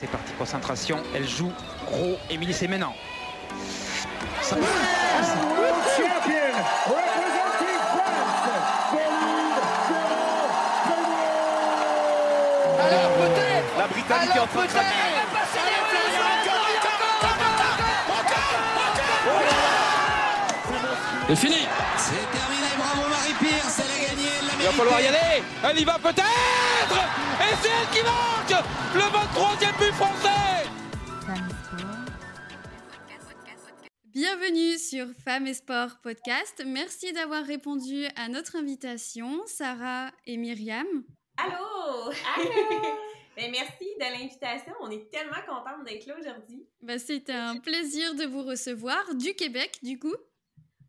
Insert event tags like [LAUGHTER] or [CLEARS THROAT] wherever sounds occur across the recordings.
C'est parti, concentration. Elle joue gros. Émilie, c'est maintenant. Ça... Alors peut-être La Britannique est en train de. C'est fini C'est terminé, bravo Marie-Pierce, va falloir y aller. Elle y va peut-être. Et c'est elle qui marque le 23e but français. Bienvenue sur Femmes et Sport Podcast. Merci d'avoir répondu à notre invitation, Sarah et Myriam. Allô! Allô! [LAUGHS] Ben, merci de l'invitation. On est tellement contente d'être là aujourd'hui. Bah, C'était un plaisir de vous recevoir du Québec, du coup.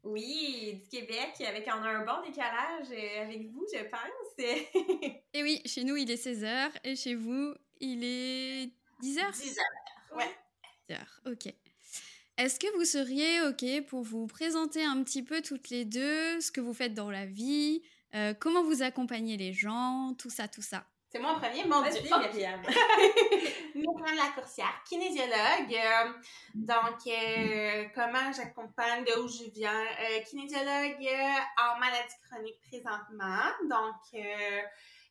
Oui, du Québec, avec on a un bon décalage euh, avec vous, je pense. [LAUGHS] Et oui, chez nous, il est 16h et chez vous, il est 10h 10 heures. ouais. 10h, ok. Est-ce que vous seriez ok pour vous présenter un petit peu toutes les deux, ce que vous faites dans la vie, euh, comment vous accompagnez les gens, tout ça, tout ça? C'est moi en premier, mon Dieu, ok. Myriam. Myriam Lacourcière, kinésiologue. euh, donc, euh, comment j'accompagne, de où je viens? Euh, kinésiologue en maladie chronique présentement. Donc,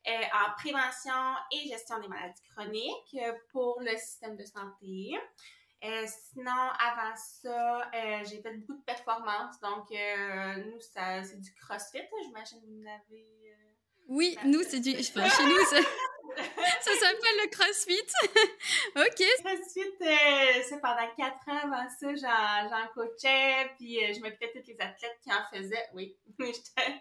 en prévention et gestion des maladies chroniques pour le système de santé. Euh, sinon, avant ça, euh, j'ai fait beaucoup de performances. Donc, euh, nous, ça, c'est du crossfit. J'imagine que vous n'avez... euh, Oui, nous, c'est du... enfin, chez nous, ça, [LAUGHS] ça s'appelle le CrossFit. [LAUGHS] ok, CrossFit, euh, c'est pendant quatre ans. Avant ça, j'en, coachais, puis euh, je m'occupais de tous les athlètes qui en faisaient. Oui. [LAUGHS] J'étais-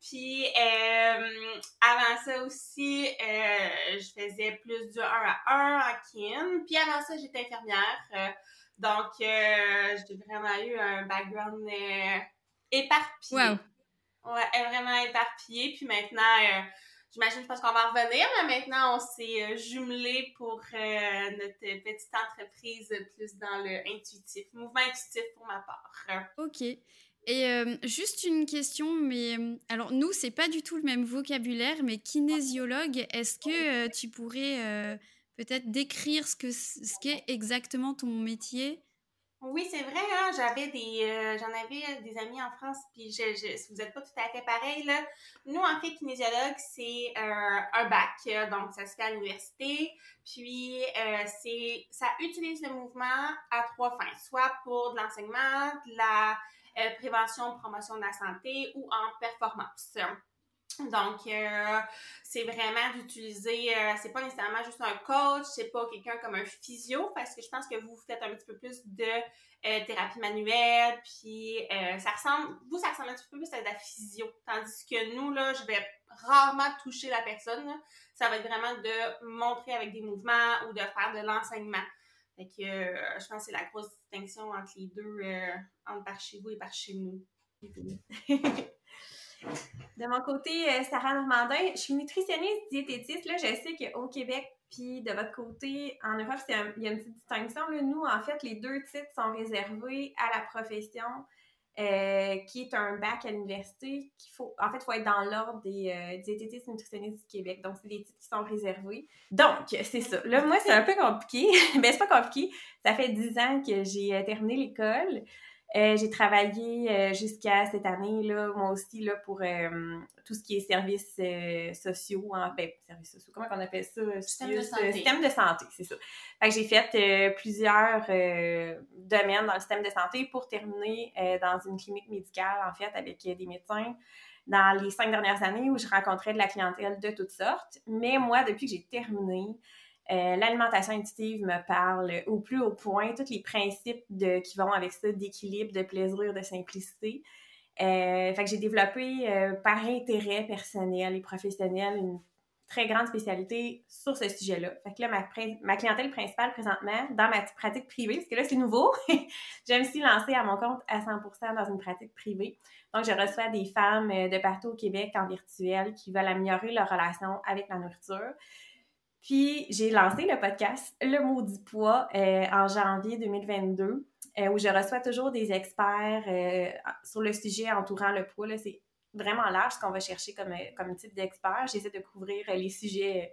puis euh, avant ça aussi, euh, je faisais plus du 1 à 1 en kin. Puis avant ça, j'étais infirmière. donc, j'ai vraiment eu un background éparpillé. Wow. Ouais, euh, vraiment éparpillé. Puis maintenant, euh, j'imagine, pense qu'on va en revenir, mais maintenant, on s'est euh, jumelé pour euh, notre petite entreprise plus dans le intuitif, mouvement intuitif pour ma part. ok. Et euh, juste une question, mais alors nous, c'est pas du tout le même vocabulaire, mais kinésiologue, est-ce que tu pourrais peut-être décrire ce que ce qu'est exactement ton métier? Oui, c'est vrai, hein, j'avais des euh, j'en avais euh, des amis en France, puis je, je, vous n'êtes pas tout à fait pareil, là, nous, en fait, kinésiologue, c'est euh, un bac, donc ça se fait à l'université, puis c'est ça utilise le mouvement à trois fins, soit pour de l'enseignement, de la prévention, promotion de la santé ou en performance. Donc, euh, c'est vraiment d'utiliser, euh, c'est pas nécessairement juste un coach, c'est pas quelqu'un comme un physio, parce que je pense que vous, faites un petit peu plus de euh, thérapie manuelle, puis ça ressemble, vous, ça ressemble un petit peu plus à de la physio, tandis que nous, là, je vais rarement toucher la personne, là. ça va être vraiment de montrer avec des mouvements ou de faire de l'enseignement. Fait que je pense que c'est la grosse distinction entre les deux, entre par chez vous et par chez nous. [LAUGHS] De mon côté, euh, Sarah Normandin, je suis nutritionniste diététiste. Là, je sais qu'au Québec, puis de votre côté, en Europe, il y a une petite distinction. Nous, en fait, les deux titres sont réservés à la profession euh, qui est un bac à l'université. faut, en fait, il faut être dans l'ordre des euh, diététistes nutritionnistes du Québec. Donc, c'est des titres qui sont réservés. Donc, c'est ça. Là, moi, c'est un peu compliqué. [LAUGHS] ben, c'est pas compliqué. Ça fait dix ans que j'ai euh, terminé l'école. Euh, j'ai travaillé euh, jusqu'à cette année, là, moi aussi, là, pour euh, tout ce qui est services sociaux, en ben, services sociaux, comment on appelle ça? Système de santé. Système de santé, c'est ça. Fait que j'ai fait plusieurs domaines dans le système de santé pour terminer dans une clinique médicale, en fait, avec des médecins dans les cinq dernières années où je rencontrais de la clientèle de toutes sortes. Mais moi, depuis que j'ai terminé, euh, l'alimentation intuitive me parle au plus haut point, tous les principes qui vont avec ça, d'équilibre, de plaisir, de simplicité. Euh, fait que j'ai développé euh, par intérêt personnel et professionnel une très grande spécialité sur ce sujet-là. Fait que là, ma, clientèle principale présentement, dans ma pratique privée, parce que là, c'est nouveau, [LAUGHS] je me suis lancée à mon compte à 100% dans une pratique privée. Donc, je reçois des femmes de partout au Québec en virtuel qui veulent améliorer leur relation avec la nourriture. Puis, j'ai lancé le podcast Le Maudit Poids euh, en janvier 2022, euh, où je reçois toujours des experts euh, sur le sujet entourant le poids. C'est vraiment large ce qu'on va chercher comme, comme type d'expert. J'essaie de couvrir les sujets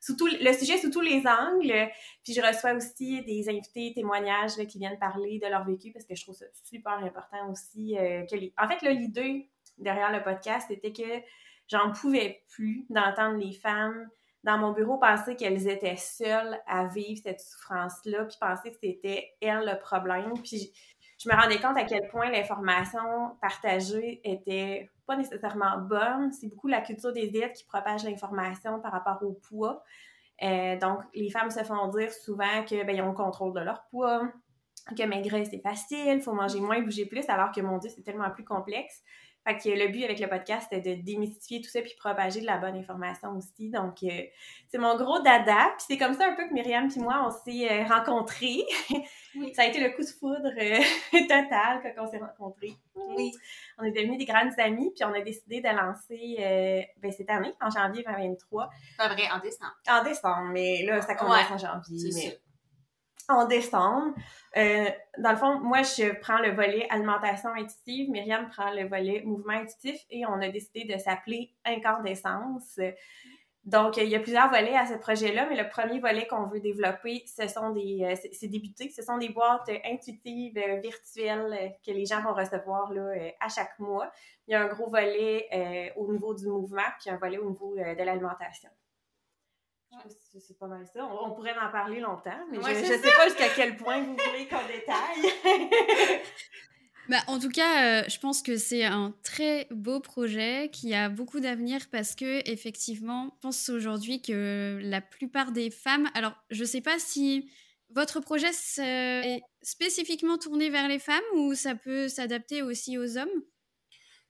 sous tout, le sujet sous tous les angles. Puis je reçois aussi des invités, témoignages qui viennent parler de leur vécu parce que je trouve ça super important aussi. que En fait, l'idée derrière le podcast, c'était que j'en pouvais plus d'entendre les femmes dans mon bureau penser qu'elles étaient seules à vivre cette souffrance-là, puis penser que c'était elles le problème. Puis je, me rendais compte à quel point l'information partagée était pas nécessairement bonne. C'est beaucoup la culture des diètes qui propage l'information par rapport au poids. Euh, donc, les femmes se font dire souvent que ben, ont le contrôle de leur poids, que maigrir c'est facile, faut manger moins, bouger plus, alors que mon Dieu, c'est tellement plus complexe. Fait que le but avec le podcast, c'était de démystifier tout ça puis propager de la bonne information aussi. Donc, euh, c'est mon gros dada. Puis c'est comme ça un peu que Myriam puis moi, on s'est euh, rencontrés. [LAUGHS] ça a été le coup de foudre euh, [LAUGHS] total quand on s'est rencontrés. Oui. On est devenus des grandes amies puis on a décidé de lancer ben, cette année, en janvier 2023. Pas vrai, en décembre. En décembre, mais là, ça commence en janvier. Mais en décembre. Euh, dans le fond, moi, je prends le volet alimentation intuitive, Myriam prend le volet mouvement intuitif et on a décidé de s'appeler Incandescence. Donc, il y a plusieurs volets à ce projet-là, mais le premier volet qu'on veut développer, ce sont des, euh, c'est débuté, ce sont des boîtes intuitives euh, virtuelles que les gens vont recevoir là, à chaque mois. Il y a un gros volet au niveau du mouvement, puis un volet au niveau de l'alimentation. C'est pas mal ça. On, pourrait en parler longtemps, mais je ne sais pas jusqu'à quel point vous voulez qu'on détaille. [LAUGHS] Bah, en tout cas, euh, je pense que c'est un très beau projet qui a beaucoup d'avenir parce que effectivement, je pense aujourd'hui que la plupart des femmes. Alors, je ne sais pas si votre projet est spécifiquement tourné vers les femmes ou ça peut s'adapter aussi aux hommes?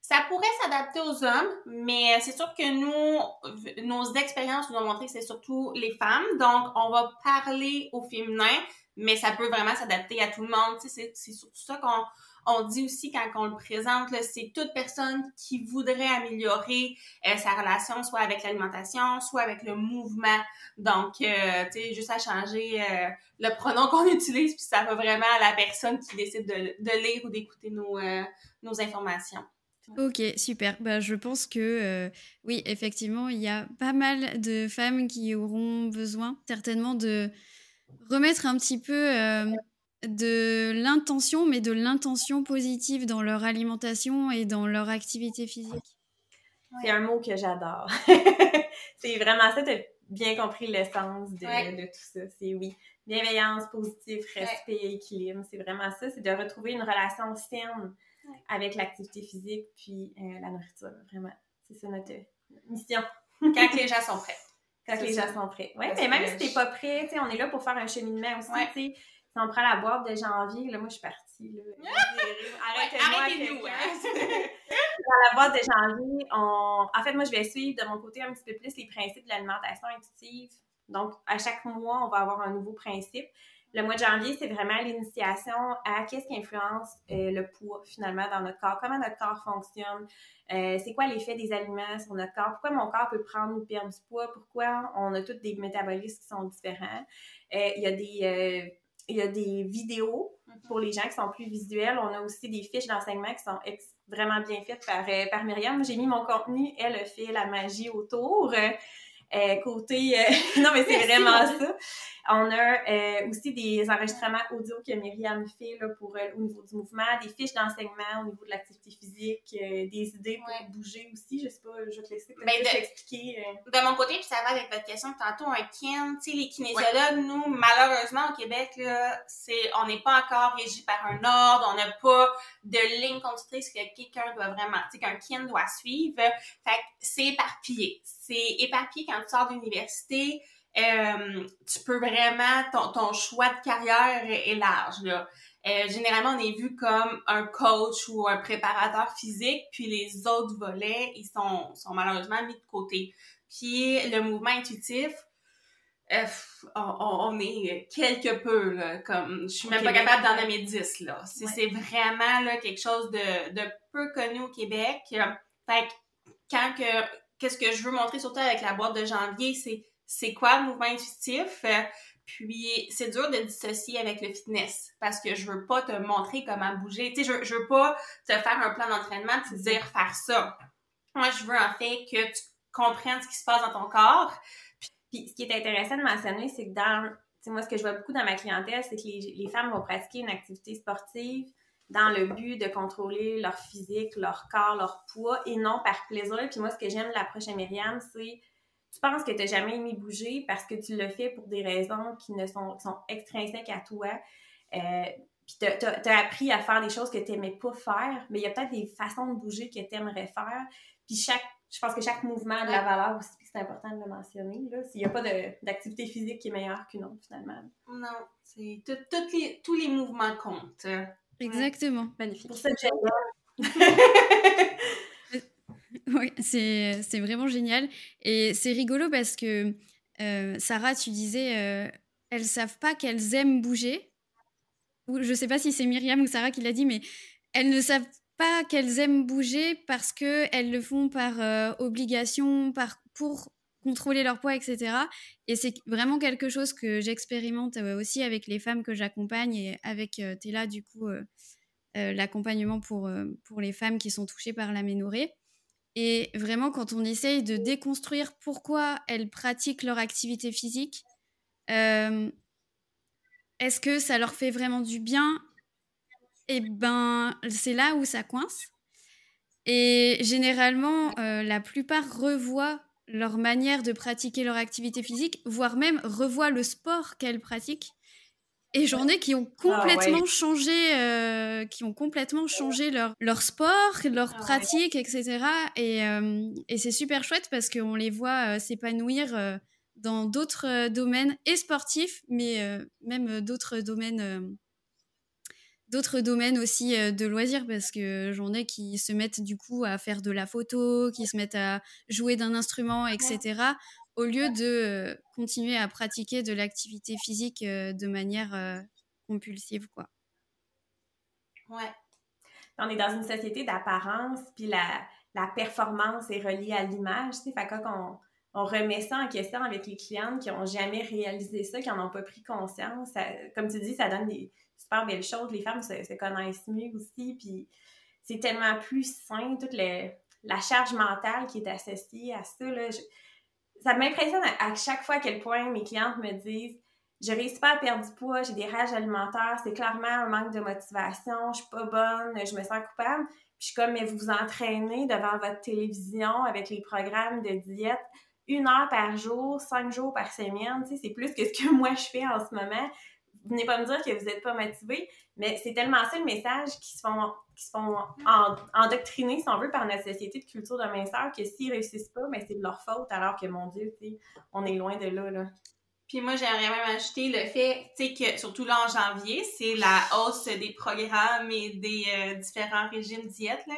Ça pourrait s'adapter aux hommes, mais c'est sûr que nous, nos expériences nous ont montré que c'est surtout les femmes. Donc, on va parler au féminin, mais ça peut vraiment s'adapter à tout le monde. C'est surtout ça qu'on on dit aussi quand on le présente, c'est toute personne qui voudrait améliorer euh, sa relation, soit avec l'alimentation, soit avec le mouvement. Donc, euh, tu sais, juste à changer euh, le pronom qu'on [LAUGHS] utilise, puis ça va vraiment à la personne qui décide de, de lire ou d'écouter nos, nos informations. Ok, super. Bah, je pense que euh, oui, effectivement, il y a pas mal de femmes qui auront besoin certainement de remettre un petit peu euh, de l'intention, mais de l'intention positive dans leur alimentation et dans leur activité physique. C'est un mot que j'adore. [LAUGHS] c'est vraiment ça, tu as bien compris l'essence de, de, tout ça. C'est oui, bienveillance, positif, respect, équilibre. C'est vraiment ça, c'est de retrouver une relation saine avec l'activité physique puis euh, la nourriture, vraiment. C'est ça notre mission. [LAUGHS] Quand les gens sont prêts. Quand les gens sont prêts. Oui, mais même si t'es pas prêt, on est là pour faire un cheminement aussi, Si on prend la boîte de janvier, là, moi, je suis partie, là. [LAUGHS] Arrêtez-nous, hein. [LAUGHS] Dans la boîte de janvier, on... en fait, moi, je vais suivre de mon côté un petit peu plus les principes de l'alimentation intuitive. Donc, à chaque mois, on va avoir un nouveau principe le mois de janvier, c'est vraiment l'initiation à qu'est-ce qui influence euh, le poids finalement dans notre corps, comment notre corps fonctionne, euh, c'est quoi l'effet des aliments sur notre corps, pourquoi mon corps peut prendre ou perdre du poids, pourquoi on a tous des métabolismes qui sont différents? Euh, il y a des il y a des vidéos mm-hmm. pour les gens qui sont plus visuels. On a aussi des fiches d'enseignement qui sont vraiment bien faites par, par Myriam. J'ai mis mon contenu, elle a fait la magie autour. côté, [LAUGHS] non mais c'est vraiment ça. On a euh, aussi des enregistrements audio que Myriam fait là, pour, euh, au niveau du mouvement, des fiches d'enseignement au niveau de l'activité physique, euh, des idées pour bouger aussi. Je sais pas, je vais te laisser ben expliquer. De mon côté, puis ça va avec votre question tantôt, un kin, tu sais, les kinésiologues, nous, malheureusement, au Québec, là, c'est, on n'est pas encore régi par un ordre, on n'a pas de ligne conductrice que quelqu'un doit vraiment, tu sais, qu'un kin doit suivre. Fait que c'est éparpillé. C'est éparpillé quand tu sors d'université euh, tu peux vraiment, ton, ton, choix de carrière est, large. Là. Euh, généralement, on est vu comme un coach ou un préparateur physique, puis les autres volets, ils sont, sont malheureusement mis de côté. Puis le mouvement intuitif, euh, on, on, est quelque peu, là, comme, je suis même pas capable d'en nommer 10, là. C'est vraiment, là, quelque chose de, de peu connu au Québec. Fait quand que, qu'est-ce que je veux montrer surtout avec la boîte de janvier, c'est c'est quoi le mouvement intuitif? Euh, puis c'est dur de dissocier avec le fitness parce que je veux pas te montrer comment bouger. Tu sais, je, je veux pas te faire un plan d'entraînement et te dire faire ça. Moi, je veux en fait que tu comprennes ce qui se passe dans ton corps. Puis ce qui est intéressant de mentionner, c'est que dans, moi, ce que je vois beaucoup dans ma clientèle, c'est que les, les femmes vont pratiquer une activité sportive dans le but de contrôler leur physique, leur corps, leur poids, et non par plaisir. Puis moi, ce que j'aime de l'approche à Myriam, c'est tu penses que tu n'as jamais aimé bouger parce que tu le fais pour des raisons qui ne sont, sont extrinsèques à toi. Euh, puis tu as, appris à faire des choses que tu n'aimais pas faire, mais il y a peut-être des façons de bouger que tu aimerais faire. Puis chaque, je pense que chaque mouvement a de la valeur aussi, c'est important de le mentionner. S'il n'y a pas d'activité physique qui est meilleure qu'une autre, finalement. Non, c'est les, tous les mouvements comptent. Exactement. Magnifique. Pour ça. [LAUGHS] [LAUGHS] c'est vraiment génial. Et c'est rigolo parce que euh, Sarah, tu disais, euh, elles savent pas qu'elles aiment bouger. Ou je sais pas si c'est Myriam ou Sarah qui l'a dit, mais elles ne savent pas qu'elles aiment bouger parce qu'elles le font par euh, obligation, par, pour contrôler leur poids, etc. Et c'est vraiment quelque chose que j'expérimente euh, aussi avec les femmes que j'accompagne et avec Tella, du coup, l'accompagnement pour, pour les femmes qui sont touchées par l'aménorrhée. Et vraiment, quand on essaye de déconstruire pourquoi elles pratiquent leur activité physique, est-ce que ça leur fait vraiment du bien? Eh ben, c'est là où ça coince. Et généralement, la plupart revoient leur manière de pratiquer leur activité physique, voire même revoient le sport qu'elles pratiquent. Et j'en ai qui ont ah complètement changé, euh, qui ont complètement changé leur, leur sport, leur ah pratique, etc. Et, euh, et c'est super chouette parce qu'on les voit euh, s'épanouir dans d'autres domaines et sportifs, mais même d'autres domaines d'autres domaines aussi de loisirs parce que j'en ai qui se mettent du coup à faire de la photo, qui se mettent à jouer d'un instrument, etc. Au lieu de euh, continuer à pratiquer de l'activité physique euh, de manière compulsive, quoi. Ouais. On est dans une société d'apparence, puis la, performance est reliée à l'image, tu sais. Fait quand on, remet ça en question avec les clientes qui n'ont jamais réalisé ça, qui n'en ont pas pris conscience, comme tu dis, ça donne des, super belle chose. Les femmes se, connaissent mieux aussi, puis c'est tellement plus sain, toute la charge mentale qui est associée à ça. Ça m'impressionne à, chaque fois à quel point mes clientes me disent je réussis pas à perdre du poids, j'ai des rages alimentaires, c'est clairement un manque de motivation, je suis pas bonne, je me sens coupable. Puis je suis comme, mais vous vous entraînez devant votre télévision avec les programmes de diète une heure par jour, cinq jours par semaine, c'est plus que ce que moi je fais en ce moment venez pas me dire que vous n'êtes pas motivé, mais c'est tellement ça le message qui se font, qui se font endoctriner, si on veut, par notre société de culture de minceur, que s'ils réussissent pas, mais c'est de leur faute, alors que, mon Dieu, on est loin de là, là. Puis moi, j'aimerais même ajouter le fait, tu sais, que surtout là en janvier, c'est la hausse des programmes et des euh, différents régimes diètes, là.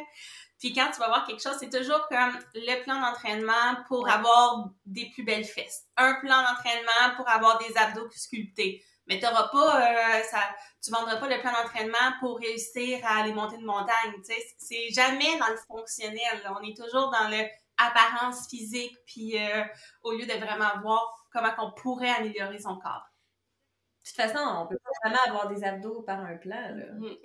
Puis quand tu vas voir quelque chose, c'est toujours comme le plan d'entraînement pour avoir des plus belles fesses. Un plan d'entraînement pour avoir des abdos sculptés mais tu pas, euh, ça, tu vendras pas le plan d'entraînement pour réussir à aller monter une montagne. Tu sais, c'est jamais dans le fonctionnel. On est toujours dans le apparence physique, puis euh, au lieu de vraiment voir comment on pourrait améliorer son corps. De toute façon, on peut pas vraiment avoir des abdos par un plan. Là. Mm.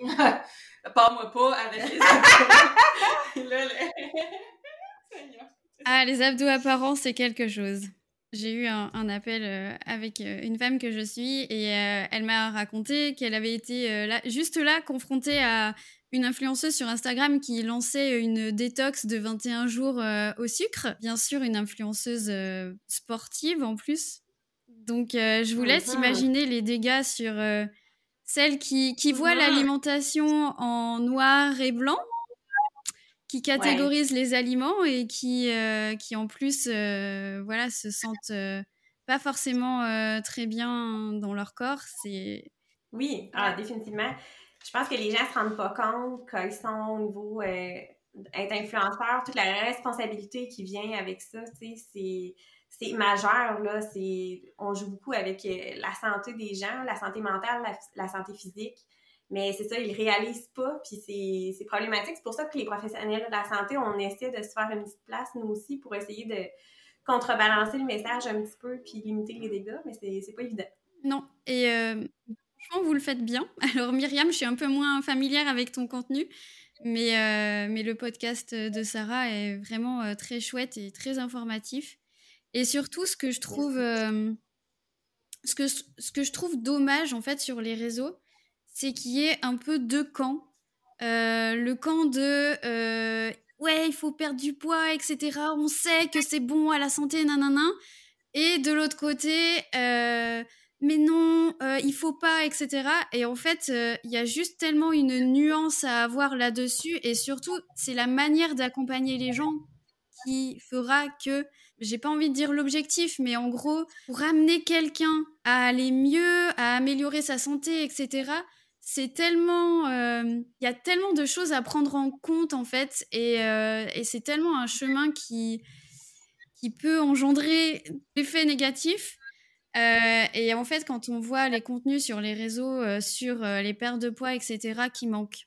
pas moi pas avec les abdos. [LAUGHS] [LAUGHS] ah, les abdos apparents, c'est quelque chose. J'ai eu un, appel euh, avec euh, une femme que je suis et euh, elle m'a raconté qu'elle avait été là, juste là confrontée à une influenceuse sur Instagram qui lançait une détox de 21 jours au sucre. Bien sûr, une influenceuse sportive en plus. Donc, je vous laisse imaginer les dégâts sur celle qui, qui voit l'alimentation en noir et blanc qui catégorisent les aliments et qui, euh, qui en plus euh, voilà, se sentent euh, pas forcément très bien dans leur corps. C'est... Oui, ah, définitivement. Je pense que les gens ne se rendent pas compte qu'ils sont au niveau être influenceur, toute la responsabilité qui vient avec ça, c'est, c'est majeur. Là, c'est, on joue beaucoup avec la santé des gens, la santé mentale, la santé physique. Mais c'est ça, ils réalisent pas, puis c'est problématique. C'est pour ça que les professionnels de la santé, on essaie de se faire une petite place, nous aussi, pour essayer de contrebalancer le message un petit peu, puis limiter les dégâts, mais c'est pas évident. Non, et euh, franchement, vous le faites bien. [LAUGHS] Alors Myriam, je suis un peu moins familière avec ton contenu, mais, euh, mais le podcast de Sarah est vraiment euh, très chouette et très informatif. Et surtout, ce que je trouve, ce que, ce que je trouve dommage en fait sur les réseaux, c'est qu'il y ait un peu deux camps. Euh, le camp de euh, ouais, il faut perdre du poids, etc. On sait que c'est bon à la santé, nanana. Et de l'autre côté, mais non, il faut pas, etc. Et en fait, il y a juste tellement une nuance à avoir là-dessus. Et surtout, c'est la manière d'accompagner les gens qui fera que j'ai pas envie de dire l'objectif, mais en gros, pour amener quelqu'un à aller mieux, à améliorer sa santé, etc., c'est tellement. Il y a tellement de choses à prendre en compte, en fait, et, et c'est tellement un chemin qui, qui peut engendrer des effets négatifs. et en fait, quand on voit les contenus sur les réseaux, sur les pertes de poids, etc., qui manquent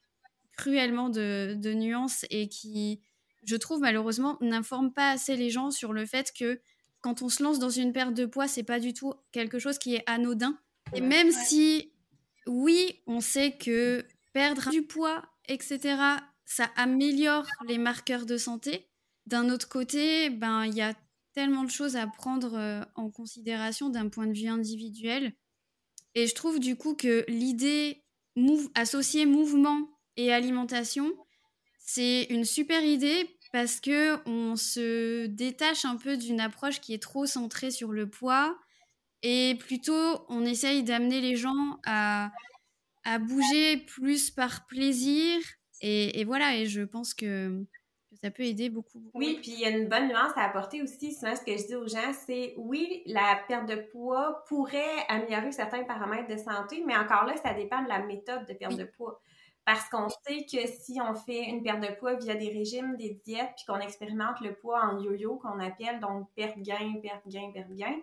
cruellement de, de nuances et qui, je trouve malheureusement, n'informe pas assez les gens sur le fait que quand on se lance dans une perte de poids, c'est pas du tout quelque chose qui est anodin. Et même si, oui, on sait que perdre du poids, etc., ça améliore les marqueurs de santé. D'un autre côté, ben il y a tellement de choses à prendre euh, en considération d'un point de vue individuel. Et je trouve du coup que l'idée associer mouvement et alimentation, c'est une super idée parce que on se détache un peu d'une approche qui est trop centrée sur le poids et plutôt on essaye d'amener les gens à, à bouger plus par plaisir et, et, voilà et je pense que, ça peut aider beaucoup, beaucoup. Oui, puis il y a une bonne nuance à apporter aussi. Souvent, ce que je dis aux gens, c'est oui, la perte de poids pourrait améliorer certains paramètres de santé, mais encore là, ça dépend de la méthode de perte de poids. Parce qu'on sait que si on fait une perte de poids via des régimes, des diètes, puis qu'on expérimente le poids en yo-yo qu'on appelle, donc perte-gain, perte-gain, perte-gain,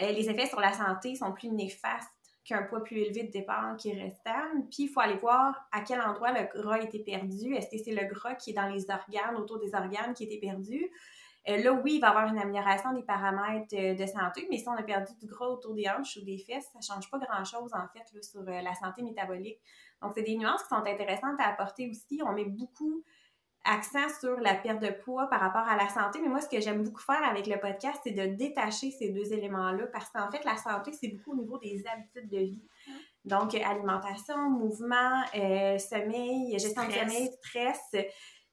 les effets sur la santé sont plus néfastes qu'un poids plus élevé de départ qui reste. Puis il faut aller voir à quel endroit le gras a été perdu. Est-ce que c'est le gras qui est dans les organes, autour des organes qui a été perdu? Euh, là, oui, il va y avoir une amélioration des paramètres euh, de santé, mais si on a perdu du gras autour des hanches ou des fesses, ça ne change pas grand-chose, en fait, sur la santé métabolique. Donc, c'est des nuances qui sont intéressantes à apporter aussi. On met beaucoup accent sur la perte de poids par rapport à la santé, mais moi, ce que j'aime beaucoup faire avec le podcast, c'est de détacher ces deux éléments-là parce qu'en fait, la santé, c'est beaucoup au niveau des habitudes de vie. Donc, alimentation, mouvement, euh, sommeil, gestion de sommeil, stress.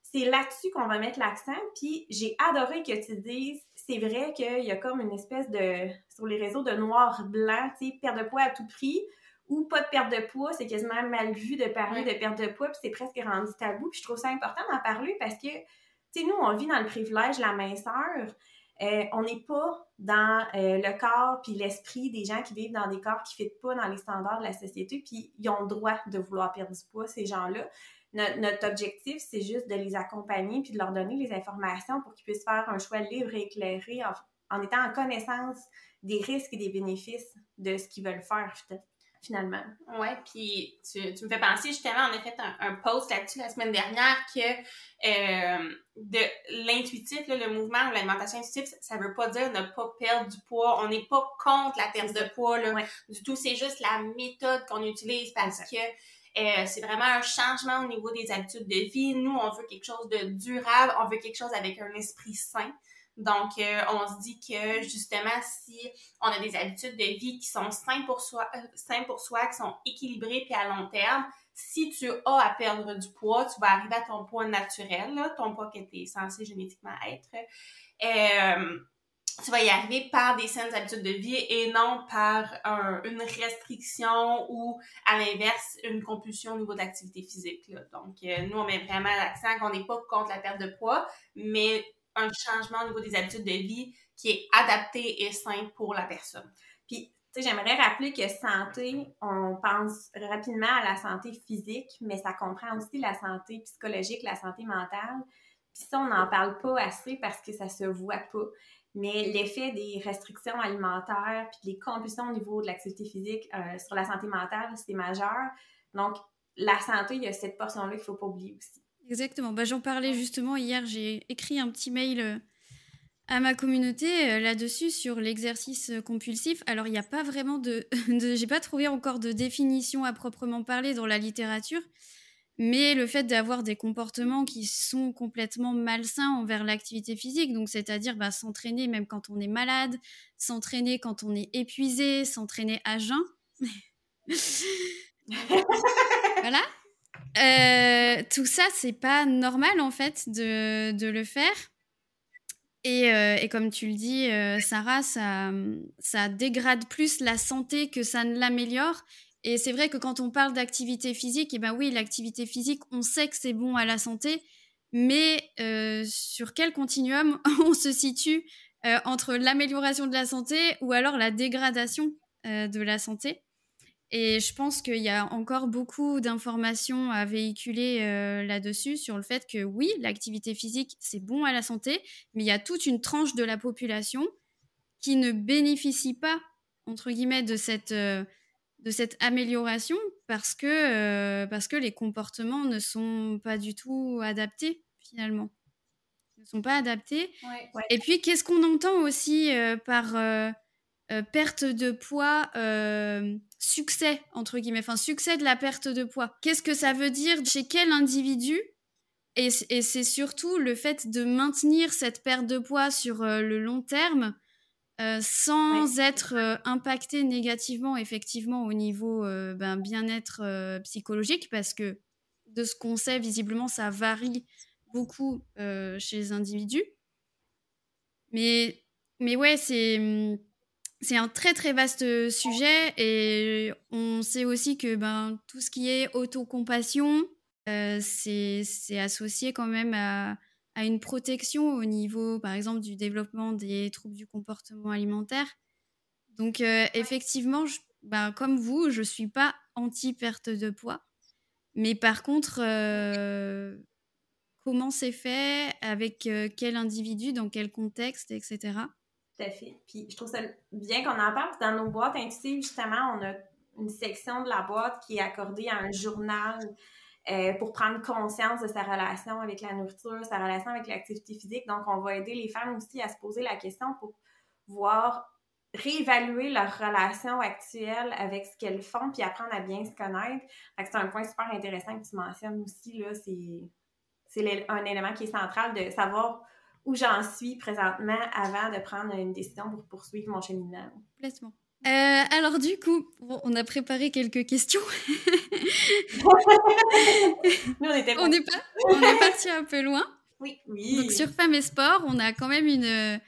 C'est là-dessus qu'on va mettre l'accent. Puis, j'ai adoré que tu dises, c'est vrai qu'il y a comme une espèce de, sur les réseaux de noir-blanc, tu sais, perte de poids à tout prix ou pas de perte de poids, c'est quasiment mal vu de parler de perte de poids, puis c'est presque rendu tabou. Puis je trouve ça important d'en parler parce que, tu sais, nous, on vit dans le privilège de la minceur. Euh, on n'est pas dans euh, le corps puis l'esprit des gens qui vivent dans des corps qui ne fitent pas dans les standards de la société, puis ils ont le droit de vouloir perdre du poids, ces gens-là. Notre, objectif, c'est juste de les accompagner puis de leur donner les informations pour qu'ils puissent faire un choix libre et éclairé en, en étant en connaissance des risques et des bénéfices de ce qu'ils veulent faire finalement. Oui, puis tu, tu, me fais penser justement, on a fait un, post là-dessus la semaine dernière que euh, de l'intuitif, le mouvement ou l'alimentation intuitive, ça, ne veut pas dire ne pas perdre du poids. On n'est pas contre la perte de poids là, du tout. C'est juste la méthode qu'on utilise parce que euh, c'est vraiment un changement au niveau des habitudes de vie. Nous, on veut quelque chose de durable, on veut quelque chose avec un esprit sain. Donc, euh, on se dit que justement, si on a des habitudes de vie qui sont saines pour soi, euh, pour soi, qui sont équilibrées puis à long terme, si tu as à perdre du poids, tu vas arriver à ton poids naturel, ton poids que tu es censé génétiquement être. Euh, tu vas y arriver par des saines habitudes de vie et non par une restriction ou, à l'inverse, une compulsion au niveau de l'activité physique. Donc, nous, on met vraiment l'accent qu'on n'est pas contre la perte de poids, mais un changement au niveau des habitudes de vie qui est adapté et sain pour la personne. Puis, tu sais, j'aimerais rappeler que santé, on pense rapidement à la santé physique, mais ça comprend aussi la santé psychologique, la santé mentale. Puis ça, on n'en parle pas assez parce que ça se voit pas. Mais l'effet des restrictions alimentaires puis des compulsions au niveau de l'activité physique euh, sur la santé mentale, c'est majeur. Donc, la santé, il y a cette portion-là qu'il ne faut pas oublier aussi. Exactement. Bah, J'en parlais justement hier. J'ai écrit un petit mail euh, à ma communauté euh, là-dessus sur l'exercice euh, compulsif. Alors, il n'y a pas vraiment de. [LAUGHS] de J'ai pas trouvé encore de définition à proprement parler dans la littérature. mais le fait d'avoir des comportements qui sont complètement malsains envers l'activité physique, donc c'est-à-dire bah, s'entraîner même quand on est malade, s'entraîner quand on est épuisé, s'entraîner à jeun. [LAUGHS] voilà. Euh, tout ça, c'est pas normal en fait de, le faire. Et, euh, et, comme tu le dis, euh, Sarah, ça, ça dégrade plus la santé que ça ne l'améliore. Et c'est vrai que quand on parle d'activité physique, et eh ben oui, l'activité physique, on sait que c'est bon à la santé, mais sur quel continuum [LAUGHS] on se situe entre l'amélioration de la santé ou alors la dégradation de la santé? Et je pense qu'il y a encore beaucoup d'informations à véhiculer là-dessus sur le fait que oui, l'activité physique, c'est bon à la santé, mais il y a toute une tranche de la population qui ne bénéficie pas, entre guillemets, de cette de cette amélioration parce que, euh, parce que les comportements ne sont pas du tout adaptés finalement. Ils ne sont pas adaptés. Et puis, qu'est-ce qu'on entend aussi euh, par euh, perte de poids, succès, entre guillemets, enfin, succès de la perte de poids. Qu'est-ce que ça veut dire chez quel individu? Et, et c'est surtout le fait de maintenir cette perte de poids sur le long terme euh, sans être euh, impacté négativement effectivement au niveau euh, ben, bien-être psychologique parce que de ce qu'on sait visiblement ça varie beaucoup chez les individus. Mais mais ouais c'est mmh, c'est un très très vaste sujet et on sait aussi que ben tout ce qui est autocompassion c'est associé quand même à à une protection au niveau, par exemple, du développement des troubles du comportement alimentaire. Donc, euh, effectivement, ben, comme vous, je ne suis pas anti-perte de poids. Mais par contre, euh, comment c'est fait, avec euh, quel individu, dans quel contexte, etc. Tout à fait. Puis je trouve ça bien qu'on en parle. Dans nos boîtes intuitives, justement, on a une section de la boîte qui est accordée à un journal euh, pour prendre conscience de sa relation avec la nourriture, sa relation avec l'activité physique. Donc, on va aider les femmes aussi à se poser la question pour voir réévaluer leur relation actuelle avec ce qu'elles font, puis apprendre à bien se connaître. c'est un point super intéressant que tu mentionnes aussi, là, c'est un élément qui est central de savoir où j'en suis présentement avant de prendre une décision pour poursuivre mon cheminement. Complètement. Euh, alors du coup, on a préparé quelques questions. [LAUGHS] on, était on, est pas, on est parti un peu loin. Oui, oui. Donc sur Femmes et Sport, on a quand même une,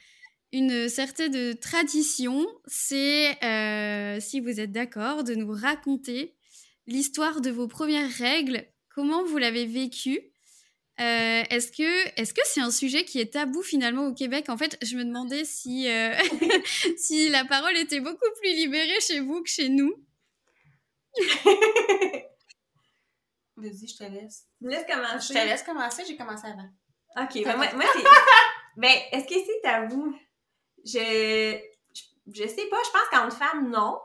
une certaine tradition. C'est, euh, si vous êtes d'accord, de nous raconter l'histoire de vos premières règles, comment vous l'avez vécu euh, est-ce que est-ce que c'est un sujet qui est tabou finalement au Québec? En fait, je me demandais si euh, [LAUGHS] si la parole était beaucoup plus libérée chez vous que chez nous. [LAUGHS] Vas-y, je te laisse. Laisse commencer. Je te laisse commencer. J'ai commencé avant. Ok. Ben moi, moi c'est. [LAUGHS] ben, est-ce que c'est tabou? Je, je, sais pas. Je pense qu'en femme, non.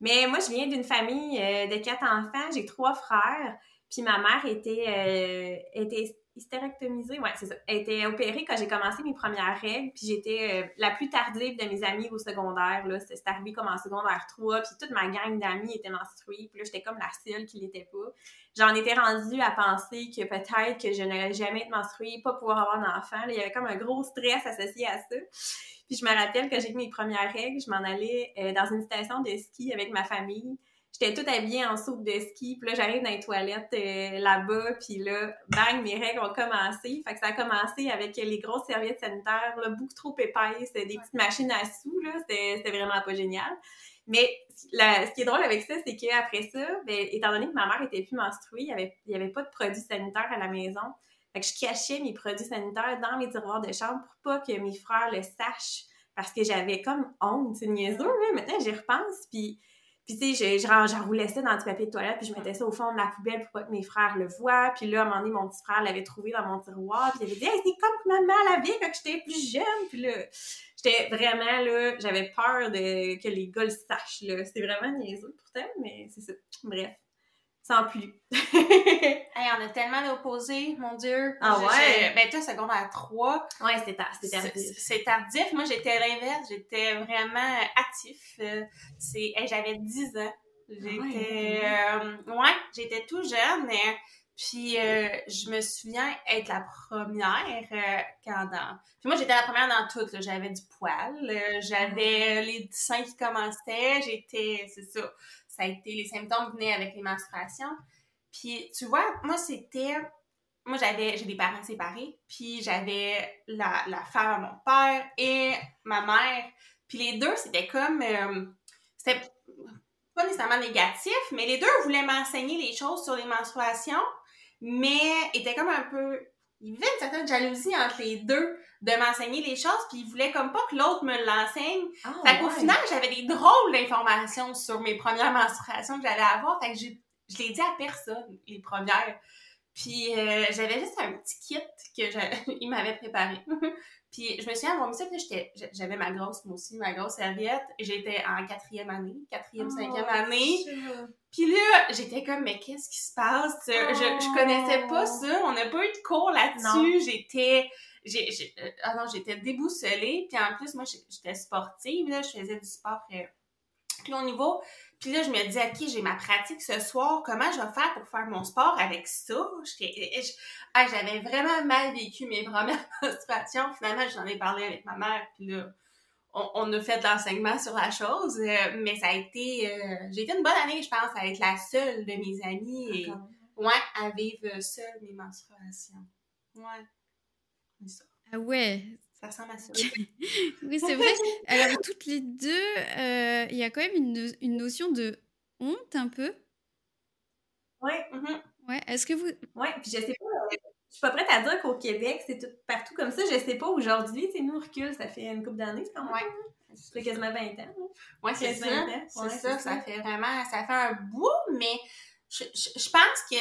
Mais moi, je viens d'une famille euh, de quatre enfants. J'ai trois frères. Puis ma mère était, était hystérectomisée, ouais, c'est ça. Elle était opérée quand j'ai commencé mes premières règles, puis j'étais euh, la plus tardive de mes amis au secondaire, là. C'est arrivé comme en secondaire 3, puis toute ma gang d'amis était menstruée, puis là, j'étais comme la seule qui l'était pas. J'en étais rendue à penser que peut-être que je n'allais jamais être menstruée, pas pouvoir avoir d'enfant. Il y avait comme un gros stress associé à ça. Puis je me rappelle que j'ai eu mes premières règles, je m'en allais euh, dans une station de ski avec ma famille j'étais toute habillée en soupe de ski. Puis là, j'arrive dans les toilettes euh, là-bas. Puis là, bang, mes règles ont commencé. Fait que ça a commencé avec les grosses serviettes sanitaires, là, beaucoup trop épaisses, des petites machines à sous. Là, c'était vraiment pas génial. Mais ce qui est drôle avec ça, c'est qu'après ça, ben, étant donné que ma mère était plus menstruée, il n'y avait, y avait pas de produits sanitaires à la maison. Fait que je cachais mes produits sanitaires dans mes tiroirs de chambre pour pas que mes frères le sachent. Parce que j'avais comme honte, c'est niaiseux, là. Maintenant, j'y repense. Puis puis, tu sais, j'enroulais ça dans du papier de toilette, puis je mettais ça au fond de la poubelle pour pas que mes frères le voient. Puis là, à un moment donné, mon petit frère l'avait trouvé dans mon tiroir, puis il avait dit hey, c'est comme maman l'avait quand j'étais plus jeune. Puis là, j'étais vraiment, là, j'avais peur de que les gars le sachent, là. C'était vraiment niaiseux pourtant, mais c'est ça. Bref sans [LAUGHS] plus. hey, on a tellement d'opposés, mon Dieu. Ah ouais? ben, toi, secondaire 3. Ouais, c'était tardif. C'est tardif. Moi, j'étais l'inverse. J'étais vraiment actif. Euh, c'est, j'avais 10 ans. J'étais, ouais, euh, ouais j'étais tout jeune, Puis euh, je me souviens être la première euh, quand dans... Puis moi, j'étais la première dans tout. là. J'avais du poil, euh, j'avais les seins qui commençaient, j'étais... C'est ça. Ça a été... Les symptômes venaient avec les menstruations. Puis tu vois, moi, c'était... Moi, j'avais... J'ai des parents séparés. Puis j'avais la, la femme à mon père et ma mère. Puis les deux, c'était comme... euh, c'était pas nécessairement négatif, mais les deux voulaient m'enseigner les choses sur les menstruations, mais étaient comme un peu... Il y avait une certaine jalousie entre les deux de m'enseigner les choses, puis ils voulaient comme pas que l'autre me l'enseigne. Ah, Fait qu'au ouais. final, j'avais des drôles d'informations sur mes premières menstruations que j'allais avoir. Fait que j'ai- je l'ai dit à personne, les premières. Puis euh, j'avais juste un petit kit que j'a- [LAUGHS] il m'avait préparé. [LAUGHS] puis je me souviens puis là, j'étais- j'a- j'avais ma grosse, moi aussi, ma grosse serviette. J'étais en quatrième année, quatrième, cinquième Oh, année. Puis là, j'étais comme, mais qu'est-ce qui se passe? Je, je connaissais pas ça. On n'a pas eu de cours là-dessus. J'étais... j'ai- j'ai- euh, ah non, j'étais déboussolée. Puis en plus, moi, j'étais sportive. Là, je faisais du sport euh, plus haut niveau. Puis là, je me disais, OK, j'ai ma pratique ce soir. Comment je vais faire pour faire mon sport avec ça? Ah, J'avais vraiment mal vécu mes premières [LAUGHS] menstruations. Finalement, j'en ai parlé avec ma mère. Puis là, on, on a fait de l'enseignement sur la chose. euh, mais ça a été... euh, j'ai été une bonne année, je pense, à être la seule de mes amies. Et, ouais, à vivre seule mes menstruations. Ouais. Ah ouais, Ça ressemble à ça. [LAUGHS] oui, c'est vrai. Alors, toutes les deux, euh, il y a quand même une, no- une notion de honte un peu. Ouais, Mhm. Ouais, est-ce que vous. ouais. Puis je sais pas, euh, je suis pas prête à dire qu'au Québec, c'est tout partout comme ça. Je sais pas aujourd'hui, tu nous, on recule, ça fait une couple d'années, c'est quand même. Ouais. Ça fait quasiment 20 ans. Ouais, c'est 15, ça. 20 ans. C'est Ouais, ça, c'est ça ça. fait vraiment, ça fait un bout, mais je, je, je pense que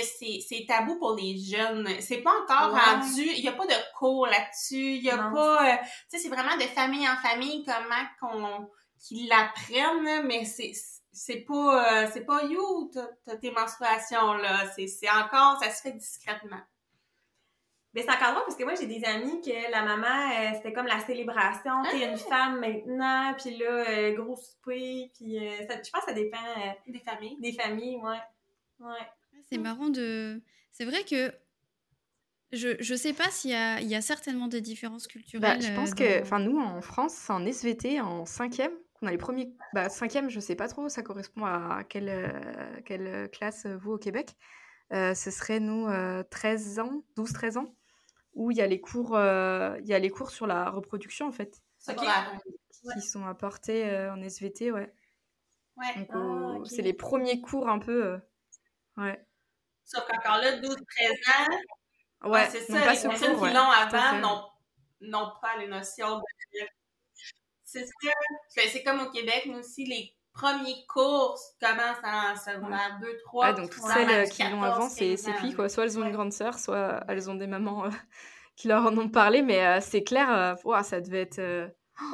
c'est, tabou pour les jeunes. C'est pas encore Ouais. rendu, il y a pas de cours là-dessus, il y a Non. pas, euh, tu sais, c'est vraiment de famille en famille comment qu'on, qu'ils l'apprennent, mais c'est, c'est pas, euh, c'est pas you, t'as, tes menstruations, là. C'est, encore, ça se fait discrètement. Mais c'est encore drôle parce que moi, j'ai des amis que la maman, euh, c'était comme la célébration. T'es une femme maintenant, puis là, euh, gros souper, puis je pense que ça dépend Des familles. des familles, ouais. Ouais. C'est marrant de. C'est vrai que. Je, je sais pas s'il y a, il y a certainement des différences culturelles. Bah, je pense euh, que, enfin, nous en France, c'est en SVT, en cinquième, qu'on a les premiers. Bah, cinquième, je sais pas trop, ça correspond à quelle, euh, quelle classe vous au Québec. Euh, ce serait nous euh, 13 ans, 12-13 ans, où il y a les cours, euh, il y a les cours sur la reproduction en fait, Secondaire. qui sont apportés euh, en SVT, ouais. Ah, c'est les premiers cours un peu, euh, ouais. Sauf qu'encore là, 12-13 ans, Ouais, Ouais, c'est ça, les personnes qui l'ont avant n'ont pas les notions de... C'est ça. C'est comme au Québec, nous aussi, les premiers cours commencent en secondaire 2, 3. Ah, donc toutes celles euh, qui l'ont avant, c'est c'est filles, quoi. Soit elles ont une grande sœur, soit elles ont des mamans euh, [LAUGHS] qui leur en ont parlé, mais euh, c'est clair, euh, ça devait être, euh,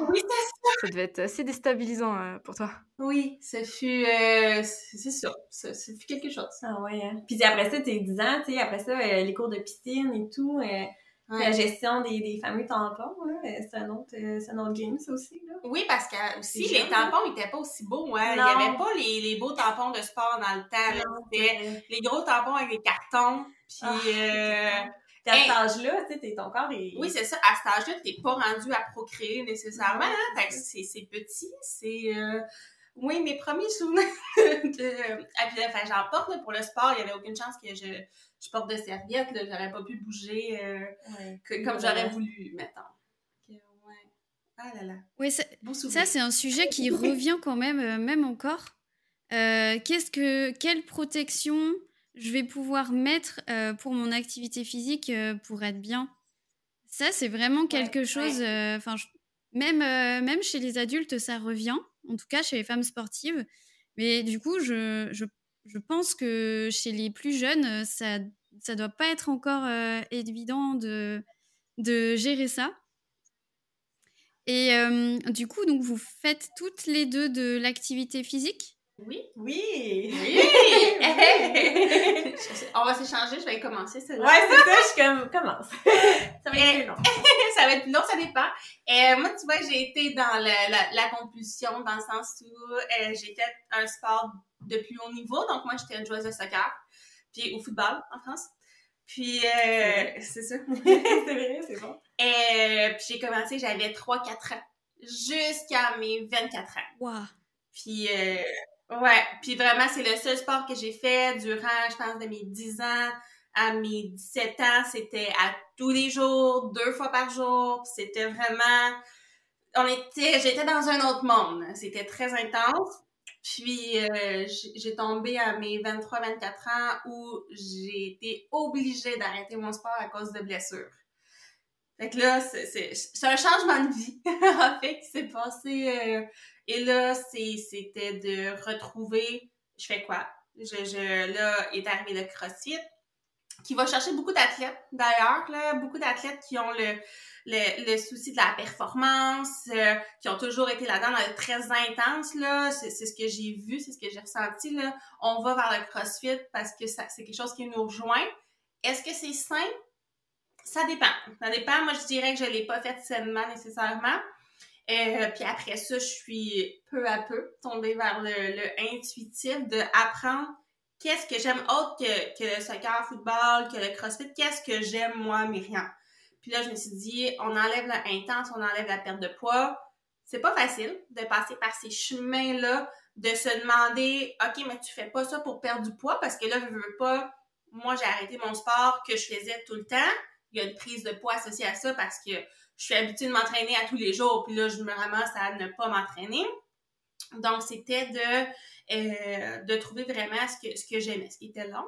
Oui, c'est ça devait être assez déstabilisant euh, pour toi. Oui, ça fut... euh, c'est c'est ça. Ça, fut quelque chose. Ah ouais, hein. Puis après ça, t'es 10 ans, tu sais, après ça, euh, les cours de piscine et tout, euh, la gestion des, des fameux tampons, là, euh, c'est un autre, euh, c'est un autre game, ça aussi, là. Oui, parce que aussi, les jeune, tampons n'étaient pas aussi beaux. Hein. Il n'y avait pas les, les beaux tampons de sport dans le temps. là. C'était les gros tampons avec des cartons. Puis... Ah, euh, Puis à Hey. cet âge-là, tu sais, ton corps est... Oui, c'est ça. À cet âge-là, t'es pas rendu à procréer nécessairement. Hein? Fait que c'est c'est petit. C'est. euh, Oui, mes premiers souvenirs [LAUGHS] de. Ah, puis, enfin, j'en porte là, pour le sport. Il y avait aucune chance que je, je porte de serviette. J'aurais pas pu bouger euh, Ouais. que- comme Ouais. j'aurais voulu, mettons. Ah là là. Ouais, ça, ça, c'est un sujet qui [LAUGHS] revient quand même, euh, même encore. Euh, Qu'est-ce que, quelle protection je vais pouvoir mettre euh, pour mon activité physique euh, pour être bien Ça, c'est vraiment quelque ouais. chose. euh, Enfin, même, même chez les adultes, ça revient. En tout cas, chez les femmes sportives. Mais du coup, je, je, je pense que chez les plus jeunes, ça, ça doit pas être encore évident de, de gérer ça. Et du coup, donc vous faites toutes les deux de l'activité physique? Oui. Oui! [LAUGHS] Oui! On va s'échanger, je vais commencer celle-là. Ouais, c'est ça, je commence. [LAUGHS] ça va être plus long. [LAUGHS] ça va être plus long, ça dépend. Euh, moi, tu vois, j'ai été dans la, la, la compulsion, dans le sens où euh, j'ai fait un sport de plus haut niveau. Donc, moi, j'étais une joueuse de soccer, puis au football en France. Puis, euh, c'est ça. c'est vrai, c'est bon. Euh, puis j'ai commencé, j'avais 3-4 ans. Jusqu'à mes 24 ans. Wow. Puis, euh, ouais. Puis vraiment, c'est le seul sport que j'ai fait durant, je pense, de mes 10 ans à mes 17 ans. C'était à tous les jours, deux fois par jour. C'était vraiment... On était... J'étais dans un autre monde. C'était très intense. Puis euh, j'ai tombé à mes 23-24 ans où j'ai été obligée d'arrêter mon sport à cause de blessures. Fait que là, c'est un changement de vie, [LAUGHS] en fait, qui s'est passé. Euh, et là, c'était de retrouver, je fais quoi? Je, je, là, est arrivé le CrossFit, qui va chercher beaucoup d'athlètes, d'ailleurs, là, beaucoup d'athlètes qui ont le, le, le, souci de la performance, euh, qui ont toujours été là-dedans, très intense, là. C'est ce que j'ai vu, c'est ce que j'ai ressenti, là. On va vers le CrossFit parce que c'est quelque chose qui nous rejoint. Est-ce que c'est sain? Ça dépend. Ça dépend. Moi, je dirais que je l'ai pas fait sainement nécessairement. Euh, puis après ça, je suis peu à peu tombée vers le, le intuitif de apprendre qu'est-ce que j'aime autre que, que le soccer, football, que le crossfit, qu'est-ce que j'aime moi, Myriam? Puis là, je me suis dit, on enlève l'intense, on enlève la perte de poids. C'est pas facile de passer par ces chemins-là, de se demander, OK, mais tu fais pas ça pour perdre du poids parce que là, je veux pas, moi, j'ai arrêté mon sport que je faisais tout le temps il y a une prise de poids associée à ça parce que je suis habituée de m'entraîner à tous les jours, puis là, je me ramasse à ne pas m'entraîner. Donc, c'était de, euh, de trouver vraiment ce que, ce que j'aimais, ce qui était long.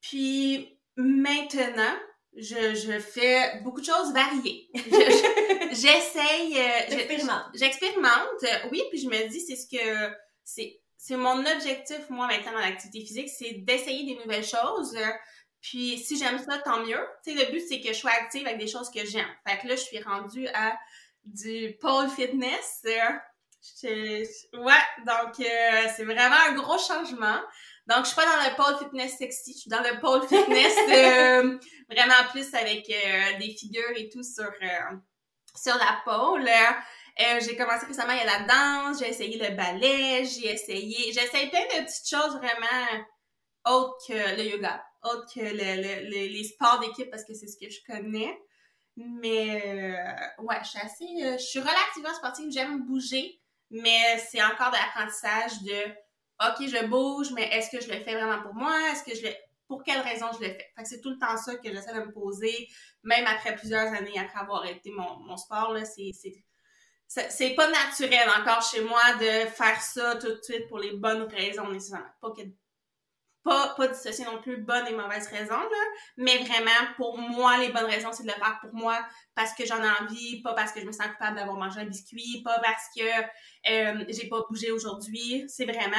Puis, maintenant, je, je fais beaucoup de choses variées. [LAUGHS] J'essaye... Euh, J'expérimente. J'expérimente, oui, puis je me dis, c'est ce que... C'est, c'est mon objectif, moi, maintenant, dans l'activité physique, c'est d'essayer des nouvelles choses. Puis si j'aime ça, tant mieux. Tu sais, le but, c'est que je sois active avec des choses que j'aime. Fait que là, je suis rendue à du pole fitness. ouais, donc euh, c'est vraiment un gros changement. Donc, je suis pas dans le pole fitness sexy, je suis dans le pole fitness [LAUGHS] euh, vraiment plus avec euh, des figures et tout sur, sur la pole. j'ai commencé récemment, a la danse, j'ai essayé le ballet, j'ai essayé, j'ai essayé plein de petites choses vraiment autres que le yoga autre que le, les sports d'équipe parce que c'est ce que je connais. Mais euh, ouais, je suis assez. Euh, je suis relativement sportive, j'aime bouger, mais c'est encore de l'apprentissage de OK, je bouge, mais est-ce que je le fais vraiment pour moi? Est-ce que je le. Pour quelle raison je le fais? Fait que c'est tout le temps ça que j'essaie de me poser, même après plusieurs années après avoir arrêté mon, mon sport, là, c'est. C'est pas naturel encore chez moi de faire ça tout de suite pour les bonnes raisons nécessairement. Pas que pas, pas dissocier non plus bonnes et mauvaises raisons, là, mais vraiment, pour moi, les bonnes raisons, c'est de le faire pour moi parce que j'en ai envie, pas parce que je me sens coupable d'avoir mangé un biscuit, pas parce que euh, j'ai pas bougé aujourd'hui. C'est vraiment,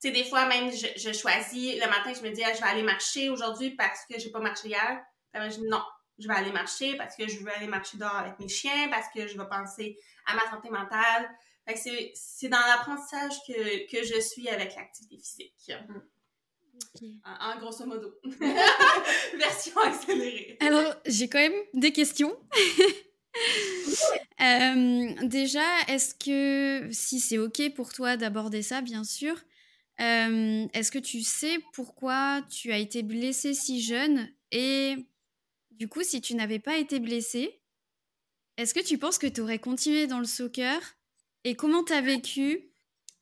tu sais, des fois, même, je, je, choisis, le matin, je me dis, ah, je vais aller marcher aujourd'hui parce que j'ai pas marché hier. je dis, non, je vais aller marcher parce que je veux aller marcher dehors avec mes chiens, parce que je vais penser à ma santé mentale. c'est dans l'apprentissage que, que je suis avec l'activité physique. Mm. En, grosso modo. [LAUGHS] Version accélérée. Alors, j'ai quand même des questions. [LAUGHS] Euh, déjà, est-ce que, si c'est OK pour toi d'aborder ça, bien sûr, euh, est-ce que tu sais pourquoi tu as été blessée si jeune Et du coup, si tu n'avais pas été blessée, est-ce que tu penses que tu aurais continué dans le soccer Et comment tu as vécu?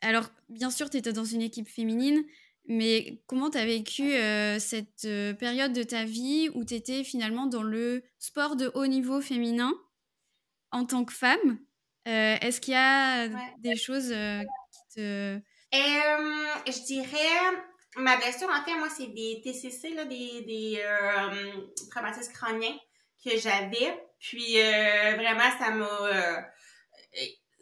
Alors, bien sûr, tu étais dans une équipe féminine, mais comment tu as vécu euh, cette euh, période de ta vie où tu étais finalement dans le sport de haut niveau féminin en tant que femme? Euh, Est-ce qu'il y a des choses qui te... je dirais, ma blessure, en fait, moi, c'est des TCC, là, des, des traumatismes crâniens que j'avais. Puis vraiment, ça m'a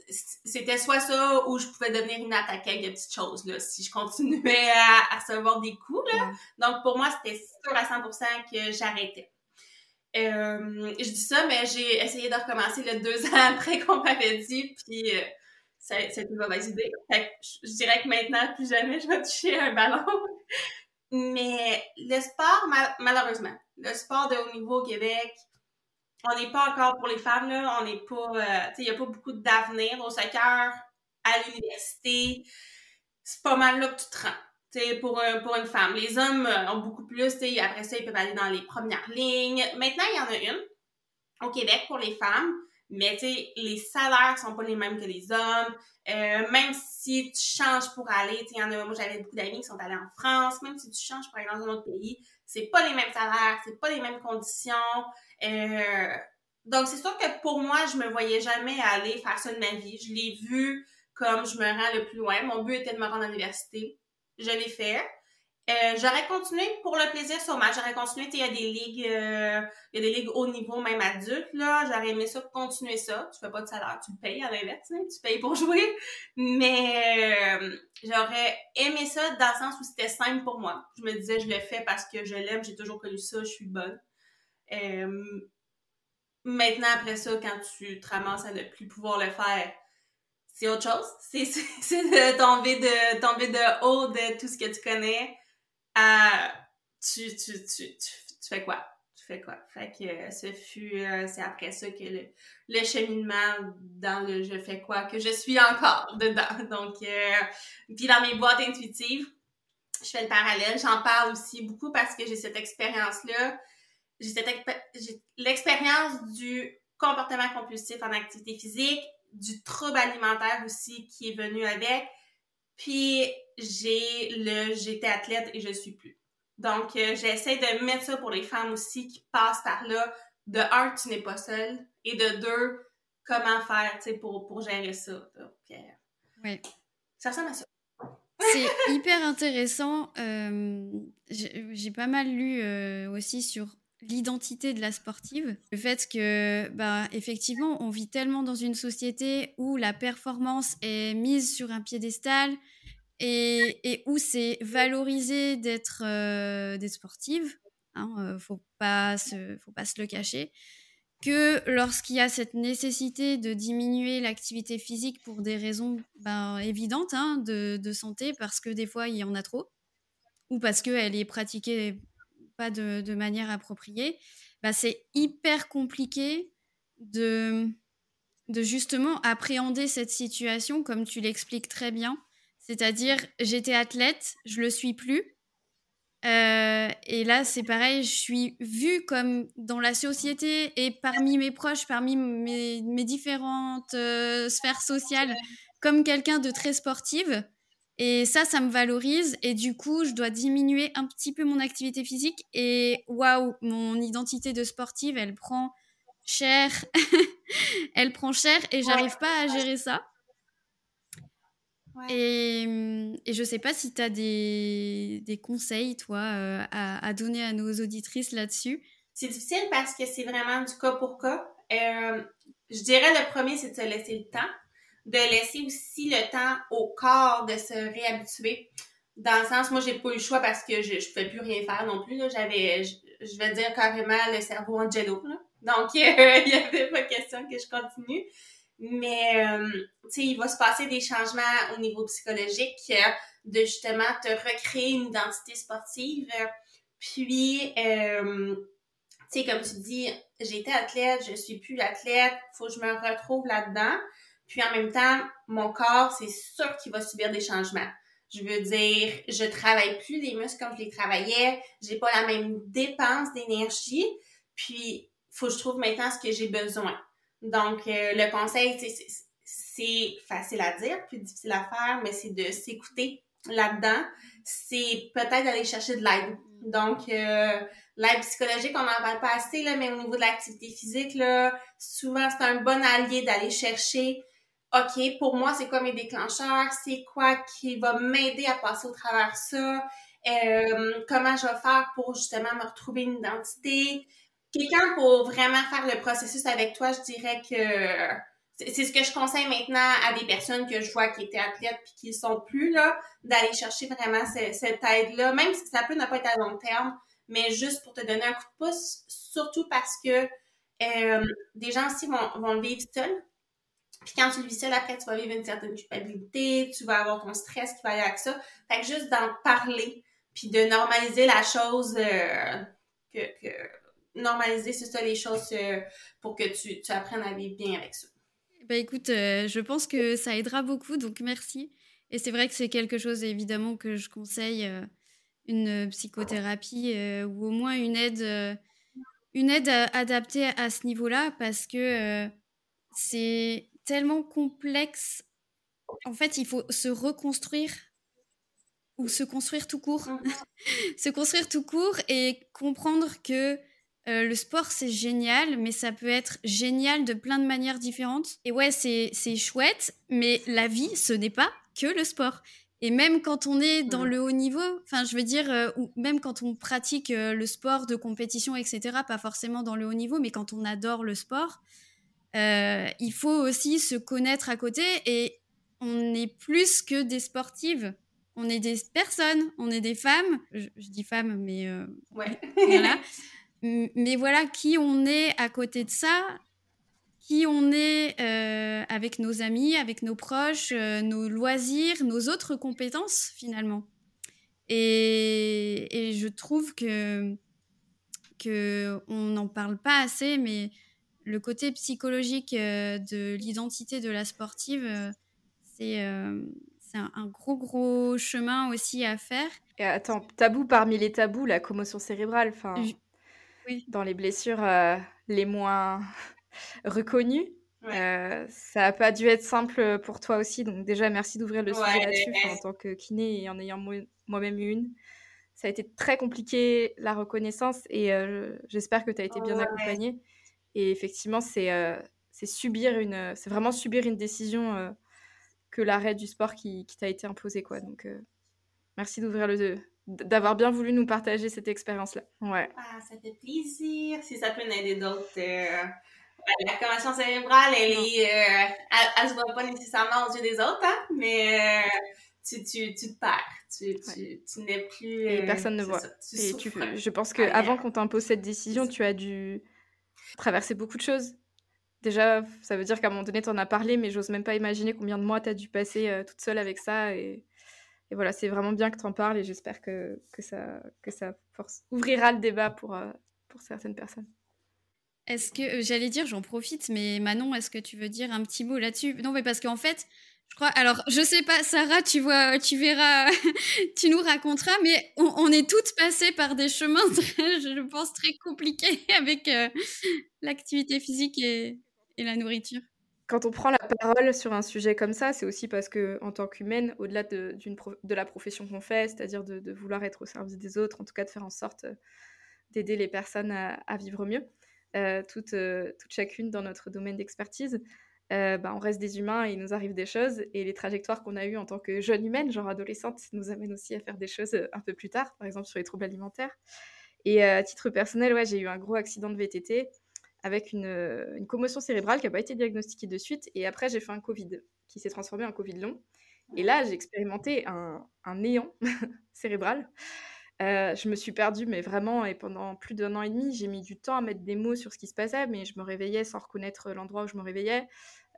c'était soit ça ou je pouvais devenir une attaquée avec des petites choses là, si je continuais à, recevoir des coups. Là. Donc pour moi, c'était sûr à 100% que j'arrêtais. Euh, je dis ça, mais j'ai essayé de recommencer le deux ans [LAUGHS] après qu'on m'avait dit, puis euh, c'était une mauvaise idée. je, dirais que maintenant, plus jamais [LAUGHS] je vais toucher un ballon. mais le sport, malheureusement, le sport de haut niveau au Québec, on n'est pas encore pour les femmes, là. On n'est pas. Euh, tu sais, il n'y a pas beaucoup d'avenir au soccer, à l'université. C'est pas mal là que tu te rends. pour, pour une femme. Les hommes ont beaucoup plus, après ça, ils peuvent aller dans les premières lignes. Maintenant, il y en a une au Québec pour les femmes, mais les salaires sont pas les mêmes que les hommes. Euh, même si tu changes pour aller, tu y en a, moi j'avais beaucoup d'amis qui sont allés en France, même si tu changes pour aller dans un autre pays, c'est pas les mêmes salaires, c'est pas les mêmes conditions. Euh, donc c'est sûr que pour moi, je me voyais jamais aller faire ça de ma vie. Je l'ai vu comme je me rends le plus loin. Mon but était de me rendre à l'université. Je l'ai fait. Euh, j'aurais continué pour le plaisir sûrement. J'aurais continué, il y a des ligues, euh, y a des ligues haut niveau, même adultes, là. J'aurais aimé ça, continuer ça. Tu fais pas de salaire, tu payes à l'inverse, hein. tu payes pour jouer. Mais euh, j'aurais aimé ça dans le sens où c'était simple pour moi. Je me disais, je le fais parce que je l'aime, j'ai toujours connu ça, je suis bonne. Maintenant, après ça, quand tu te ramasses à ne plus pouvoir le faire, c'est autre chose. [LAUGHS] C'est de tomber de tomber de haut de tout ce que tu connais tu, tu, tu, tu, fais quoi? Tu fais quoi? Fait que euh, ce fut, euh, c'est après ça que le, le, cheminement dans le je fais quoi que je suis encore [LAUGHS] dedans. Donc, euh, puis dans mes boîtes intuitives, je fais le parallèle. J'en parle aussi beaucoup parce que j'ai cette expérience-là. J'ai l'expérience du comportement compulsif en activité physique, du trouble alimentaire aussi qui est venu avec, puis j'ai le j'étais athlète et je suis plus. Donc euh, j'essaie de mettre ça pour les femmes aussi qui passent par là. De un, tu n'es pas seule et de deux, comment faire, pour, pour gérer ça. Donc, euh, oui. Ça ressemble à ça. C'est hyper intéressant. Euh, j'ai pas mal lu aussi sur l'identité de la sportive. Le fait que, bah, effectivement, on vit tellement dans une société où la performance est mise sur un piédestal et, où c'est valorisé d'être euh, sportive. Hein, euh, faut pas se, faut pas se le cacher. Que lorsqu'il y a cette nécessité de diminuer l'activité physique pour des raisons ben, évidentes hein, de, de santé, parce que des fois il y en a trop, ou parce qu'elle est pratiquée pas de, manière appropriée, bah, c'est hyper compliqué de, de justement appréhender cette situation comme tu l'expliques très bien. C'est-à-dire, j'étais athlète, je le suis plus. Euh, et là, c'est pareil, je suis vue comme dans la société et parmi mes proches, parmi mes, mes différentes euh, sphères sociales, comme quelqu'un de très sportive. Et ça, ça me valorise. Et du coup, je dois diminuer un petit peu mon activité physique. Et waouh, mon identité de sportive, elle prend cher. [LAUGHS] elle prend cher et j'arrive pas à gérer ça. Et, et, je sais pas si tu as des, des, conseils, toi, euh, à, à, donner à nos auditrices là-dessus. C'est difficile parce que c'est vraiment du cas pour cas. Euh, je dirais le premier, c'est de se laisser le temps de laisser aussi le temps au corps de se réhabituer. Dans le sens, moi, j'ai pas eu le choix parce que je, je pouvais plus rien faire non plus. J'avais, je, vais dire carrément le cerveau en jello. Donc, [LAUGHS] il y avait pas question que je continue. Mais, euh, tu sais, il va se passer des changements au niveau psychologique euh, de justement te recréer une identité sportive. Puis, euh, tu sais, comme tu dis, j'étais athlète, je suis plus athlète, faut que je me retrouve là-dedans. Puis en même temps, mon corps, c'est sûr qu'il va subir des changements. Je veux dire, je travaille plus les muscles comme je les travaillais, j'ai pas la même dépense d'énergie, puis faut que je trouve maintenant ce que j'ai besoin. Donc, euh, le conseil, c'est facile à dire, puis difficile à faire, mais c'est de s'écouter là-dedans. C'est peut-être d'aller chercher de l'aide. Donc, euh, l'aide psychologique, on n'en parle pas assez, là, mais au niveau de l'activité physique, là, souvent, c'est un bon allié d'aller chercher OK, pour moi, c'est quoi mes déclencheurs? C'est quoi qui va m'aider à passer au travers ça? Euh, comment je vais faire pour justement me retrouver une identité? Quelqu'un pour vraiment faire le processus avec toi, je dirais que c'est ce que je conseille maintenant à des personnes que je vois qui étaient athlètes puis qui ne sont plus là, d'aller chercher vraiment cette aide-là, même si ça peut ne pas être à long terme, mais juste pour te donner un coup de pouce, surtout parce que euh, des gens aussi vont, vont vivre seuls. Puis quand tu le vis seul, après, tu vas vivre une certaine culpabilité, tu vas avoir ton stress qui va aller avec ça. Fait que juste d'en parler, puis de normaliser la chose, euh, que, que, normaliser, c'est ça, les choses euh, pour que tu, tu, apprennes à vivre bien avec ça. Ben écoute, euh, je pense que ça aidera beaucoup, donc merci. Et c'est vrai que c'est quelque chose, évidemment, que je conseille, une psychothérapie ou au moins une aide, une aide adaptée à ce niveau-là, parce que c'est tellement complexe. En fait, il faut se reconstruire ou se construire tout court. Mmh. [LAUGHS] se construire tout court et comprendre que euh, le sport, c'est génial, mais ça peut être génial de plein de manières différentes. Et ouais, c'est chouette, mais la vie, ce n'est pas que le sport. Et même quand on est dans mmh. le haut niveau, enfin, je veux dire, euh, ou même quand on pratique euh, le sport de compétition, etc., pas forcément dans le haut niveau, mais quand on adore le sport, il faut aussi se connaître à côté et on est plus que des sportives on est des personnes, on est des femmes. Je, dis femmes, mais euh, ouais. voilà. [LAUGHS] mais voilà qui on est à côté de ça, qui on est euh, avec nos amis, avec nos proches, euh, nos loisirs, nos autres compétences finalement. Et, je trouve que que on n'en parle pas assez, mais le côté psychologique de l'identité de la sportive, c'est c'est un, gros, gros chemin aussi à faire. Et attends, tabou parmi les tabous, la commotion cérébrale, enfin, oui. dans les blessures euh, les moins [LAUGHS] reconnues. Euh, ça n'a pas dû être simple pour toi aussi, donc déjà merci d'ouvrir le sujet là-dessus en tant que kiné et en ayant moi-même eu une. Ça a été très compliqué la reconnaissance et euh, j'espère que tu as été bien accompagnée. Et effectivement, c'est subir une, c'est vraiment subir une décision que l'arrêt du sport qui, qui t'a été imposé. Quoi. Donc, euh, merci d'ouvrir le d'avoir bien voulu nous partager cette expérience-là. Ouais. Ah, ça fait plaisir. Si ça peut aider d'autres. Euh, la commotion cérébrale, elle, est, euh, elle, se voit pas nécessairement aux yeux des autres, hein, mais tu, tu, tu, te perds. Tu, tu, tu n'es plus. Et personne ne voit. Et tu, je pense qu'avant qu'on t'impose cette décision, tu as dû traverser beaucoup de choses déjà, ça veut dire qu'à un moment donné, tu en as parlé, mais j'ose même pas imaginer combien de mois tu as dû passer euh, toute seule avec ça. Et, voilà, c'est vraiment bien que tu en parles et j'espère que, ça force, ouvrira le débat pour, euh, pour certaines personnes. Est-ce que, euh, j'allais dire, j'en profite, mais Manon, est-ce que tu veux dire un petit mot là-dessus? Non, mais parce qu'en fait, je crois, alors, je sais pas, Sarah, tu vois, tu verras, [LAUGHS] tu nous raconteras, mais on, est toutes passées par des chemins, [LAUGHS] je pense, très compliqués [LAUGHS] avec l'activité physique et, et la nourriture. Quand on prend la parole sur un sujet comme ça, c'est aussi parce que, en tant qu'humaine, au-delà de, de, la profession qu'on fait, c'est-à-dire de, vouloir être au service des autres, en tout cas de faire en sorte euh, d'aider les personnes à, vivre mieux, euh, euh, toutes, chacune dans notre domaine d'expertise, bah, on reste des humains et il nous arrive des choses. Et les trajectoires qu'on a eues en tant que jeune humaine, genre adolescente, nous amènent aussi à faire des choses un peu plus tard, par exemple sur les troubles alimentaires. Et à titre personnel, ouais, j'ai eu un gros accident de VTT avec une, commotion cérébrale qui n'a pas été diagnostiquée de suite. Et après, j'ai fait un Covid qui s'est transformé en Covid long. Et là, j'ai expérimenté un, néant [LAUGHS] cérébral. Euh, je me suis perdue, mais vraiment, et pendant plus d'un an et demi, j'ai mis du temps à mettre des mots sur ce qui se passait, mais je me réveillais sans reconnaître l'endroit où je me réveillais.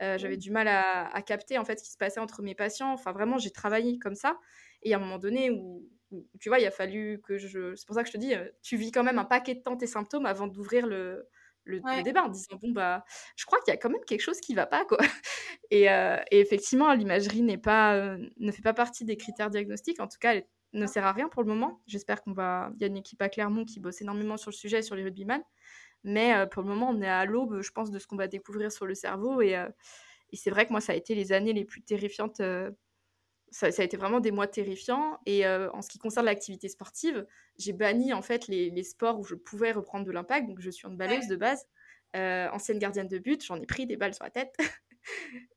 Euh, j'avais du mal à, capter en fait ce qui se passait entre mes patients. Enfin, vraiment, j'ai travaillé comme ça. Et à un moment donné où, tu vois, il a fallu que je. C'est pour ça que je te dis, euh, tu vis quand même un paquet de temps tes symptômes avant d'ouvrir le, le, débat en disant bon bah je crois qu'il y a quand même quelque chose qui va pas quoi [LAUGHS] et, euh, et effectivement l'imagerie n'est pas euh, ne fait pas partie des critères diagnostiques en tout cas elle ne sert à rien pour le moment j'espère qu'on va il y a une équipe à Clermont qui bosse énormément sur le sujet sur les rugbyman mais euh, pour le moment on est à l'aube je pense de ce qu'on va découvrir sur le cerveau et, et c'est vrai que moi ça a été les années les plus terrifiantes ça, a été vraiment des mois terrifiants. Et euh, en ce qui concerne l'activité sportive, j'ai banni en fait les, sports où je pouvais reprendre de l'impact. Donc je suis une balleuse de base, euh, ancienne gardienne de but, j'en ai pris des balles sur la tête. [LAUGHS]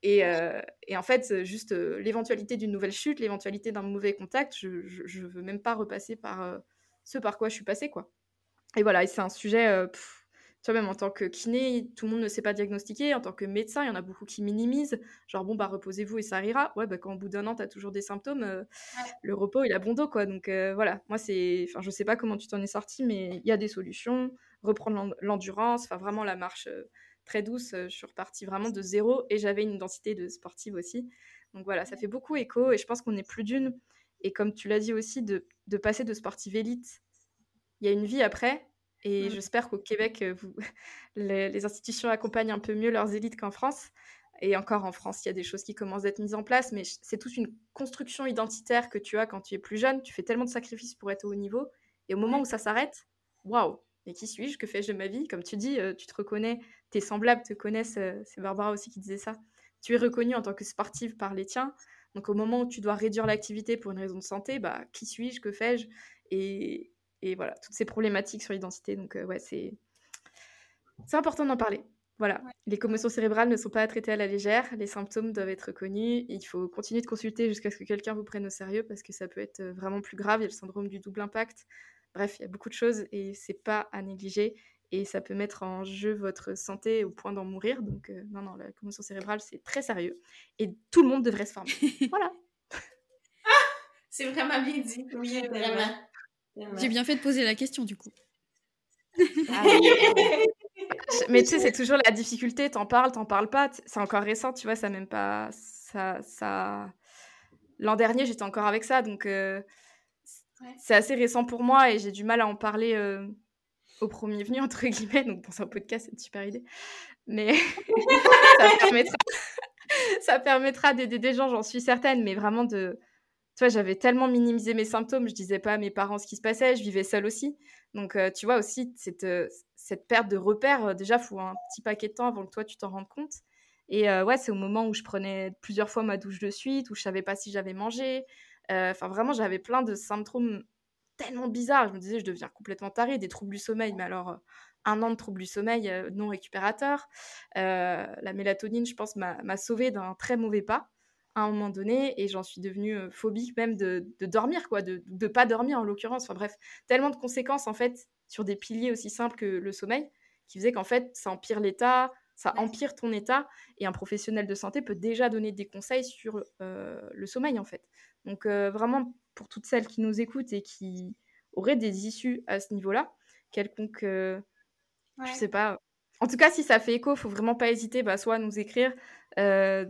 et, euh, et, en fait, juste l'éventualité d'une nouvelle chute, l'éventualité d'un mauvais contact, je, ne veux même pas repasser par ce par quoi je suis passée. quoi. Et voilà, et c'est un sujet tu vois, même en tant que kiné, tout le monde ne sait pas diagnostiquer. En tant que médecin, il y en a beaucoup qui minimisent. Genre, bon, bah, reposez-vous et ça ira. Ouais, bah, quand au bout d'un an, tu as toujours des symptômes, euh, le repos, il a bon dos, quoi. Donc, euh, voilà. Moi, c'est. Enfin, je sais pas comment tu t'en es sorti, mais il y a des solutions. Reprendre l'endurance, enfin, vraiment la marche euh, très douce. je suis repartie vraiment de zéro et j'avais une identité de sportive aussi. Donc, voilà, ça fait beaucoup écho et je pense qu'on est plus d'une. Et comme tu l'as dit aussi, de, de passer de sportive élite, il y a une vie après et mmh. j'espère qu'au Québec, vous, [LAUGHS] les, institutions accompagnent un peu mieux leurs élites qu'en France. Et encore en France, il y a des choses qui commencent d'être mises en place, mais c'est toute une construction identitaire que tu as quand tu es plus jeune. Tu fais tellement de sacrifices pour être au haut niveau. Et au moment où ça s'arrête, waouh, mais qui suis-je? Que fais-je de ma vie? Comme tu dis, euh, tu te reconnais, tes semblables te connaissent. Euh, c'est Barbara aussi qui disait ça. Tu es reconnue en tant que sportive par les tiens. Donc au moment où tu dois réduire l'activité pour une raison de santé, bah qui suis-je? Que fais-je? Et, et, voilà, toutes ces problématiques sur l'identité. Donc euh, ouais, c'est c'est important d'en parler. Voilà, les commotions cérébrales ne sont pas à traiter à la légère, les symptômes doivent être connus, il faut continuer de consulter jusqu'à ce que quelqu'un vous prenne au sérieux parce que ça peut être vraiment plus grave, il y a le syndrome du double impact. Bref, il y a beaucoup de choses et c'est pas à négliger et ça peut mettre en jeu votre santé au point d'en mourir. Donc non, non, la commotion cérébrale, c'est très sérieux et tout le monde devrait se former. [LAUGHS] voilà. c'est vraiment bien dit. Oui, vraiment. J'ai bien fait de poser la question du coup. Ah [LAUGHS] mais tu sais, c'est toujours la difficulté, t'en parles, t'en parles pas. C'est encore récent, tu vois, ça même pas. Ça, ça... L'an dernier, j'étais encore avec ça, donc euh, c'est assez récent pour moi et j'ai du mal à en parler euh, au premier venu, entre guillemets. Donc, dans un podcast, c'est une super idée. Mais [LAUGHS] ça permettra, d'aider des gens, j'en suis certaine, mais vraiment de. Tu vois, j'avais tellement minimisé mes symptômes, je disais pas à mes parents ce qui se passait, je vivais seule aussi. Donc, euh, tu vois aussi, cette, cette perte de repères, euh, déjà, faut un petit paquet de temps avant que toi, tu t'en rendes compte. Et euh, ouais, c'est au moment où je prenais plusieurs fois ma douche de suite, où je savais pas si j'avais mangé. Euh, enfin, vraiment, j'avais plein de symptômes tellement bizarres. Je me disais, je deviens complètement tarée, des troubles du sommeil. Mais alors, un an de troubles du sommeil non récupérateur. la mélatonine, je pense, m'a sauvée d'un très mauvais pas à un moment donné et j'en suis devenue phobique même de, de dormir, quoi, de ne pas dormir en l'occurrence. Enfin bref, tellement de conséquences en fait sur des piliers aussi simples que le sommeil, qui faisait qu'en fait, ça empire l'état, ça empire ton état, et un professionnel de santé peut déjà donner des conseils sur euh, le sommeil, en fait. Donc, euh, vraiment, pour toutes celles qui nous écoutent et qui auraient des issues à ce niveau-là, quelconque, euh, je sais pas, en tout cas, si ça fait écho, faut vraiment pas hésiter, bah, soit à nous écrire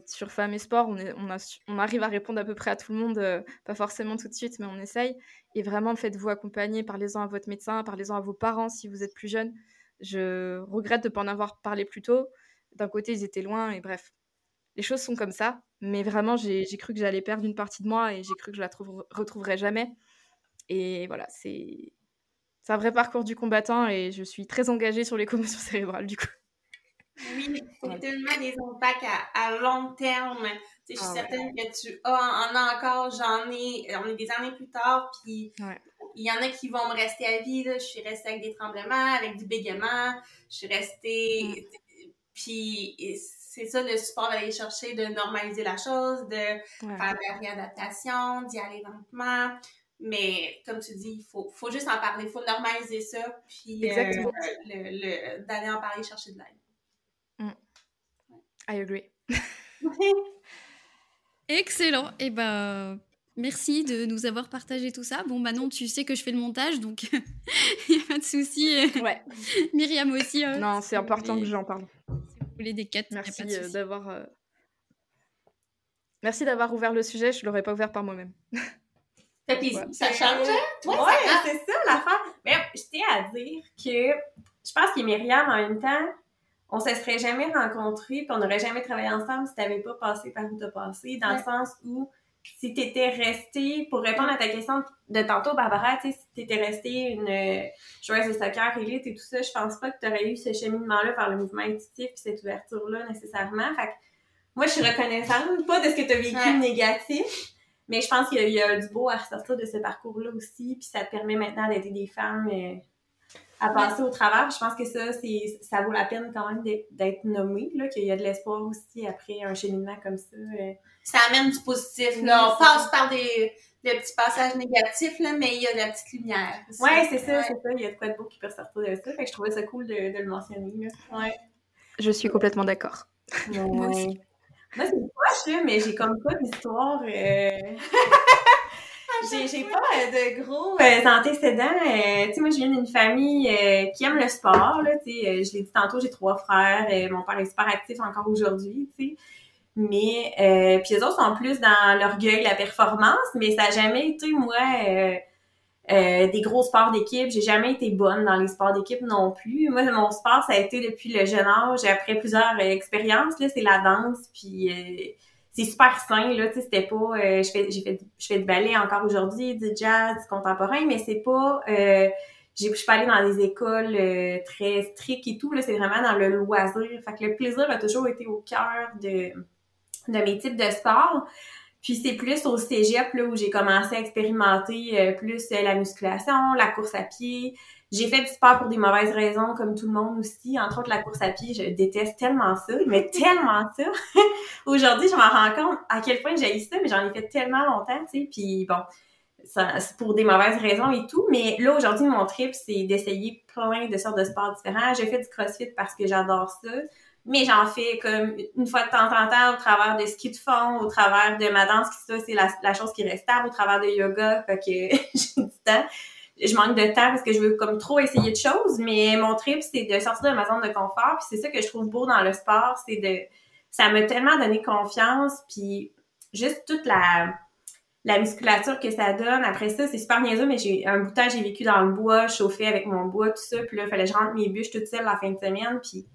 sur Femmes et Sport. On, est, on, a, on, arrive à répondre à peu près à tout le monde, pas forcément tout de suite, mais on essaye. Et vraiment, faites-vous accompagner, parlez-en à votre médecin, parlez-en à vos parents si vous êtes plus jeune. Je regrette de ne pas en avoir parlé plus tôt. D'un côté, ils étaient loin, et bref, les choses sont comme ça. Mais vraiment, j'ai cru que j'allais perdre une partie de moi et j'ai cru que je la trouve, retrouverais jamais. Et voilà, c'est c'est un vrai parcours du combattant et je suis très engagée sur les commotions [LAUGHS] cérébrales du coup. Oui, c'est tellement des impacts à, long terme. Je suis ah certaine que tu as, en as encore, j'en ai, on est des années plus tard, puis il y en a qui vont me rester à vie. Je suis restée avec des tremblements, avec du bégaiement, je suis restée. Mm. Puis c'est ça le support d'aller chercher, de normaliser la chose, de faire de la réadaptation, d'y aller lentement. Mais comme tu dis, il faut, faut juste en parler, il faut normaliser ça, puis euh, d'aller en parler, chercher de l'aide. Mm. I agree. [LAUGHS] Excellent. Et eh ben, merci de nous avoir partagé tout ça. Bon, Manon, tu sais que je fais le montage, donc [LAUGHS] il n'y a pas de souci. Ouais. [LAUGHS] Myriam aussi. Hein, non, c'est important que j'en parle. Si vous voulez des quêtes, merci euh, d'avoir. Euh, merci d'avoir ouvert le sujet. Je l'aurais pas ouvert par moi-même. [LAUGHS] ça change. Ouais, c'est ça l'affaire. Mais je tiens à dire que je pense que Myriam, en même temps, on ne se serait jamais rencontrés puis on n'aurait jamais travaillé ensemble si tu n'avais pas passé par où tu as passé, dans le sens où si tu étais restée, pour répondre à ta question de tantôt, Barbara, si tu étais restée une joueuse de soccer élite et tout ça, je pense pas que tu aurais eu ce cheminement-là vers le mouvement intuitif et cette ouverture-là nécessairement. Fait que moi, je suis reconnaissante, pas de ce que tu as vécu négatif, mais je pense qu'il y, a du beau à ressortir de ce parcours-là aussi, puis ça te permet maintenant d'aider des femmes euh, à passer au travers. Je pense que ça, c'est, ça vaut la peine quand même d'être nommé, là, qu'il y a de l'espoir aussi après un cheminement comme ça. Euh. Ça amène du positif, là. On passe par des, petits passages négatifs, là, mais il y a de la petite lumière. Oui, c'est ça, c'est ça. Il y a de quoi de beau qui peut ressortir de ça. Fait que je trouvais ça cool de, le mentionner, là. Ouais. Je suis complètement d'accord. Moi aussi. [LAUGHS] Moi, c'est proche, mais j'ai comme pas d'histoire. Euh... [LAUGHS] j'ai pas euh, de gros euh, antécédents. Euh, tu sais, moi, je viens d'une famille euh, qui aime le sport. Là, tu sais, je l'ai dit tantôt, j'ai trois frères. mon père est super actif encore aujourd'hui. Tu sais. Mais, puis les autres sont plus dans l'orgueil, la performance, mais ça n'a jamais été, moi, euh, des gros sports d'équipe. J'ai jamais été bonne dans les sports d'équipe non plus. Moi, mon sport, ça a été depuis le jeune âge. Après plusieurs expériences, là, c'est la danse. Puis euh, c'est super sain, là. Tu sais, c'était pas... je, fais, j'ai fait, je fais du ballet encore aujourd'hui, du jazz, du contemporain, mais c'est pas je suis pas allée dans des écoles euh, très strictes et tout, là, c'est vraiment dans le loisir. Fait que le plaisir a toujours été au cœur de, de mes types de sport. Puis c'est plus au cégep là, où j'ai commencé à expérimenter euh, plus euh, la musculation, la course à pied. J'ai fait du sport pour des mauvaises raisons, comme tout le monde aussi. Entre autres, la course à pied, je déteste tellement ça, mais [LAUGHS] tellement ça. [LAUGHS] Aujourd'hui, je m'en rends compte à quel point j'ai ça, mais j'en ai fait tellement longtemps, tu sais. Puis bon, c'est pour des mauvaises raisons et tout. Mais là, aujourd'hui, mon trip, c'est d'essayer plein de sortes de sports différents. J'ai fait du crossfit parce que j'adore ça. Mais j'en fais comme une fois de temps en temps au travers de ski de fond, au travers de ma danse, qui ça, c'est la, chose qui reste stable, au travers de yoga. Fait que [LAUGHS] j'ai du temps. Je manque de temps parce que je veux comme trop essayer de choses. Mais mon trip, c'est de sortir de ma zone de confort. Puis c'est ça que je trouve beau dans le sport, c'est de... Ça m'a tellement donné confiance. Puis juste toute la la musculature que ça donne. Après ça, c'est super niaiseux, mais j'ai un bout de temps, j'ai vécu dans le bois, chauffé avec mon bois, tout ça. Puis là, il fallait que je rentre mes bûches toute seule la fin de semaine. Puis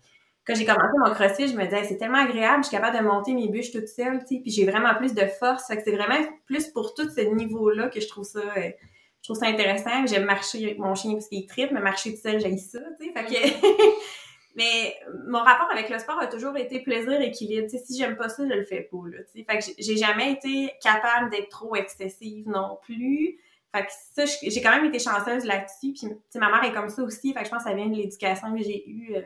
quand j'ai commencé mon crossfit, je me disais, c'est tellement agréable, je suis capable de monter mes bûches toute seule, tu sais. Puis j'ai vraiment plus de force. Fait que c'est vraiment plus pour tout ce niveau-là que je trouve ça... Euh, je trouve ça intéressant. J'aime marcher avec mon chien parce qu'il tripe, mais marcher tout seul, j'ai ça, tu sais. Fait que... [LAUGHS] Mais mon rapport avec le sport a toujours été plaisir, équilibre. T'sais, si j'aime pas ça, je le fais pas. Là, t'sais. fait que j'ai jamais été capable d'être trop excessive non plus. Fait que ça, j'ai quand même été chanceuse là-dessus. Puis ma mère est comme ça aussi. Fait que je pense que ça vient de l'éducation que j'ai eue euh,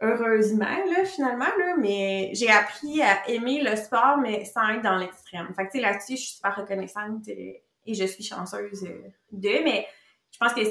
heureusement, là, finalement. Là. Mais j'ai appris à aimer le sport, mais sans être dans l'extrême. Fait que là-dessus, je suis super reconnaissante et, je suis chanceuse euh, de. Mais je pense que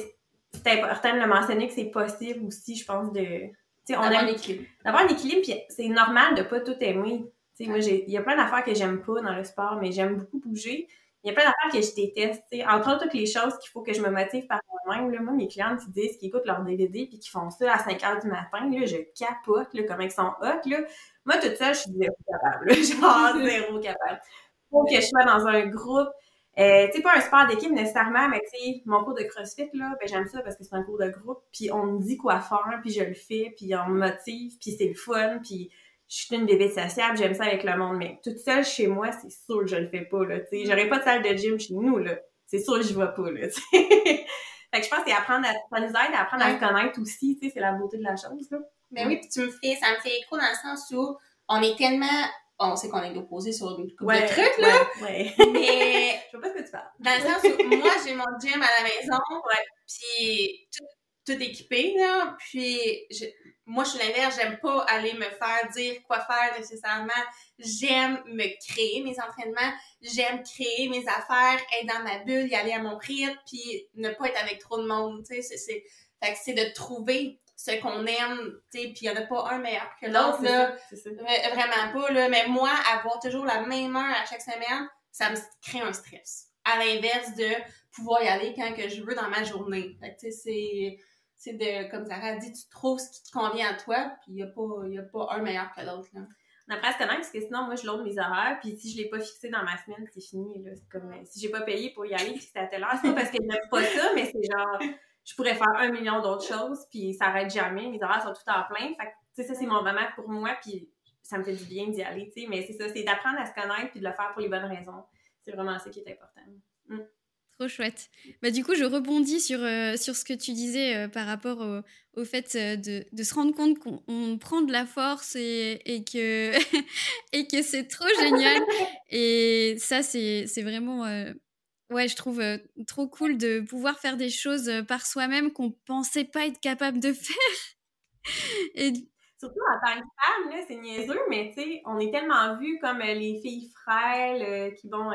c'est important de le mentionner que c'est possible aussi, je pense, de. D'avoir un équilibre. D'avoir un équilibre, puis c'est normal de pas tout aimer. sais moi, il y a plein d'affaires que j'aime pas dans le sport, mais j'aime beaucoup bouger. Il y a plein d'affaires que je déteste. sais Entre autres, toutes les choses qu'il faut que je me motive par moi-même. Moi, mes clients qui disent qu'ils écoutent leur DVD puis qui font ça à 5 h du matin, là, je capote là, comment ils sont hot. Là. Moi, toute seule, je suis zéro capable. [LAUGHS] Genre [LAUGHS] zéro capable. Faut que je sois dans un groupe euh, tu sais, pas un sport d'équipe nécessairement, mais tu sais, mon cours de CrossFit, là, ben j'aime ça parce que c'est un cours de groupe, puis on me dit quoi faire, puis je le fais, puis on me motive, puis c'est le fun, puis je suis une bébé sociable, j'aime ça avec le monde, mais toute seule chez moi, c'est sûr que je le fais pas, là, tu sais. J'aurais pas de salle de gym chez nous, là. C'est sûr que je vais pas, là, tu sais. [LAUGHS] fait que je pense que c'est apprendre à, ça nous aide à apprendre à se connaître aussi, tu sais, c'est la beauté de la chose, là. Mais oui, puis tu me fais, ça me fait écho dans le sens où on est tellement on sait qu'on est opposé sur une couple de trucs, là. Ouais, Mais. [LAUGHS] Je sais pas ce que tu parles. Dans le sens où moi, j'ai mon gym à la maison, ouais. puis tout, tout, équipé, là. Puis je, moi, je suis l'inverse, j'aime pas aller me faire dire quoi faire nécessairement. J'aime me créer mes entraînements, j'aime créer mes affaires, être dans ma bulle, y aller à mon rythme, puis ne pas être avec trop de monde, tu sais. C'est, fait que c'est de trouver ce qu'on aime, tu sais, puis il n'y en a pas un meilleur que l'autre, là. Vraiment pas, là. Mais moi, avoir toujours la même heure à chaque semaine, ça me crée un stress. À l'inverse de pouvoir y aller quand que je veux dans ma journée. Fait tu sais, c'est c'est de, comme Sarah a dit, tu trouves ce qui te convient à toi, puis il n'y a, pas, y a pas un meilleur que l'autre. Là. On apprend à se connaître parce que sinon, moi, je load mes horaires, puis si je ne l'ai pas fixé dans ma semaine, c'est fini. Là. C'est comme si j'ai pas payé pour y aller, puis c'est à telle heure. C'est pas parce que je n'aime pas ça, mais c'est genre, je pourrais faire un million d'autres choses, puis ça n'arrête jamais. Mes horaires sont tout en plein. Fait que, ça, c'est mon moment pour moi, puis ça me fait du bien d'y aller, tu sais. Mais c'est ça, c'est d'apprendre à se connaître, puis de le faire pour les bonnes raisons. C'est vraiment ça qui est important. Mm. Trop chouette. Bah, du coup, je rebondis sur, euh, sur ce que tu disais euh, par rapport au, fait euh, de, de, se rendre compte qu'on prend de la force et, et que, [LAUGHS] et que c'est trop génial. [LAUGHS] Et ça, c'est vraiment Ouais, je trouve trop cool de pouvoir faire des choses par soi-même qu'on pensait pas être capable de [LAUGHS] faire. Surtout en tant que femme, c'est niaiseux, mais tu sais, on est tellement vu comme les filles frêles qui, bon,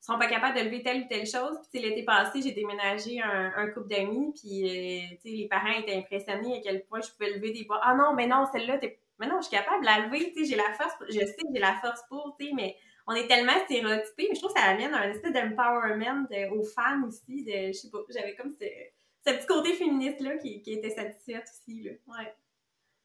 sont pas capables de lever telle ou telle chose. Puis l'été passé, j'ai déménagé un, un couple d'amis, puis tu sais, les parents étaient impressionnés à quel point je pouvais lever des bois. Ah non, mais non, celle-là, t'es... Mais non, je suis capable de la lever, tu sais, j'ai la force, je sais que j'ai la force pour, tu sais, mais on est tellement stéréotypés, mais je trouve que ça amène un espèce d'empowerment aux femmes aussi. De, je sais pas, j'avais comme ce, ce, petit côté féministe-là qui, qui, était satisfaite aussi. Là. Ouais.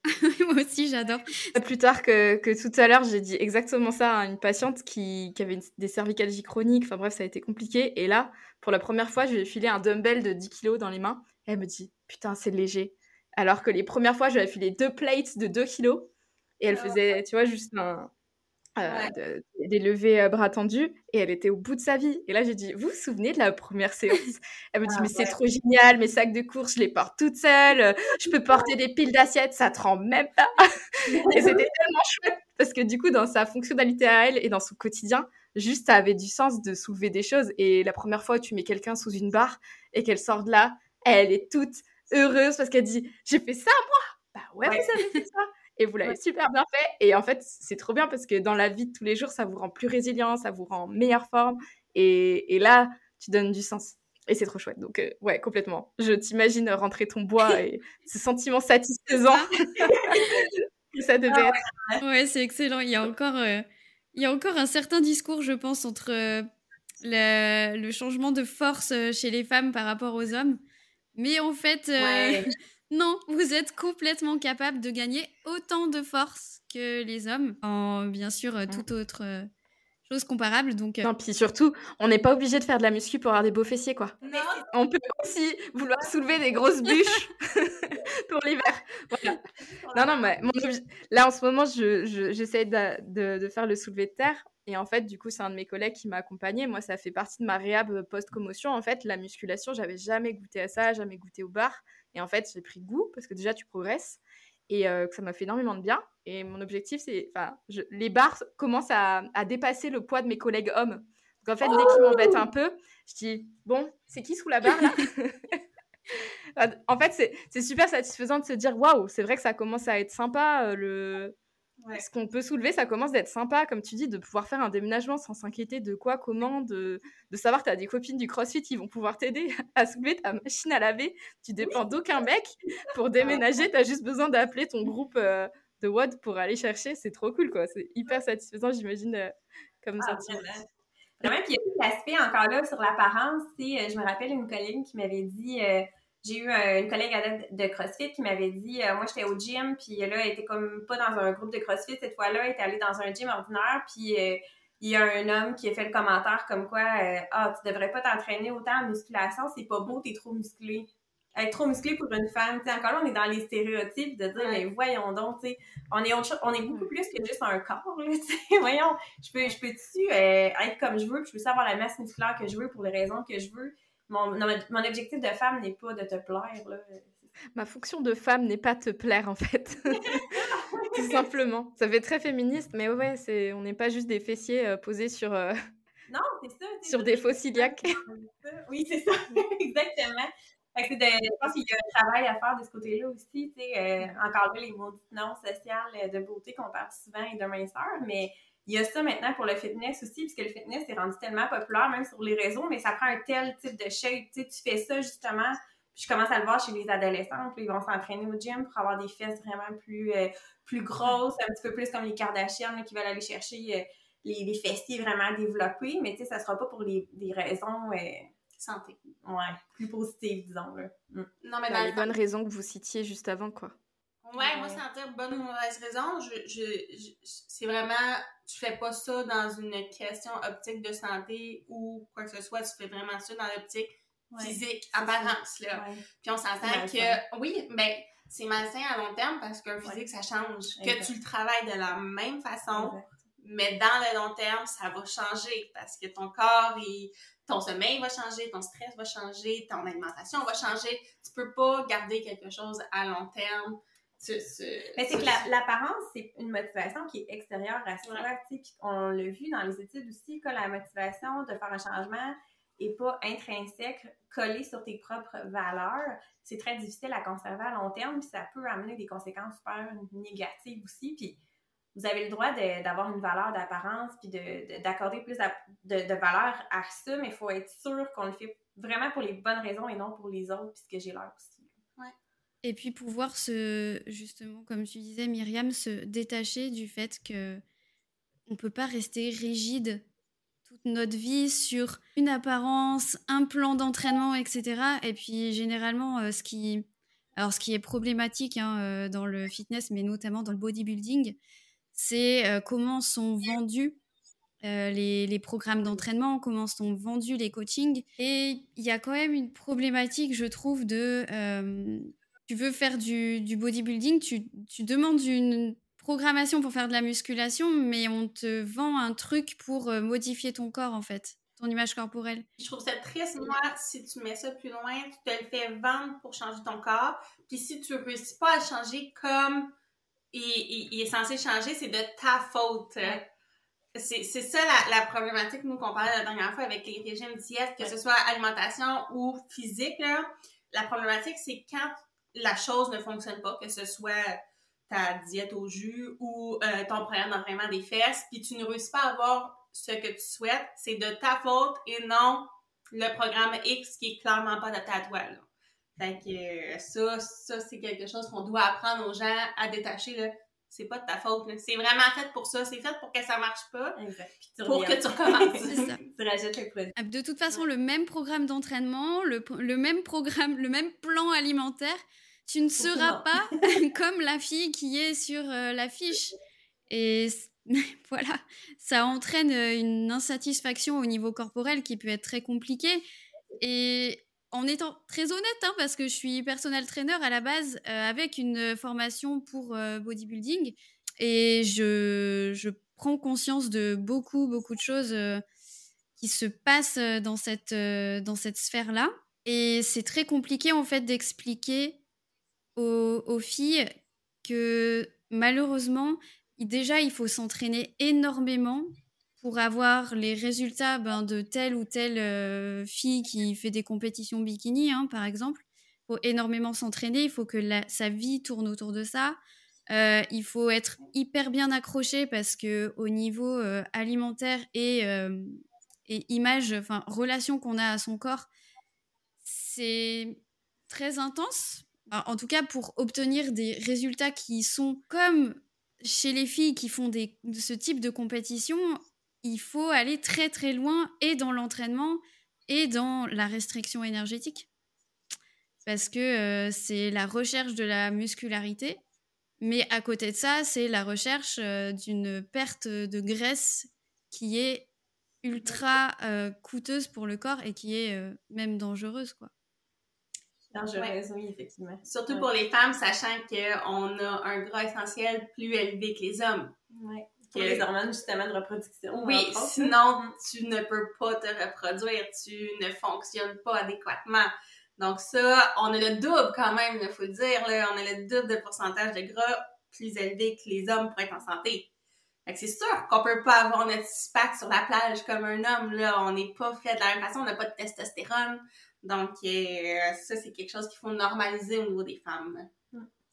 [LAUGHS] Moi aussi, j'adore. Plus tard que, que tout à l'heure, j'ai dit exactement ça à une patiente qui, qui avait une- des cervicalgies chroniques. Enfin bref, ça a été compliqué. Et là, pour la première fois, je lui ai filé un dumbbell de 10 kilos dans les mains. elle me dit Putain, c'est léger. Alors que les premières fois, je lui avais filé deux plates de 2 kilos. Et elle Ah faisait, tu vois, juste un, euh, de- des levées euh, bras tendus. Et elle était au bout de sa vie. Et là, j'ai dit Vous vous souvenez de la première séance? [LAUGHS] Elle me dit Ah Mais c'est trop génial, mes sacs de course, je les porte toute seule. euh, Je peux porter des piles d'assiettes, ça tremble même pas. [LAUGHS] Et c'était tellement chouette parce que du coup, dans sa fonctionnalité à elle et dans son quotidien, juste ça avait du sens de soulever des choses. Et la première fois tu mets quelqu'un sous une barre et qu'elle sort de là, elle est toute heureuse parce qu'elle dit J'ai fait ça moi? Bah ouais, Ouais. vous avez fait ça et vous l'avez super bien fait. Et en fait, c'est trop bien parce que dans la vie de tous les jours, ça vous rend plus résilient, ça vous rend en meilleure forme. Et, et là, tu donnes du sens. Et c'est trop chouette. Donc, euh, ouais, complètement. Je t'imagine rentrer ton bois et [LAUGHS] ce sentiment satisfaisant [LAUGHS] [LAUGHS] que ça devait être. Ouais, c'est excellent. Il y a encore, euh, il y a encore un certain discours, je pense, entre euh, le, le changement de force euh, chez les femmes par rapport aux hommes. Mais en fait, Ouais. Non, vous êtes complètement capable de gagner autant de force que les hommes, en bien sûr euh, toute autre euh, chose comparable. Donc, euh, Non, puis surtout, on n'est pas obligé de faire de la muscu pour avoir des beaux fessiers, quoi. Non, On peut aussi vouloir soulever des grosses bûches [LAUGHS] pour l'hiver. Voilà. Non, non, mais mon obje- là, en ce moment, je, je- j'essaie de, de- de faire le soulevé de terre. Et en fait, du coup, c'est un de mes collègues qui m'a accompagnée. Moi, ça fait partie de ma réhab post-commotion. En fait, la musculation, j'avais jamais goûté à ça, jamais goûté au bar. Et en fait, j'ai pris goût parce que déjà, tu progresses et euh, que ça m'a fait énormément de bien. Et mon objectif, c'est. Enfin, les bars commencent à, à dépasser le poids de mes collègues hommes. Donc, en fait, dès qu'ils m'embêtent un peu, je dis Bon, c'est qui sous la barre là [LAUGHS] En fait, c'est- c'est super satisfaisant de se dire Waouh, c'est vrai que ça commence à être sympa. euh, le... Ouais. Ce qu'on peut soulever, ça commence d'être sympa, comme tu dis, de pouvoir faire un déménagement sans s'inquiéter de quoi, comment, de, de savoir que tu as des copines du crossfit qui vont pouvoir t'aider [LAUGHS] à soulever ta machine à laver. Tu dépends d'aucun mec. Pour déménager, tu as juste besoin d'appeler ton groupe euh, de WOD pour aller chercher. C'est trop cool, quoi. C'est hyper satisfaisant, j'imagine, euh, comme Ah, sentiment. puis il y a l'aspect encore là sur l'apparence. euh, Je me rappelle une collègue qui m'avait dit, euh, j'ai eu euh, une collègue adepte de CrossFit qui m'avait dit, euh, moi j'étais au gym, puis là elle était comme pas dans un groupe de CrossFit cette fois-là, elle était allée dans un gym ordinaire, puis euh, il y a un homme qui a fait le commentaire comme quoi, euh, ah tu devrais pas t'entraîner autant en musculation, c'est pas beau, t'es trop musclé. Être trop musclé pour une femme, tu sais, encore là on est dans les stéréotypes de dire, mais voyons donc, tu sais, on est, autre chose- on est beaucoup plus que juste un corps, là, [LAUGHS] tu sais, voyons je peux, je peux-tu euh, être comme je veux, puis je peux avoir la masse musculaire que je veux pour les raisons que je veux? Mon, non, mon objectif de femme n'est pas de te plaire, là. Ma fonction de femme n'est pas te plaire, en fait. [LAUGHS] Tout simplement. Ça fait très féministe, mais ouais, c'est... on n'est pas juste des fessiers euh, posés sur, euh, Non, c'est ça. sur des fossiliaques. Oui, c'est ça, [LAUGHS] exactement. Fait que c'est de, je pense qu'il y a un travail à faire de ce côté-là aussi, euh, encore là, les maudites normes sociales euh, de beauté qu'on parle souvent et de minceur, mais il y a ça maintenant pour le fitness aussi, puisque le fitness est rendu tellement populaire, même sur les réseaux, mais ça prend un tel type de shape, tu sais, tu fais ça justement, puis je commence à le voir chez les adolescentes, puis ils vont s'entraîner au gym pour avoir des fesses vraiment plus, euh, plus grosses, un petit peu plus comme les Kardashians là, qui veulent aller chercher euh, les, les fessiers vraiment développés, mais tu sais, ça sera pas pour les, des raisons... euh, santé. Ouais, plus positive, disons. Là. Mm. Non, mais dans les le bonnes raisons que vous citiez juste avant, quoi. Ouais, moi, sentir bonne ou mauvaise raison, je, je, je- c'est vraiment, tu fais pas ça dans une question optique de santé ou quoi que ce soit, tu fais vraiment ça dans l'optique Ouais. physique, apparence, là. Ouais. Puis on s'entend que, oui, ben, c'est malsain à long terme parce qu'un physique, ça change. Que tu le travailles de la même façon, Exact. mais dans le long terme, ça va changer parce que ton corps, il- ton sommeil va changer, ton stress va changer, ton alimentation va changer. Tu peux pas garder quelque chose à long terme. Mais c'est que la- l'apparence, c'est une motivation qui est extérieure à soi. Ouais. on l'a vu dans les études aussi, que la motivation de faire un changement n'est pas intrinsèque, collée sur tes propres valeurs. C'est très difficile à conserver à long terme, puis ça peut amener des conséquences super négatives aussi. Puis vous avez le droit d'avoir une valeur d'apparence, puis de- de- d'accorder plus de, de valeur à ça, mais il faut être sûr qu'on le fait vraiment pour les bonnes raisons et non pour les autres, puisque j'ai l'air aussi. Et puis pouvoir se, justement, comme tu disais, Myriam, se détacher du fait que on peut pas rester rigide toute notre vie sur une apparence, un plan d'entraînement, etc. Et puis généralement, euh, ce qui Alors, ce qui est problématique hein, euh, dans le fitness, mais notamment dans le bodybuilding, c'est euh, comment sont vendus les, programmes d'entraînement, comment sont vendus les coachings. Et il y a quand même une problématique, je trouve, de... tu veux faire du, du bodybuilding, tu, tu demandes une programmation pour faire de la musculation, mais on te vend un truc pour euh, modifier ton corps, en fait, ton image corporelle. Je trouve ça triste, moi, si tu mets ça plus loin, tu te le fais vendre pour changer ton corps. Puis si tu réussis pas à le changer comme il, il- il est censé changer, c'est de ta faute. C'est c'est ça la, la problématique, nous, qu'on parlait la dernière fois avec les régimes diètes, que ce soit alimentation ou physique. Là. La problématique, c'est quand la chose ne fonctionne pas, que ce soit ta diète au jus ou euh, ton programme d'entraînement des fesses, puis tu ne réussis pas à avoir ce que tu souhaites, c'est de ta faute et non le programme X qui est clairement pas adapté à toi. Là. Fait que euh, ça, ça c'est quelque chose qu'on doit apprendre aux gens à détacher. Là. C'est pas de ta faute. là. C'est vraiment fait pour ça. C'est fait pour que ça marche pas, Exact. Pour que tu recommences. [LAUGHS] C'est ça. tu rajoutes le produit. Ah, De toute façon, le même programme d'entraînement, le, le même programme, le même plan alimentaire, tu ne seras pas [LAUGHS] [LAUGHS] comme la fille qui est sur euh, l'affiche. Et [LAUGHS] voilà, ça entraîne euh, une insatisfaction au niveau corporel qui peut être très compliquée. Et en étant très honnête, hein, parce que je suis personnel trainer à la base euh, avec une formation pour euh, bodybuilding, et je, je prends conscience de beaucoup, beaucoup de choses euh, qui se passent dans cette, dans cette sphère-là. Et c'est très compliqué en fait d'expliquer aux, filles que malheureusement, déjà, il faut s'entraîner énormément pour avoir les résultats ben, de telle ou telle euh, fille qui fait des compétitions bikini, hein, par exemple. Il faut énormément s'entraîner, il faut que sa vie tourne autour de ça. Euh, il faut être hyper bien accroché parce que au niveau euh, alimentaire et, et image, enfin relation qu'on a à son corps, c'est très intense. Enfin, en tout cas, pour obtenir des résultats qui sont comme chez les filles qui font des, de ce type de compétition, il faut aller très très loin et dans l'entraînement et dans la restriction énergétique. Parce que euh, c'est la recherche de la muscularité, mais à côté de ça, c'est la recherche euh, d'une perte de graisse qui est ultra euh, coûteuse pour le corps et qui est même dangereuse. Quoi. Oui, effectivement. Surtout Ouais. pour les femmes, sachant qu'on a un gras essentiel plus élevé que les hommes. Ouais. Que- Pour les hormones, justement, de reproduction. Oui, autres. sinon, tu ne peux pas te reproduire, tu ne fonctionnes pas adéquatement. Donc ça, on a le double quand même, il faut le dire, là, on a le double de pourcentage de gras plus élevé que les hommes pour être en santé. Fait que c'est sûr qu'on peut pas avoir notre six-pack sur la plage comme un homme, là, on n'est pas fait de la même façon, on n'a pas de testostérone. Donc euh, ça, c'est quelque chose qu'il faut normaliser au niveau des femmes.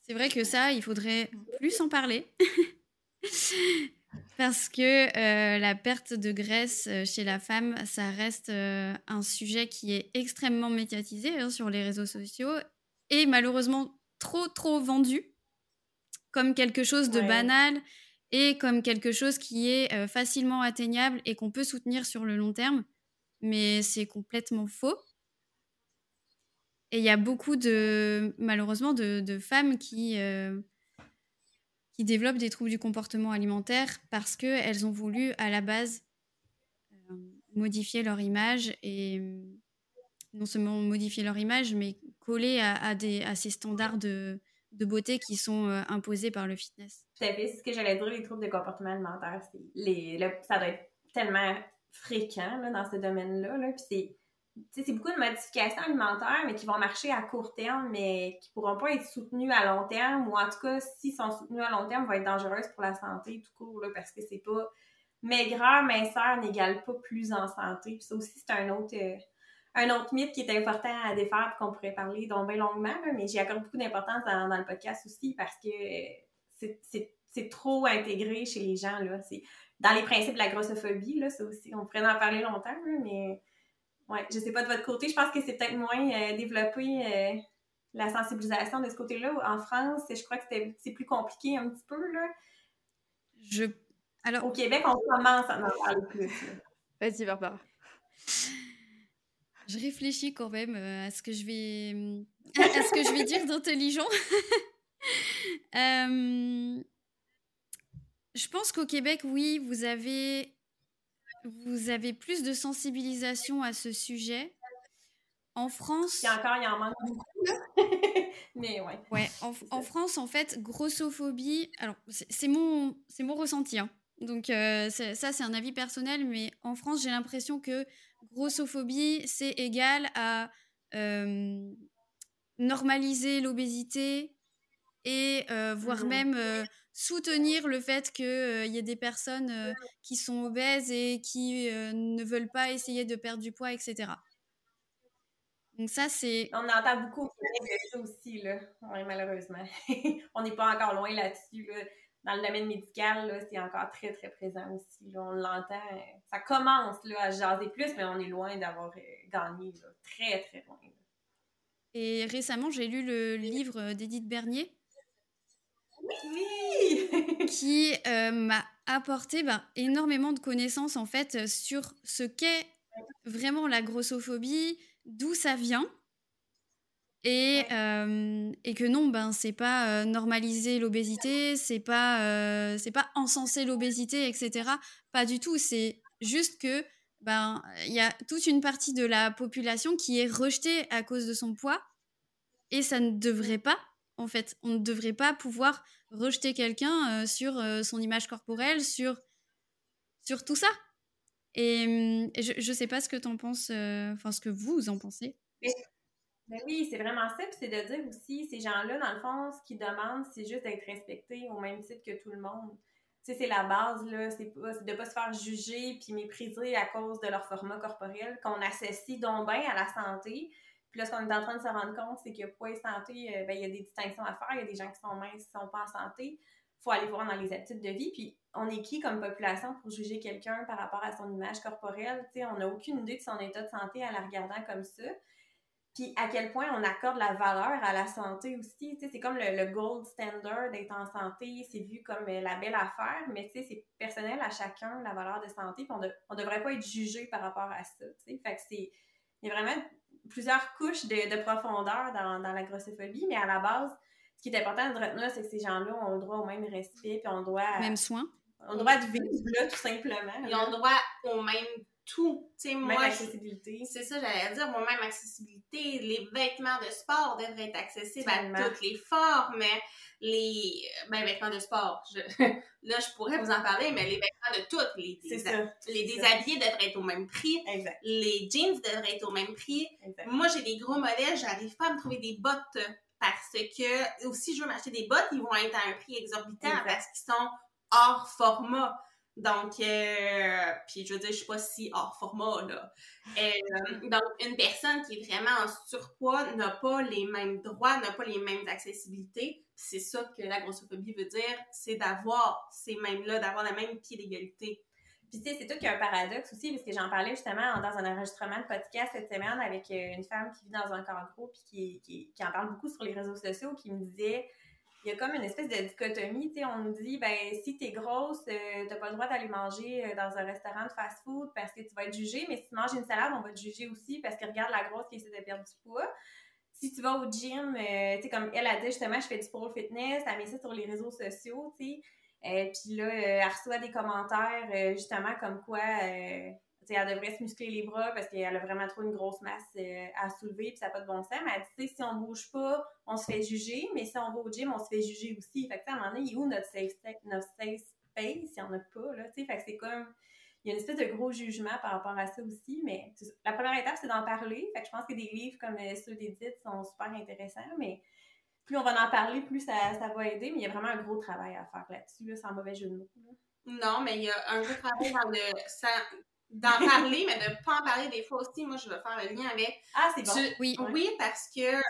C'est vrai que ça, il faudrait plus en parler. [LAUGHS] Parce que euh, la perte de graisse euh, chez la femme, ça reste euh, un sujet qui est extrêmement médiatisé hein, sur les réseaux sociaux et malheureusement trop, trop vendu comme quelque chose de Ouais. banal et comme quelque chose qui est euh, facilement atteignable et qu'on peut soutenir sur le long terme. Mais c'est complètement faux. Et il y a beaucoup de, malheureusement, de, femmes qui, euh, qui développent des troubles du comportement alimentaire parce qu'elles ont voulu, à la base, euh, modifier leur image et euh, non seulement modifier leur image, mais coller à, des, à ces standards de, beauté qui sont imposés par le fitness. Tout à fait, ce que j'allais dire, les troubles de comportement alimentaire, les, le- ça doit être tellement fréquent là, dans ce domaine-là. Là, puis c'est, beaucoup de modifications alimentaires, mais qui vont marcher à court terme, mais qui pourront pas être soutenues à long terme, ou en tout cas, s'ils sont soutenus à long terme, vont être dangereuses pour la santé tout court, là, parce que c'est pas maigreur, minceur n'égale pas plus en santé. Puis ça aussi, c'est un autre, euh, un autre mythe qui est important à défaire et qu'on pourrait parler dont bien longuement, mais j'y accorde beaucoup d'importance dans, le podcast aussi parce que c'est- trop intégré chez les gens. Là. Dans les principes de la grossophobie, là, ça aussi, on pourrait en parler longtemps, là, mais ouais, je sais pas de votre côté, je pense que c'est peut-être moins euh, développé euh, la sensibilisation de ce côté-là. En France, je crois que c'est plus compliqué un petit peu. Là. Je... Alors, Au Québec, on commence à en parler plus. Vas-y, Barbara. Je réfléchis quand même euh, à ce que je vais, à ce que je vais dire d'intelligent. [LAUGHS] Euh, je pense qu'au Québec, oui, vous avez, vous avez plus de sensibilisation à ce sujet. En France? Il y a encore, il y en manque beaucoup. [LAUGHS] Mais ouais. Ouais, en, en, France, en fait, grossophobie. Alors, c'est mon, mon ressenti. Hein. Donc, euh, ça, c'est un avis personnel. Mais en France, j'ai l'impression que grossophobie, c'est égal à euh, normaliser l'obésité et euh, voire mmh même euh, soutenir le fait qu'il euh, y ait des personnes euh, qui sont obèses et qui ne veulent pas essayer de perdre du poids, etc. Donc ça, c'est... On entend beaucoup de ça aussi, là. Malheureusement. [LAUGHS] on n'est pas encore loin là-dessus, là. Dans le domaine médical, c'est encore très, très présent aussi. Là. On l'entend. Ça commence là, à jaser plus, mais on est loin d'avoir gagné. Très, très loin. Et récemment, j'ai lu le livre d'Edith Bernier. Oui! qui euh, m'a apporté ben, énormément de connaissances en fait sur ce qu'est vraiment la grossophobie, d'où ça vient. Et, euh, et, que non, ben, c'est pas euh, normaliser l'obésité, c'est pas, euh, c'est pas encenser l'obésité, etc. Pas du tout. C'est juste que ben il y a toute une partie de la population qui est rejetée à cause de son poids et ça ne devrait pas. En fait, on ne devrait pas pouvoir rejeter quelqu'un euh, sur euh, son image corporelle, sur, sur tout ça. Et, et je, je sais pas ce que t'en penses, enfin ce que vous en pensez. Mais... Oui, c'est vraiment ça. C'est de dire aussi, ces gens-là, dans le fond, ce qu'ils demandent, c'est juste d'être respectés au même titre que tout le monde. Tu c'est la base, là. C'est de ne pas se faire juger puis mépriser à cause de leur format corporel qu'on associe donc bien à la santé. Puis là, ce qu'on est en train de se rendre compte, c'est que poids et santé, euh, ben, il y a des distinctions à faire. Il y a des gens qui sont minces, qui ne sont pas en santé. Il faut aller voir dans les habitudes de vie. Puis on est qui comme population pour juger quelqu'un par rapport à son image corporelle? Tu sais, on n'a aucune idée de son état de santé en la regardant comme ça. Puis à quel point on accorde la valeur à la santé aussi? C'est comme le, gold standard d'être en santé, c'est vu comme euh, la belle affaire, mais c'est personnel à chacun, la valeur de santé, puis on, on devrait pas être jugé par rapport à ça, tu sais. Fait que c'est... Il y a vraiment plusieurs couches de, de profondeur dans, dans, la grossophobie, mais à la base, ce qui est important de retenir, c'est que ces gens-là ont le droit au même respect, puis on doit... Même soin. On droit de vivre là, tout simplement. Ils ont le droit au même tout. Tu sais, moi. accessibilité. C'est ça, j'allais dire. Moi-même, accessibilité. Les vêtements de sport devraient être accessibles Tellement. à toutes les formes. Les ben, vêtements de sport, je, [LAUGHS] là, je pourrais vous en parler, mais les vêtements de toutes. Les, les déshabillés devraient être au même prix. Exact. Les jeans devraient être au même prix. Exact. Moi, j'ai des gros modèles. J'arrive pas à me trouver des bottes parce que, ou si je veux m'acheter des bottes, ils vont être à un prix exorbitant exact. parce qu'ils sont hors format. Donc, euh, puis je veux dire, je suis pas si hors format, là. Euh, donc, une personne qui est vraiment en surpoids n'a pas les mêmes droits, n'a pas les mêmes accessibilités. C'est ça que la grossophobie veut dire, c'est d'avoir ces mêmes-là, d'avoir le même pied d'égalité. Puis tu sais, c'est tout qu'il y a un paradoxe aussi, parce que j'en parlais justement dans un enregistrement de podcast cette semaine avec une femme qui vit dans un camp puis qui, qui en parle beaucoup sur les réseaux sociaux, qui me disait il y a comme une espèce de dichotomie, tu sais, on nous dit, ben, si t'es grosse, euh, t'as pas le droit d'aller manger euh, dans un restaurant de fast-food parce que tu vas être jugée, mais si tu manges une salade, on va te juger aussi parce que regarde la grosse qui essaie de perdre du poids. Si tu vas au gym, euh, tu sais, comme elle a dit, justement, je fais du pole fitness, elle met ça sur les réseaux sociaux, tu sais, puis là, elle reçoit des commentaires, justement, comme quoi Elle devrait se muscler les bras parce qu'elle a vraiment trop une grosse masse euh, à soulever puis ça n'a pas de bon sens. Mais elle dit, si on bouge pas, on se fait juger, mais si on va au gym, on se fait juger aussi. Fait que, à un moment donné, il est où notre safe, notre space s'il n'y en a pas, là? Fait que c'est comme, il y a une espèce de gros jugement par rapport à ça aussi, mais la première étape, c'est d'en parler. Fait que je pense que des livres comme euh, ceux d'Edith sont super intéressants, mais plus on va en parler, plus ça, ça va aider, mais il y a vraiment un gros travail à faire là-dessus, là, sans mauvais jeu. Non, mais il y a un gros travail dans le... Ça d'en parler, mais de ne pas en parler des fois aussi. Moi, je veux faire le lien avec. Ah, c'est bon. Tu, oui. Oui, parce que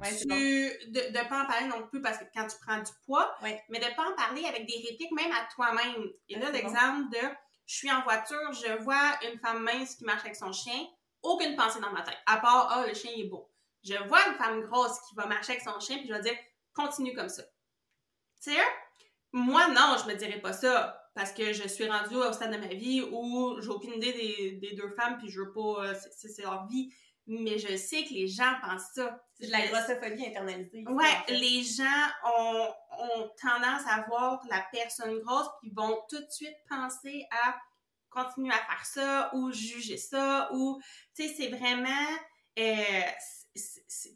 Ouais, tu, bon. de ne pas en parler non plus parce que quand tu prends du poids, ouais. mais de ne pas en parler avec des répliques même à toi-même. Et ouais, là, l'exemple bon. de je suis en voiture, je vois une femme mince qui marche avec son chien, aucune pensée dans ma tête, à part ah, le chien est beau. Je vois une femme grosse qui va marcher avec son chien, puis je vais dire continue comme ça. Tu sais, moi, non, je me dirais pas ça parce que je suis rendue au stade de ma vie où j'ai aucune idée des, des, deux femmes, puis je veux pas, euh, c'est leur vie. Mais je sais que les gens pensent ça. C'est de la grossophobie internalisée. Ouais, les gens ont, ont, tendance à voir la personne grosse, puis vont tout de suite penser à continuer à faire ça ou juger ça ou, tu sais, c'est vraiment, euh,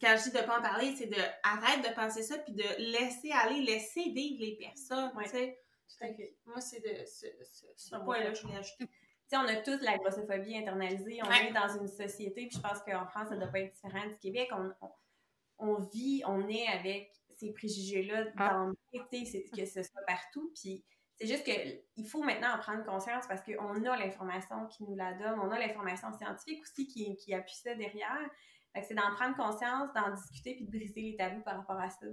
quand je dis de pas en parler, c'est de arrête de penser ça puis de laisser aller, laisser vivre les personnes, tu sais. Moi, c'est de ce, point-là je voulais ajouter. on a tous la grossophobie internalisée. On est dans une société, puis je pense qu'en France, ça ne doit pas être différent du Québec. On, on, vit, on est avec ces préjugés-là ah. dans que ce soit partout. Puis c'est juste qu'il faut maintenant en prendre conscience parce qu'on a l'information qui nous la donne, on a l'information scientifique aussi qui, qui appuie ça derrière. C'est d'en prendre conscience, d'en discuter puis de briser les tabous par rapport à ça.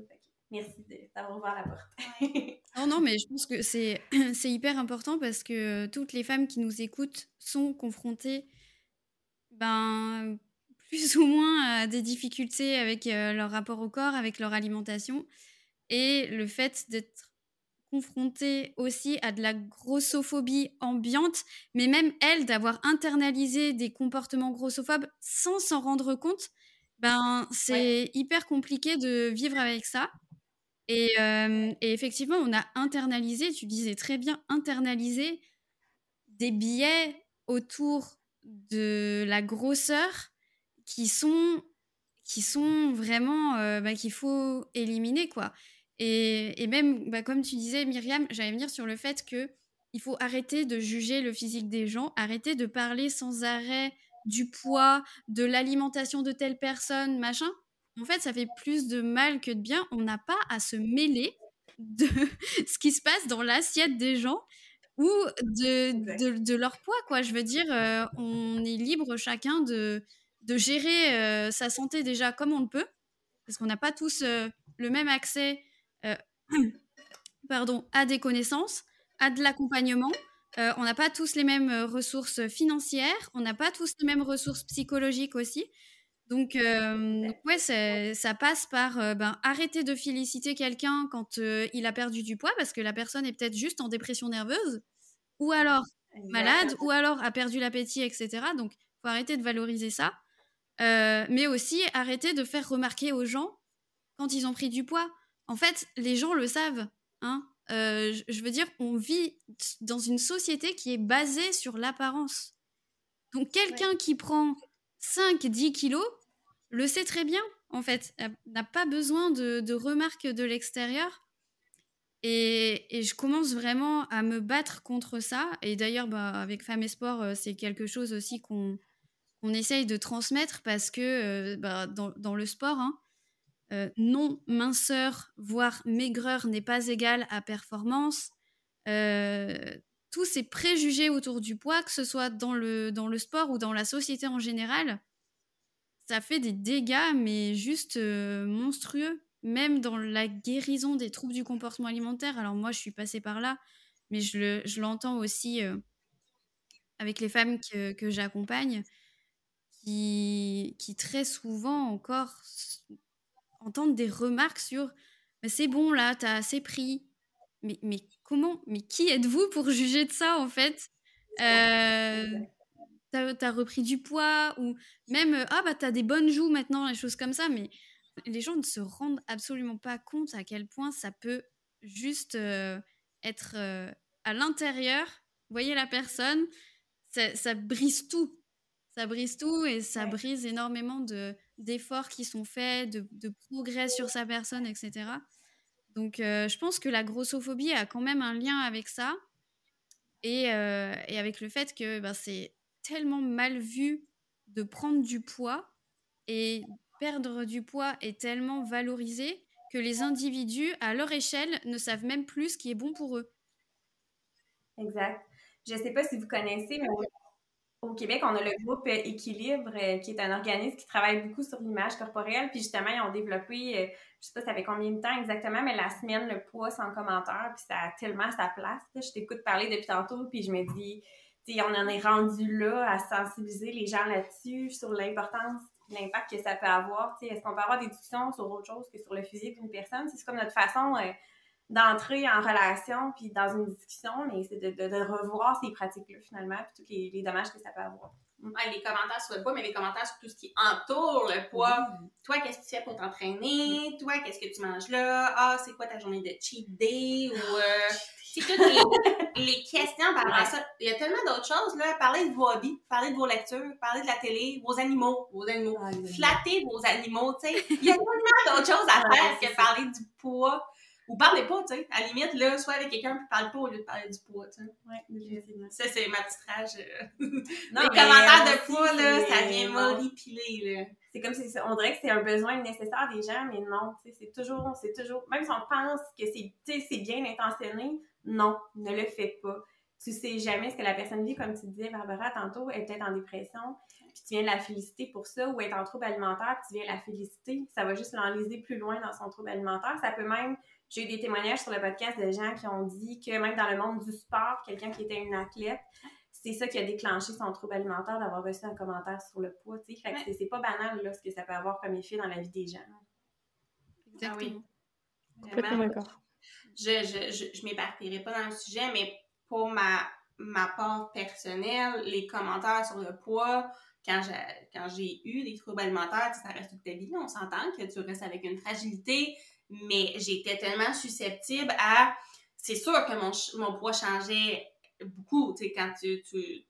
Merci d'avoir ouvert la porte. [LAUGHS] non, non, mais je pense que c'est [CLEARS THROAT] hyper important parce que toutes les femmes qui nous écoutent sont confrontées ben, plus [LAUGHS] ou moins à des difficultés avec euh, leur rapport au corps, avec leur alimentation. Et le fait d'être confrontée aussi à de la grossophobie ambiante, mais même elle, d'avoir internalisé des comportements grossophobes sans s'en rendre compte, ben, c'est hyper compliqué de vivre avec ça. Et, et, effectivement, on a internalisé, tu disais très bien, internalisé des biais autour de la grosseur qui sont, qui sont vraiment, bah, qu'il faut éliminer, quoi. Et, et même, bah, comme tu disais, Myriam, j'allais venir sur le fait que il faut arrêter de juger le physique des gens, arrêter de parler sans arrêt du poids, de l'alimentation de telle personne, machin en fait, ça fait plus de mal que de bien. On n'a pas à se mêler de [LAUGHS] ce qui se passe dans l'assiette des gens ou de, de, leur poids, quoi. Je veux dire, euh, on est libre chacun de, de gérer euh, sa santé déjà comme on le peut, parce qu'on n'a pas tous euh, le même accès [CLEARS THROAT] pardon, à des connaissances, à de l'accompagnement. on n'a pas tous les mêmes ressources financières, on n'a pas tous les mêmes ressources psychologiques aussi. Donc, ouais, ça passe par ben, arrêter de féliciter quelqu'un quand il a perdu du poids parce que la personne est peut-être juste en dépression nerveuse ou alors malade ou alors a perdu l'appétit, etc. Donc, il faut arrêter de valoriser ça. mais aussi arrêter de faire remarquer aux gens quand ils ont pris du poids. En fait, les gens le savent. Hein je veux dire, on vit dans une société qui est basée sur l'apparence. Donc, quelqu'un qui prend 5-10 kilos, le sait très bien, en fait. n'a pas besoin de, remarques de l'extérieur. Et, je commence vraiment à me battre contre ça. Et d'ailleurs, bah, avec Femmes et Sport, euh, c'est quelque chose aussi qu'on essaye de transmettre parce que euh, bah, dans, le sport, hein, euh, non minceur, voire maigreur n'est pas égal à performance. tous ces préjugés autour du poids, que ce soit dans le, dans le sport ou dans la société en général, ça fait des dégâts, mais juste euh, monstrueux. Même dans la guérison des troubles du comportement alimentaire. Alors moi, je suis passée par là, mais je l'entends aussi euh, avec les femmes que, que j'accompagne, qui, qui très souvent encore entendent des remarques sur c'est bon là, t'as assez pris. Mais, mais comment Mais qui êtes-vous pour juger de ça en fait? Euh, t'as as repris du poids ou même euh, ah bah t'as des bonnes joues maintenant, les choses comme ça. Mais les gens ne se rendent absolument pas compte à quel point ça peut juste euh, être euh, à l'intérieur. voyez la personne, ça, brise tout. Ça brise tout et ça brise énormément de d'efforts qui sont faits, de, de, progrès sur sa personne, etc. Donc je pense que la grossophobie a quand même un lien avec ça. Et, et avec le fait que ben, c'est tellement mal vu de prendre du poids et perdre du poids est tellement valorisé que les individus, à leur échelle, ne savent même plus ce qui est bon pour eux. Exact. Je ne sais pas si vous connaissez, mais au Québec, on a le groupe Équilibre, euh, qui est un organisme qui travaille beaucoup sur l'image corporelle. Puis justement, ils ont développé, euh, je ne sais pas ça fait combien de temps exactement, mais la semaine, le poids sans commentaire, puis ça a tellement sa place. Je t'écoute parler depuis tantôt, puis je me dis, on en est rendu là à sensibiliser les gens là-dessus, sur l'importance, l'impact que ça peut avoir. Est-ce qu'on peut avoir des discussions sur autre chose que sur le physique d'une personne? C'est comme notre façon euh, d'entrer en relation puis dans une discussion, mais c'est de, revoir ces pratiques-là finalement, puis tous les, dommages que ça peut avoir. Les commentaires sur le poids, mais les commentaires sur tout ce qui entoure le poids. Toi, qu'est-ce que tu fais pour t'entraîner? Toi, qu'est-ce que tu manges là? Ah, c'est quoi ta journée de cheat day? Ou euh, [LAUGHS] c'est toutes les, [LAUGHS] les, questions par rapport à ça. Il y a tellement d'autres choses, là. Parler de vos hobbies, parler de vos lectures, parler de la télé, vos animaux, vos animaux. Ah, flatter vos animaux, tu sais. [LAUGHS] Il y a tellement d'autres choses à faire que parler du poids. Ou parlez pas, tu sais. À la limite, là, soit avec quelqu'un, puis parle pas au lieu de parler du poids, tu sais. Ouais, ça, c'est ma petite rage. Euh. [LAUGHS] Non, Les commentaires de poids, là, ça vient m'horripiler, là. C'est comme si on dirait que c'est un besoin nécessaire des gens, mais non, tu sais, c'est toujours, c'est toujours, même si on pense que c'est, c'est bien intentionné, non, ne le fais pas. Tu sais jamais ce que la personne vit, comme tu disais, Barbara, tantôt, elle est peut-être en dépression, puis tu viens de la féliciter pour ça, ou elle est en trouble alimentaire, puis tu viens la féliciter, ça va juste l'enliser plus loin dans son trouble alimentaire. Ça peut même j'ai eu des témoignages sur le podcast de gens qui ont dit que même dans le monde du sport, quelqu'un qui était une athlète, c'est ça qui a déclenché son trouble alimentaire d'avoir reçu un commentaire sur le poids. Fait que c'est pas banal là, ce que ça peut avoir comme effet dans la vie des gens. Exactement. Ah Complètement d'accord. Je, je, je, je m'éparpillerai pas dans le sujet, mais pour ma, ma part personnelle, les commentaires sur le poids, quand j'ai, quand j'ai eu des troubles alimentaires, ça reste toute ta vie. On s'entend que tu restes avec une fragilité, mais j'étais tellement susceptible à. C'est sûr que mon, mon poids changeait beaucoup, tu sais, quand tu,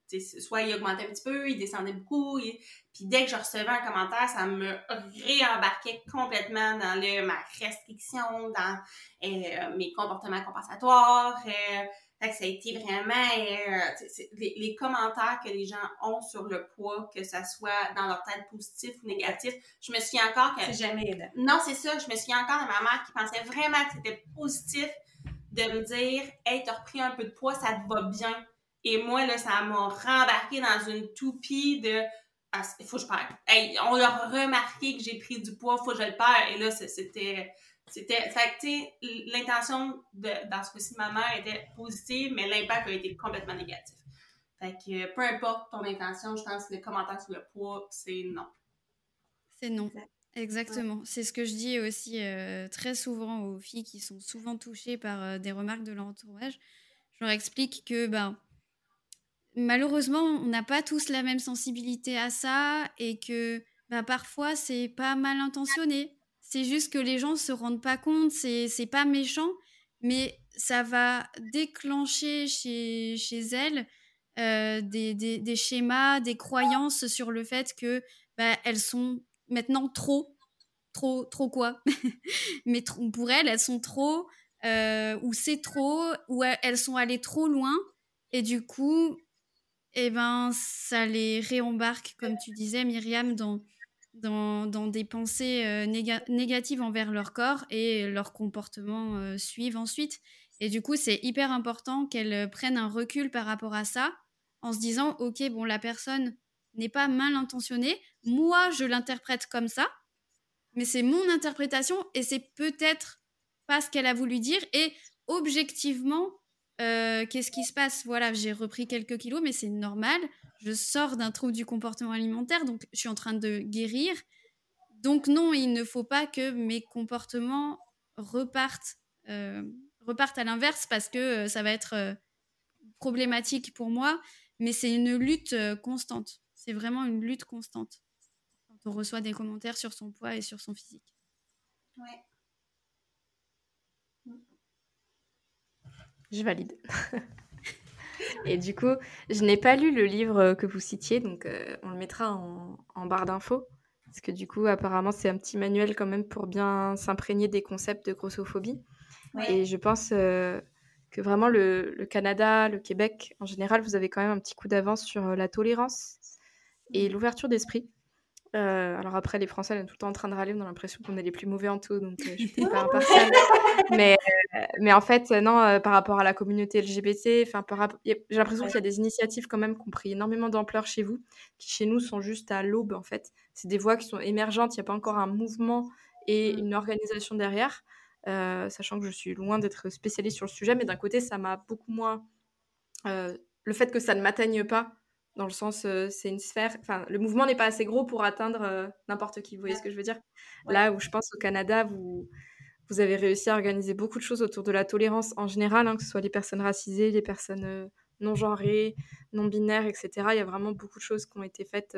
tu soit il augmentait un petit peu, il descendait beaucoup, puis dès que je recevais un commentaire, ça me réembarquait complètement dans le, ma restriction, dans euh, mes comportements compensatoires, euh, fait que ça a été vraiment euh, les, commentaires que les gens ont sur le poids, que ça soit dans leur tête positif ou négatif. Je me suis encore que. C'est jamais aidant. Non, c'est ça. Je me souviens encore de ma mère qui pensait vraiment que c'était positif de me dire Hey, t'as repris un peu de poids, ça te va bien. Et moi, là, ça m'a rembarqué dans une toupie de ah, faut que je perds. Hey, on a remarqué que j'ai pris du poids, faut que je le perds. Et là, c'était c'était, fait que, l'intention de, dans ce cas-ci de ma mère était positive, mais l'impact a été complètement négatif. Fait que, peu importe ton intention, je pense que le commentaire sur le poids, c'est non. C'est non. Exactement. C'est ce que je dis aussi euh, très souvent aux filles qui sont souvent touchées par euh, des remarques de l'entourage. Je leur explique que ben, malheureusement, on n'a pas tous la même sensibilité à ça et que ben, parfois, c'est pas mal intentionné. C'est juste que les gens se rendent pas compte, c'est pas méchant, mais ça va déclencher chez, chez elles euh, des, des, schémas, des croyances sur le fait que bah, elles sont maintenant trop, trop, trop quoi [LAUGHS] Mais pour elles, elles sont trop, euh, ou c'est trop, ou elles sont allées trop loin, et du coup, eh ben, ça les réembarque, comme tu disais, Myriam, dans dans, des pensées euh, négatives envers leur corps et leur comportement euh, suivent ensuite. Et du coup, c'est hyper important qu'elles euh, prennent un recul par rapport à ça en se disant, OK, bon, la personne n'est pas mal intentionnée, moi, je l'interprète comme ça, mais c'est mon interprétation et c'est peut-être pas ce qu'elle a voulu dire. Et objectivement, qu'est-ce qui se passe? Voilà, j'ai repris quelques kilos, mais c'est normal je sors d'un trouble du comportement alimentaire, donc je suis en train de guérir. Donc non, il ne faut pas que mes comportements repartent, euh, repartent à l'inverse parce que euh, ça va être euh, problématique pour moi, mais c'est une lutte constante. C'est vraiment une lutte constante quand on reçoit des commentaires sur son poids et sur son physique. Ouais. Je valide. [LAUGHS] Et du coup, je n'ai pas lu le livre que vous citiez, donc euh, on le mettra en, barre d'infos. Parce que du coup, apparemment, c'est un petit manuel quand même pour bien s'imprégner des concepts de grossophobie. Et je pense euh, que vraiment le, Canada, le Québec, en général, vous avez quand même un petit coup d'avance sur euh, la tolérance et mmh. l'ouverture d'esprit. Euh, alors après, les Français, sont tout le temps en train de râler, on a l'impression qu'on est les plus mauvais en tout, donc euh, je suis pas [LAUGHS] impartiale. mais, euh, mais en fait, non, par rapport à la communauté LGBT, j'ai l'impression qu'il y a des initiatives quand même qui ont pris énormément d'ampleur chez vous, qui chez nous sont juste à l'aube en fait. C'est des voix qui sont émergentes, il n'y a pas encore un mouvement et mmh. une organisation derrière, sachant que je suis loin d'être spécialiste sur le sujet, mais d'un côté, ça m'a beaucoup moins... le fait que ça ne m'atteigne pas, dans le sens, euh, c'est une sphère. Enfin, le mouvement n'est pas assez gros pour atteindre euh, n'importe qui. Vous voyez ce que je veux dire? Là où je pense au Canada, vous, vous avez réussi à organiser beaucoup de choses autour de la tolérance en général, hein, que ce soit les personnes racisées, les personnes euh, non genrées, non binaires, etc. Il y a vraiment beaucoup de choses qui ont été faites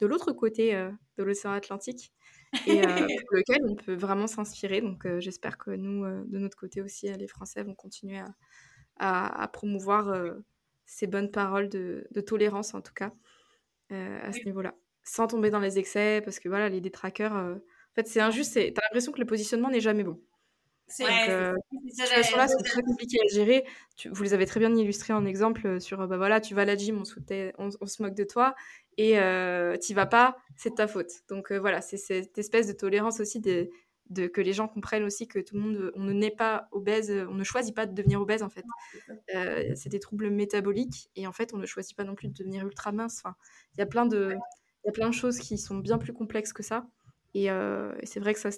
de l'autre côté de l'océan Atlantique et [LAUGHS] pour lequel on peut vraiment s'inspirer. Donc j'espère que nous, de notre côté aussi, les Français vont continuer à, promouvoir ces bonnes paroles de, tolérance, en tout cas, à ce niveau-là, sans tomber dans les excès, parce que voilà, les détraqueurs en fait, c'est injuste. T'as l'impression que le positionnement n'est jamais bon. C'est Donc, euh, ces situations-là sont très compliquées à gérer. vous les avez très bien illustrées en exemple euh, sur, bah voilà, tu vas à la gym, on, on, se moque de toi, et euh, tu vas pas, c'est de ta faute. Donc euh, voilà, c'est cette espèce de tolérance aussi de, de, que les gens comprennent aussi que tout le monde, on ne naît pas obèse, on ne choisit pas de devenir obèse en fait. c'est des troubles métaboliques, et en fait, on ne choisit pas non plus de devenir ultra mince. Enfin, il y a plein de, il y a plein de choses qui sont bien plus complexes que ça. Euh, et, c'est vrai que ça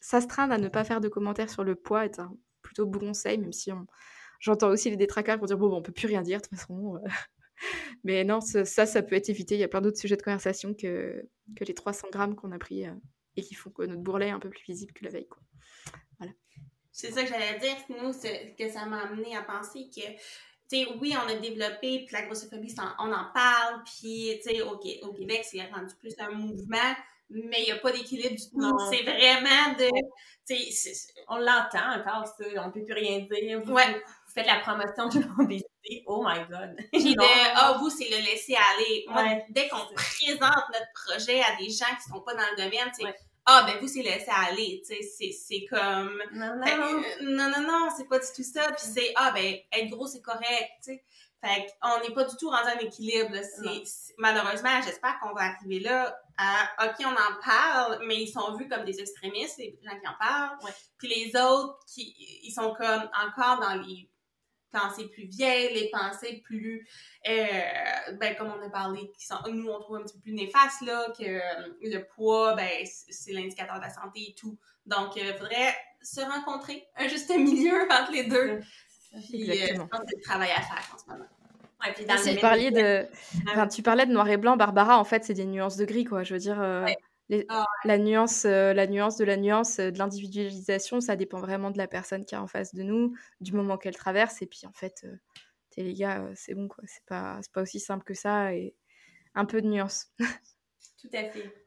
s'astreindre à ne pas faire de commentaires sur le poids est un plutôt bon conseil, même si j'entends aussi les détraqueurs pour dire bon, on peut plus rien dire de toute façon. Euh. Mais non, ça, ça peut être évité. Il y a plein d'autres sujets de conversation que, que les 300 grammes qu'on a pris euh, et qui font que notre bourrelet est un peu plus visible que la veille. Quoi. Voilà. C'est ça que j'allais dire. Nous, que ça m'a amené à penser que sais, oui, on a développé, puis la grossophobie, on en parle, puis, tu sais, au, au, Québec, c'est rendu plus un mouvement, mais il n'y a pas d'équilibre du tout. C'est vraiment de. On l'entend encore, ça. On ne peut plus rien dire. Vous, ouais. vous faites la promotion de l'obésité. Oh my God. [LAUGHS] Puis de, ah, vous, c'est le laisser aller. Moi, dès qu'on présente notre projet à des gens qui ne sont pas dans le domaine, c'est. Ah, ben vous, c'est laisser aller, tu sais, c'est comme... Non, non, non. non, non, non, c'est pas du tout ça. Puis c'est, ah, ben, être gros, c'est correct, tu sais. Fait qu'on n'est pas du tout rendu un équilibre. malheureusement, j'espère qu'on va arriver là à OK, on en parle, mais ils sont vus comme des extrémistes, les gens qui en parlent. Puis les autres, qui, ils sont comme encore dans les pensées plus vieilles, les pensées plus, euh, ben, comme on a parlé, qui sont, nous, on trouve un petit peu plus néfastes, là, que le poids, ben, c'est l'indicateur de la santé et tout. Donc, il faudrait se rencontrer, un juste [LAUGHS] milieu entre les deux. Puis, euh, je pense que travail à faire en ce moment. tu, parlais de... Enfin, tu parlais de noir et blanc, Barbara, en fait, c'est des nuances de gris, quoi. Je veux dire, euh, ah, la, nuance, euh, la nuance de la nuance, de l'individualisation, ça dépend vraiment de la personne qui est en face de nous, du moment qu'elle traverse. Et puis, en fait, les gars, c'est bon, quoi. C'est pas, pas aussi simple que ça. Et un peu de nuance. [LAUGHS] Tout à fait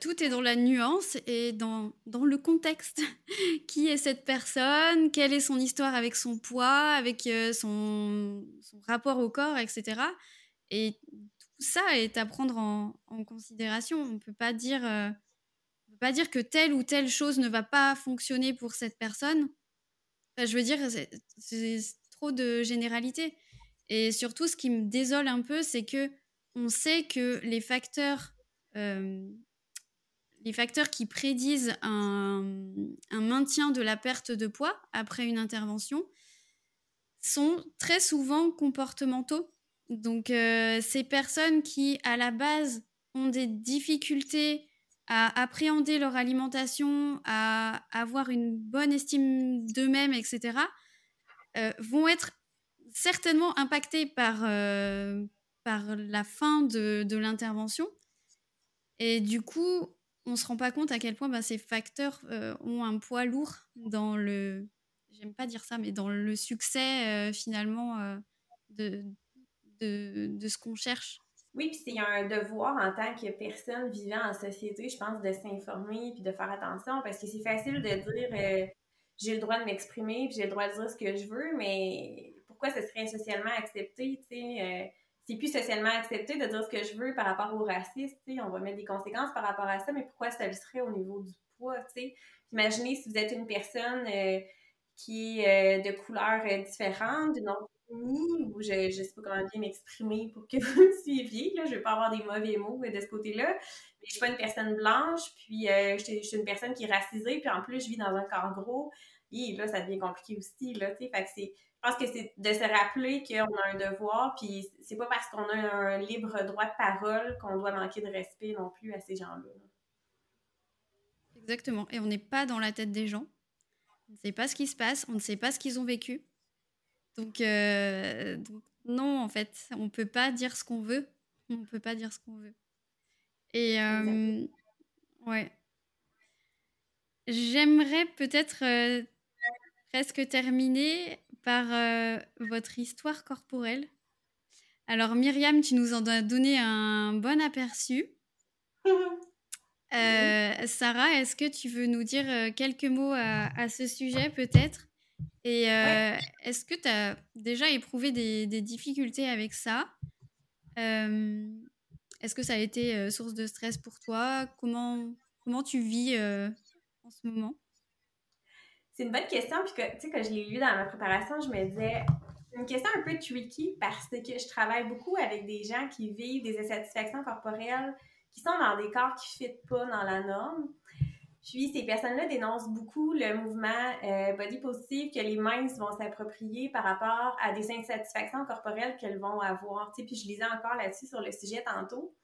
tout est dans la nuance et dans, dans le contexte. [LAUGHS] Qui est cette personne? Quelle est son histoire avec son poids, avec euh, son, son, rapport au corps, etc. Et ça est à prendre en, considération. On ne peut pas dire, euh, pas dire que telle ou telle chose ne va pas fonctionner pour cette personne. je veux dire, c'est trop de généralité. Et surtout, ce qui me désole un peu, c'est que on sait que les facteurs euh, les facteurs qui prédisent un, maintien de la perte de poids après une intervention sont très souvent comportementaux. Donc, euh, ces personnes qui, à la base, ont des difficultés à appréhender leur alimentation, à avoir une bonne estime d'eux-mêmes, etc., euh, vont être certainement impactées par, euh, par la fin de, de l'intervention. Et du coup, on se rend pas compte à quel point bah, ces facteurs ont un poids lourd dans le, j'aime pas dire ça, mais dans le succès finalement euh, de, de, ce qu'on cherche. Oui, puis c'est un devoir en tant que personne vivant en société, je pense, de s'informer puis de faire attention parce que c'est facile de dire j'ai le droit de m'exprimer puis j'ai le droit de dire ce que je veux, mais pourquoi ce serait socialement accepté, tu sais? c'est plus socialement accepté de dire ce que je veux par rapport au racisme, on va mettre des conséquences par rapport à ça, mais pourquoi ça le serait au niveau du poids, tu Imaginez si vous êtes une personne euh, qui est euh, de couleur euh, différente, d'une autre ou je ne sais pas comment bien m'exprimer pour que [LAUGHS] vous me suiviez, là, je ne vais pas avoir des mauvais mots de ce côté-là, mais je suis pas une personne blanche, puis je, suis une personne qui est racisée, puis en plus, je vis dans un corps gros, et là, ça devient compliqué aussi, là, fait que je pense que c'est de se rappeler qu'on a un devoir, puis c'est pas parce qu'on a un libre droit de parole qu'on doit manquer de respect non plus à ces gens-là. Exactement. Et on n'est pas dans la tête des gens. On ne sait pas ce qui se passe, on ne sait pas ce qu'ils ont vécu. Donc, euh, non, en fait, on ne peut pas dire ce qu'on veut. On ne peut pas dire ce qu'on veut. Et euh, ouais. j'aimerais peut-être euh, presque terminer par votre histoire corporelle. Alors Myriam, tu nous en as donné un bon aperçu. [LAUGHS] Sarah, est-ce que tu veux nous dire quelques mots à, ce sujet peut-être? Et est-ce que tu as déjà éprouvé des, des difficultés avec ça? Est-ce que ça a été source de stress pour toi? Comment, comment tu vis en ce moment? C'est une bonne question, puis que, tu sais, quand je l'ai lu dans ma préparation, je me disais, c'est une question un peu tricky parce que je travaille beaucoup avec des gens qui vivent des insatisfactions corporelles, qui sont dans des corps qui ne fitent pas dans la norme. Puis ces personnes-là dénoncent beaucoup le mouvement euh, body positive que les minces vont s'approprier par rapport à des insatisfactions corporelles qu'elles vont avoir. Tu puis je lisais encore là-dessus sur le sujet tantôt.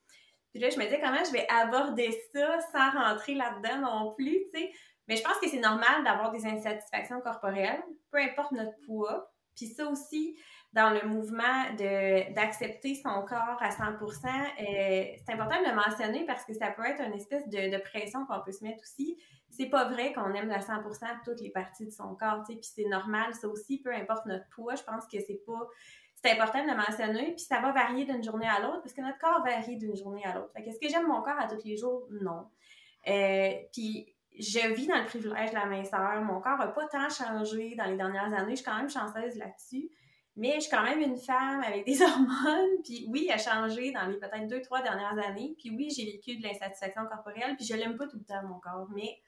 Puis là, je me disais comment je vais aborder ça sans rentrer là-dedans non plus, tu sais? Mais je pense que c'est normal d'avoir des insatisfactions corporelles, peu importe notre poids. Puis ça aussi, dans le mouvement d'accepter son corps à 100% euh, c'est important de le mentionner parce que ça peut être une espèce de, pression qu'on peut se mettre aussi. C'est pas vrai qu'on aime à 100 toutes les parties de son corps, tu sais, puis c'est normal, ça aussi, peu importe notre poids, je pense que c'est pas c'est important de le mentionner, puis ça va varier d'une journée à l'autre, parce que notre corps varie d'une journée à l'autre. Fait qu'est-ce que j'aime mon corps à tous les jours? Non. Euh, puis je vis dans le privilège de la minceur. Mon corps n'a pas tant changé dans les dernières années. Je suis quand même chanceuse là-dessus. Mais je suis quand même une femme avec des [LAUGHS] hormones. Puis oui, a changé dans les peut-être deux, trois dernières années. Puis oui, j'ai vécu de l'insatisfaction corporelle. Puis je l'aime pas tout le temps, mon corps. Mais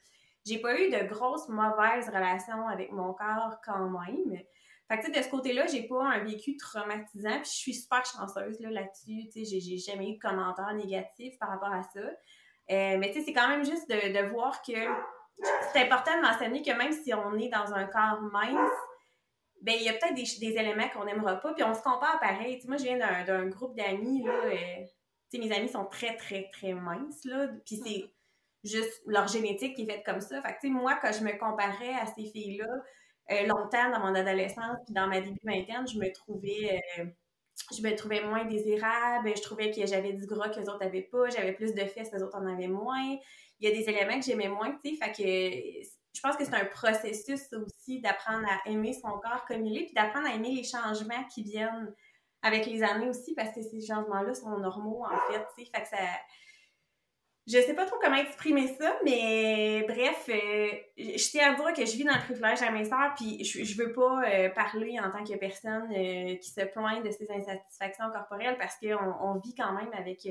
j'ai pas eu de grosses mauvaises relations avec mon corps quand même. Fait que, de ce côté-là, j'ai pas un vécu traumatisant, puis je suis super chanceuse là-dessus. Tu sais, j'ai jamais eu de commentaires négatifs par rapport à ça. Euh, mais tu sais, c'est quand même juste de, voir que c'est important de mentionner que même si on est dans un corps mince, ben il y a peut-être des, éléments qu'on n'aimera pas, puis on se compare pareil. moi, je viens d'un groupe d'amis, là, euh, mes amis sont très, très, très minces, là, puis c'est juste leur génétique qui est faite comme ça. Fait que, moi, quand je me comparais à ces filles-là, euh, longtemps dans mon adolescence puis dans ma début vingtaine, je me trouvais euh, je me trouvais moins désirable, je trouvais que j'avais du gras que les autres n'avaient pas, j'avais plus de fesses les autres en avaient moins. Il y a des éléments que j'aimais moins, tu sais, fait je pense que c'est un processus aussi d'apprendre à aimer son corps comme il est, puis d'apprendre à aimer les changements qui viennent avec les années aussi, parce que ces changements-là sont normaux, en fait, tu sais, fait que ça je sais pas trop comment exprimer ça, mais bref, euh, je tiens à dire que je vis dans le privilège à mes sœurs, puis je, veux pas euh, parler en tant que personne euh, qui se plaint de ses insatisfactions corporelles parce qu'on on vit quand même avec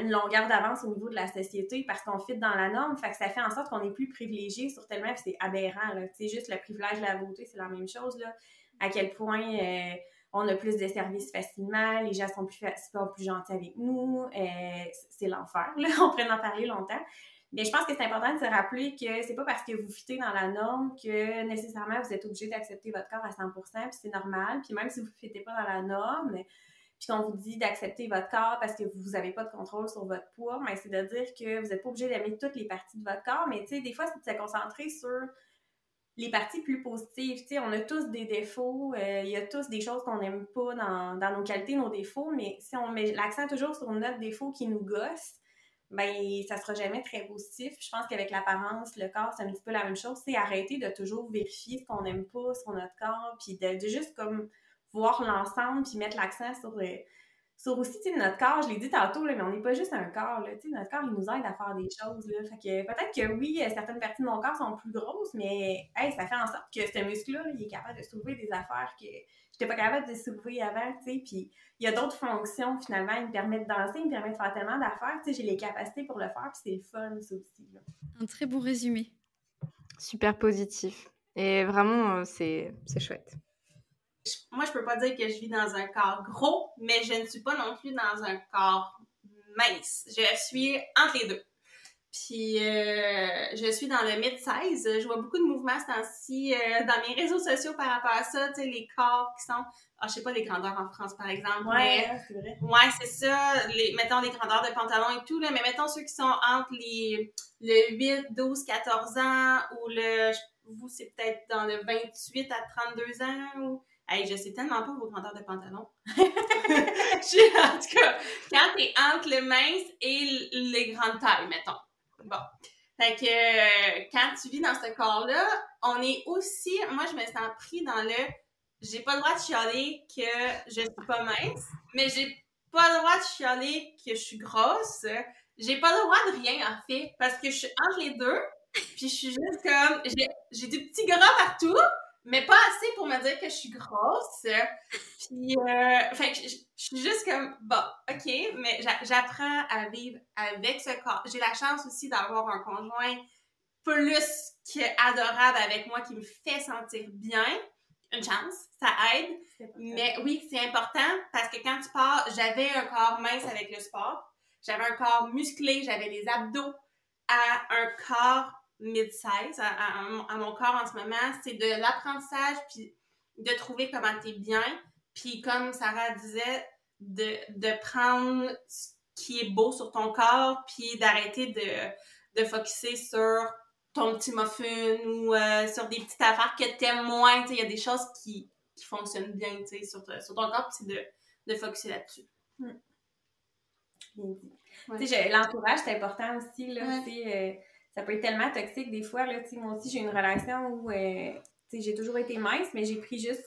une longueur d'avance au niveau de la société parce qu'on fit dans la norme, fait que ça fait en sorte qu'on est plus privilégié sur tellement, c'est aberrant, là. Juste le privilège de la beauté, c'est la même chose, là. À quel point on a plus de services facilement, les gens sont plus, plus gentils avec nous, euh, c'est l'enfer, là, [LAUGHS] on pourrait en parler longtemps. Mais je pense que c'est important de se rappeler que c'est pas parce que vous fitez dans la norme que nécessairement vous êtes obligé d'accepter votre corps à 100%, puis c'est normal. Puis même si vous ne fitez pas dans la norme, puis qu'on vous dit d'accepter votre corps parce que vous n'avez pas de contrôle sur votre poids, mais c'est de dire que vous n'êtes pas obligé d'aimer toutes les parties de votre corps, mais tu sais, des fois, c'est de se concentrer sur les parties plus positives. Tu sais, on a tous des défauts, euh, il y a tous des choses qu'on n'aime pas dans, dans, nos qualités, nos défauts, mais si on met l'accent toujours sur notre défaut qui nous gosse, ben ça sera jamais très positif. Je pense qu'avec l'apparence, le corps, c'est un petit peu la même chose. C'est arrêter de toujours vérifier ce qu'on n'aime pas sur notre corps, puis de, juste comme voir l'ensemble, puis mettre l'accent sur le sur aussi, tu sais, notre corps, je l'ai dit tantôt, là, mais on n'est pas juste un corps, là, tu sais, notre corps, il nous aide à faire des choses, là. Fait que peut-être que oui, certaines parties de mon corps sont plus grosses, mais, hey, ça fait en sorte que ce muscle-là, il est capable de soulever des affaires que j'étais pas capable de soulever avant, tu sais, puis il y a d'autres fonctions, finalement, il me permet de danser, il me permet de faire tellement d'affaires, tu sais, j'ai les capacités pour le faire, puis c'est le fun, ça aussi, là. Un très bon résumé. Super positif. Et vraiment, euh, c'est chouette moi, je peux pas dire que je vis dans un corps gros, mais je ne suis pas non plus dans un corps mince. Je suis entre les deux. Puis, euh, je suis dans le mid-size. Je vois beaucoup de mouvements ce temps-ci euh, dans mes réseaux sociaux par rapport à ça. Tu sais, les corps qui sont, ah, je sais pas, les grandeurs en France, par exemple. Ouais, c'est vrai. Ouais, c'est ça. Les, mettons les grandeurs de pantalon et tout, là. Mais mettons ceux qui sont entre les, le 8, 12, 14 ans ou le, vous, c'est peut-être dans le 28 à 32 ans ou Hey, je sais tellement pas vos grandeurs de pantalon. [LAUGHS] je, en tout cas, quand t'es entre le mince et les grandes tailles, mettons. Bon. Fait que euh, quand tu vis dans ce corps-là, on est aussi, moi je me sens pris dans le, j'ai pas le droit de chialer que je suis pas mince, mais j'ai pas le droit de chialer que je suis grosse. J'ai pas le droit de rien en fait, parce que je suis entre les deux, puis je suis juste comme, j'ai du petit gras partout, mais pas assez pour me dire que je suis grosse. Puis, euh, fait que je, suis juste comme, bon, OK, mais j'apprends à vivre avec ce corps. J'ai la chance aussi d'avoir un conjoint plus qu'adorable avec moi qui me fait sentir bien. Une chance, ça aide. Mais oui, c'est important parce que quand tu pars, j'avais un corps mince avec le sport. J'avais un corps musclé, j'avais les abdos à un corps mid-size à, mon corps en ce moment, c'est de l'apprentissage, puis de trouver comment tu es bien. Puis comme Sarah disait, de, de prendre ce qui est beau sur ton corps, puis d'arrêter de, de focuser sur ton petit muffin ou euh, sur des petites affaires que t'aimes moins. Il y a des choses qui, qui fonctionnent bien sur, sur ton corps, puis c'est de, de focuser là-dessus. Hmm. L'entourage, c'est important aussi. Là, euh, ça peut être tellement toxique des fois. Là, moi aussi, j'ai une relation où euh, j'ai toujours été mince, mais j'ai pris juste.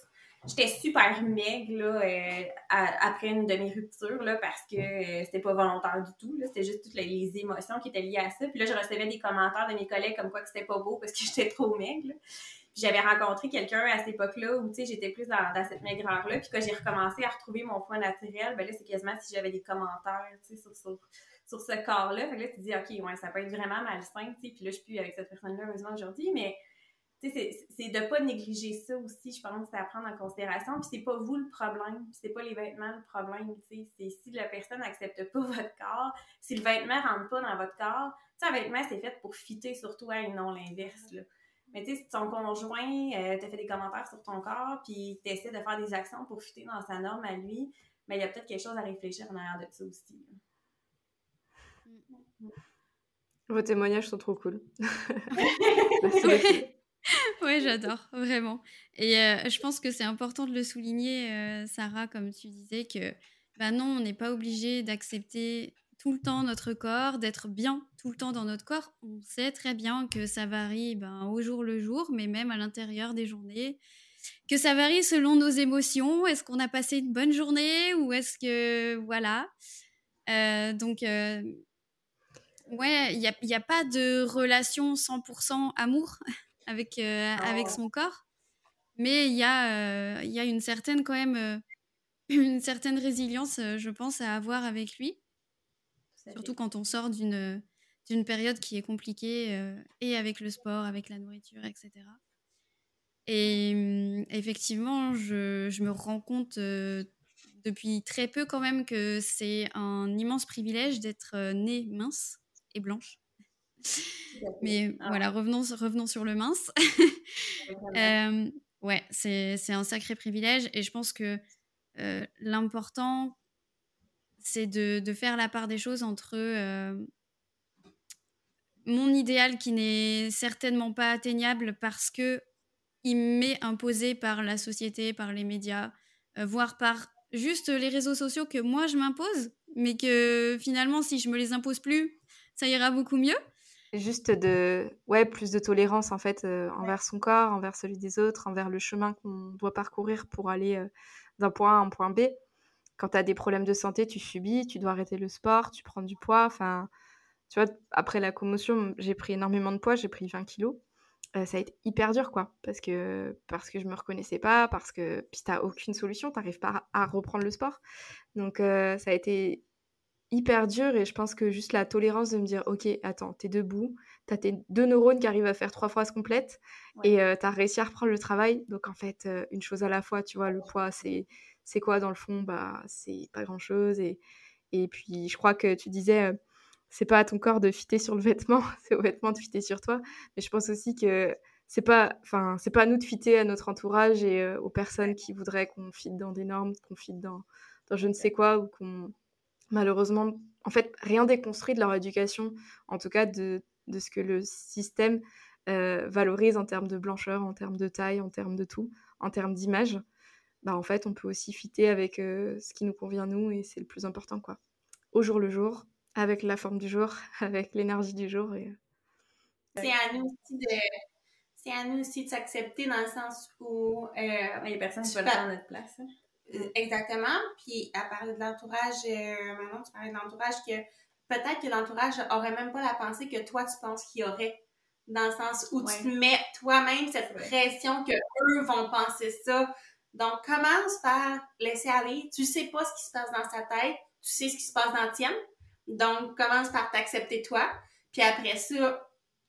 J'étais super maigre là, euh, après une de mes ruptures là, parce que euh, c'était pas volontaire du tout. C'était juste toutes les, émotions qui étaient liées à ça. Puis là, je recevais des commentaires de mes collègues comme quoi que c'était pas beau parce que [LAUGHS] j'étais trop maigre. J'avais rencontré quelqu'un à cette époque-là où j'étais plus dans, cette maigreur-là. Puis quand j'ai recommencé à retrouver mon poids naturel, ben là, c'est quasiment si j'avais des commentaires sur, sur, sur ce corps-là. Fait que là, tu te dis, OK, ouais, ça peut être vraiment malsain, tu sais. Puis là, je suis plus avec cette personne-là, heureusement, aujourd'hui. Mais, c'est de pas négliger ça aussi, je pense, c'est à prendre en considération. Puis c'est pas vous le problème, c'est pas les vêtements le problème, tu sais. C'est si la personne n'accepte pas [LAUGHS] votre corps, si le vêtement rentre pas dans votre corps, tu sais, un vêtement, c'est fait pour fitter sur toi et non l'inverse, là. Mais tu sais, si ton conjoint euh, t'a fait des commentaires sur ton corps, puis t'essaies de faire des actions pour fitter dans sa norme à lui, mais ben, il y a peut-être quelque chose à réfléchir en arrière de ça aussi. Vos témoignages sont trop cool. [LAUGHS] oui, j'adore, vraiment. Et euh, je pense que c'est important de le souligner, euh, Sarah, comme tu disais, que bah non, on n'est pas obligé d'accepter tout le temps notre corps, d'être bien tout le temps dans notre corps. On sait très bien que ça varie ben, au jour le jour, mais même à l'intérieur des journées. Que ça varie selon nos émotions. Est-ce qu'on a passé une bonne journée ou est-ce que. Voilà. Euh, donc, Ouais, il n'y a, y a, pas de relation 100% amour [LAUGHS] avec, euh, avec son corps, mais il y, a, euh, y a une certaine, quand même, euh, [CLEARS THROAT] une certaine résilience, je pense, à avoir avec lui. Surtout quand on sort d'une d'une période qui est compliquée, et avec le sport, avec la nourriture, etc. Et mmh, effectivement, je, je, me rends compte depuis très peu quand même que c'est un immense privilège d'être née mince blanche. Mais ah. voilà, revenons, revenons sur le mince. [LAUGHS] euh, ouais, c'est un sacré privilège et je pense que euh, l'important, c'est de, de, faire la part des choses entre euh, mon idéal qui n'est certainement pas atteignable parce que il m'est imposé par la société, par les médias, voire par juste les réseaux sociaux que moi je m'impose, mais que finalement si je me les impose plus, ça ira beaucoup mieux. Juste de, ouais, plus de tolérance en fait euh, envers son corps, envers celui des autres, envers le chemin qu'on doit parcourir pour aller euh, d'un point A à un point B. Quand tu as des problèmes de santé, tu subis, tu dois arrêter le sport, tu prends du poids. Enfin, tu vois, après la commotion, j'ai pris énormément de poids, j'ai pris 20 kilos. Euh, ça a été hyper dur, quoi, parce que, parce que je me reconnaissais pas, parce que puis t'as aucune solution, t'arrives pas à, reprendre le sport. Donc ça a été hyper dur et je pense que juste la tolérance de me dire ok attends t'es debout t'as tes deux neurones qui arrivent à faire trois phrases complètes et euh, t'as réussi à reprendre le travail. Donc en fait euh, une chose à la fois tu vois le poids c'est c'est quoi dans le fond? Bah c'est pas grand chose et et puis je crois que tu disais euh, c'est pas à ton corps de fitter sur le vêtement [LAUGHS] c'est au vêtement de fitter sur toi. Mais je pense aussi que c'est pas enfin c'est pas à nous de fitter à notre entourage et aux personnes qui voudraient qu'on fitte dans des normes qu'on fitte dans dans je ne sais quoi ou qu'on malheureusement, en fait, rien déconstruit de leur éducation, en tout cas de, de ce que le système euh, valorise en termes de blancheur, en termes de taille, en termes de tout, en termes d'image. Bah, en fait, on peut aussi fitter avec euh, ce qui nous convient nous et c'est le plus important, quoi. Au jour le jour, avec la forme du jour, [LAUGHS] avec l'énergie du jour et, C'est à nous aussi de c'est à nous aussi de s'accepter dans le sens où euh, il y a personne qui va le faire à notre place. Hein. Exactement. Puis à parler de l'entourage, euh, maintenant tu parlais de l'entourage que peut-être que l'entourage aurait même pas la pensée que toi tu penses qu'il y aurait. Dans le sens où tu mets toi-même cette pression que eux vont penser ça. Donc commence par laisser aller. Tu sais pas ce qui se passe dans sa tête, tu sais ce qui se passe dans la tienne. Donc commence par t'accepter toi. Puis après ça,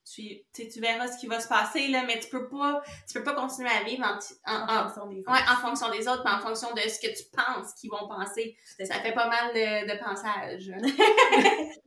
tu, tu verras ce qui va se passer, là, mais tu peux pas, tu peux pas continuer à vivre en, en, fonction des autres. Ouais, en fonction des autres, mais en fonction de ce que tu penses qu'ils vont penser. Ça fait pas mal de, de pensage. [LAUGHS] [LAUGHS]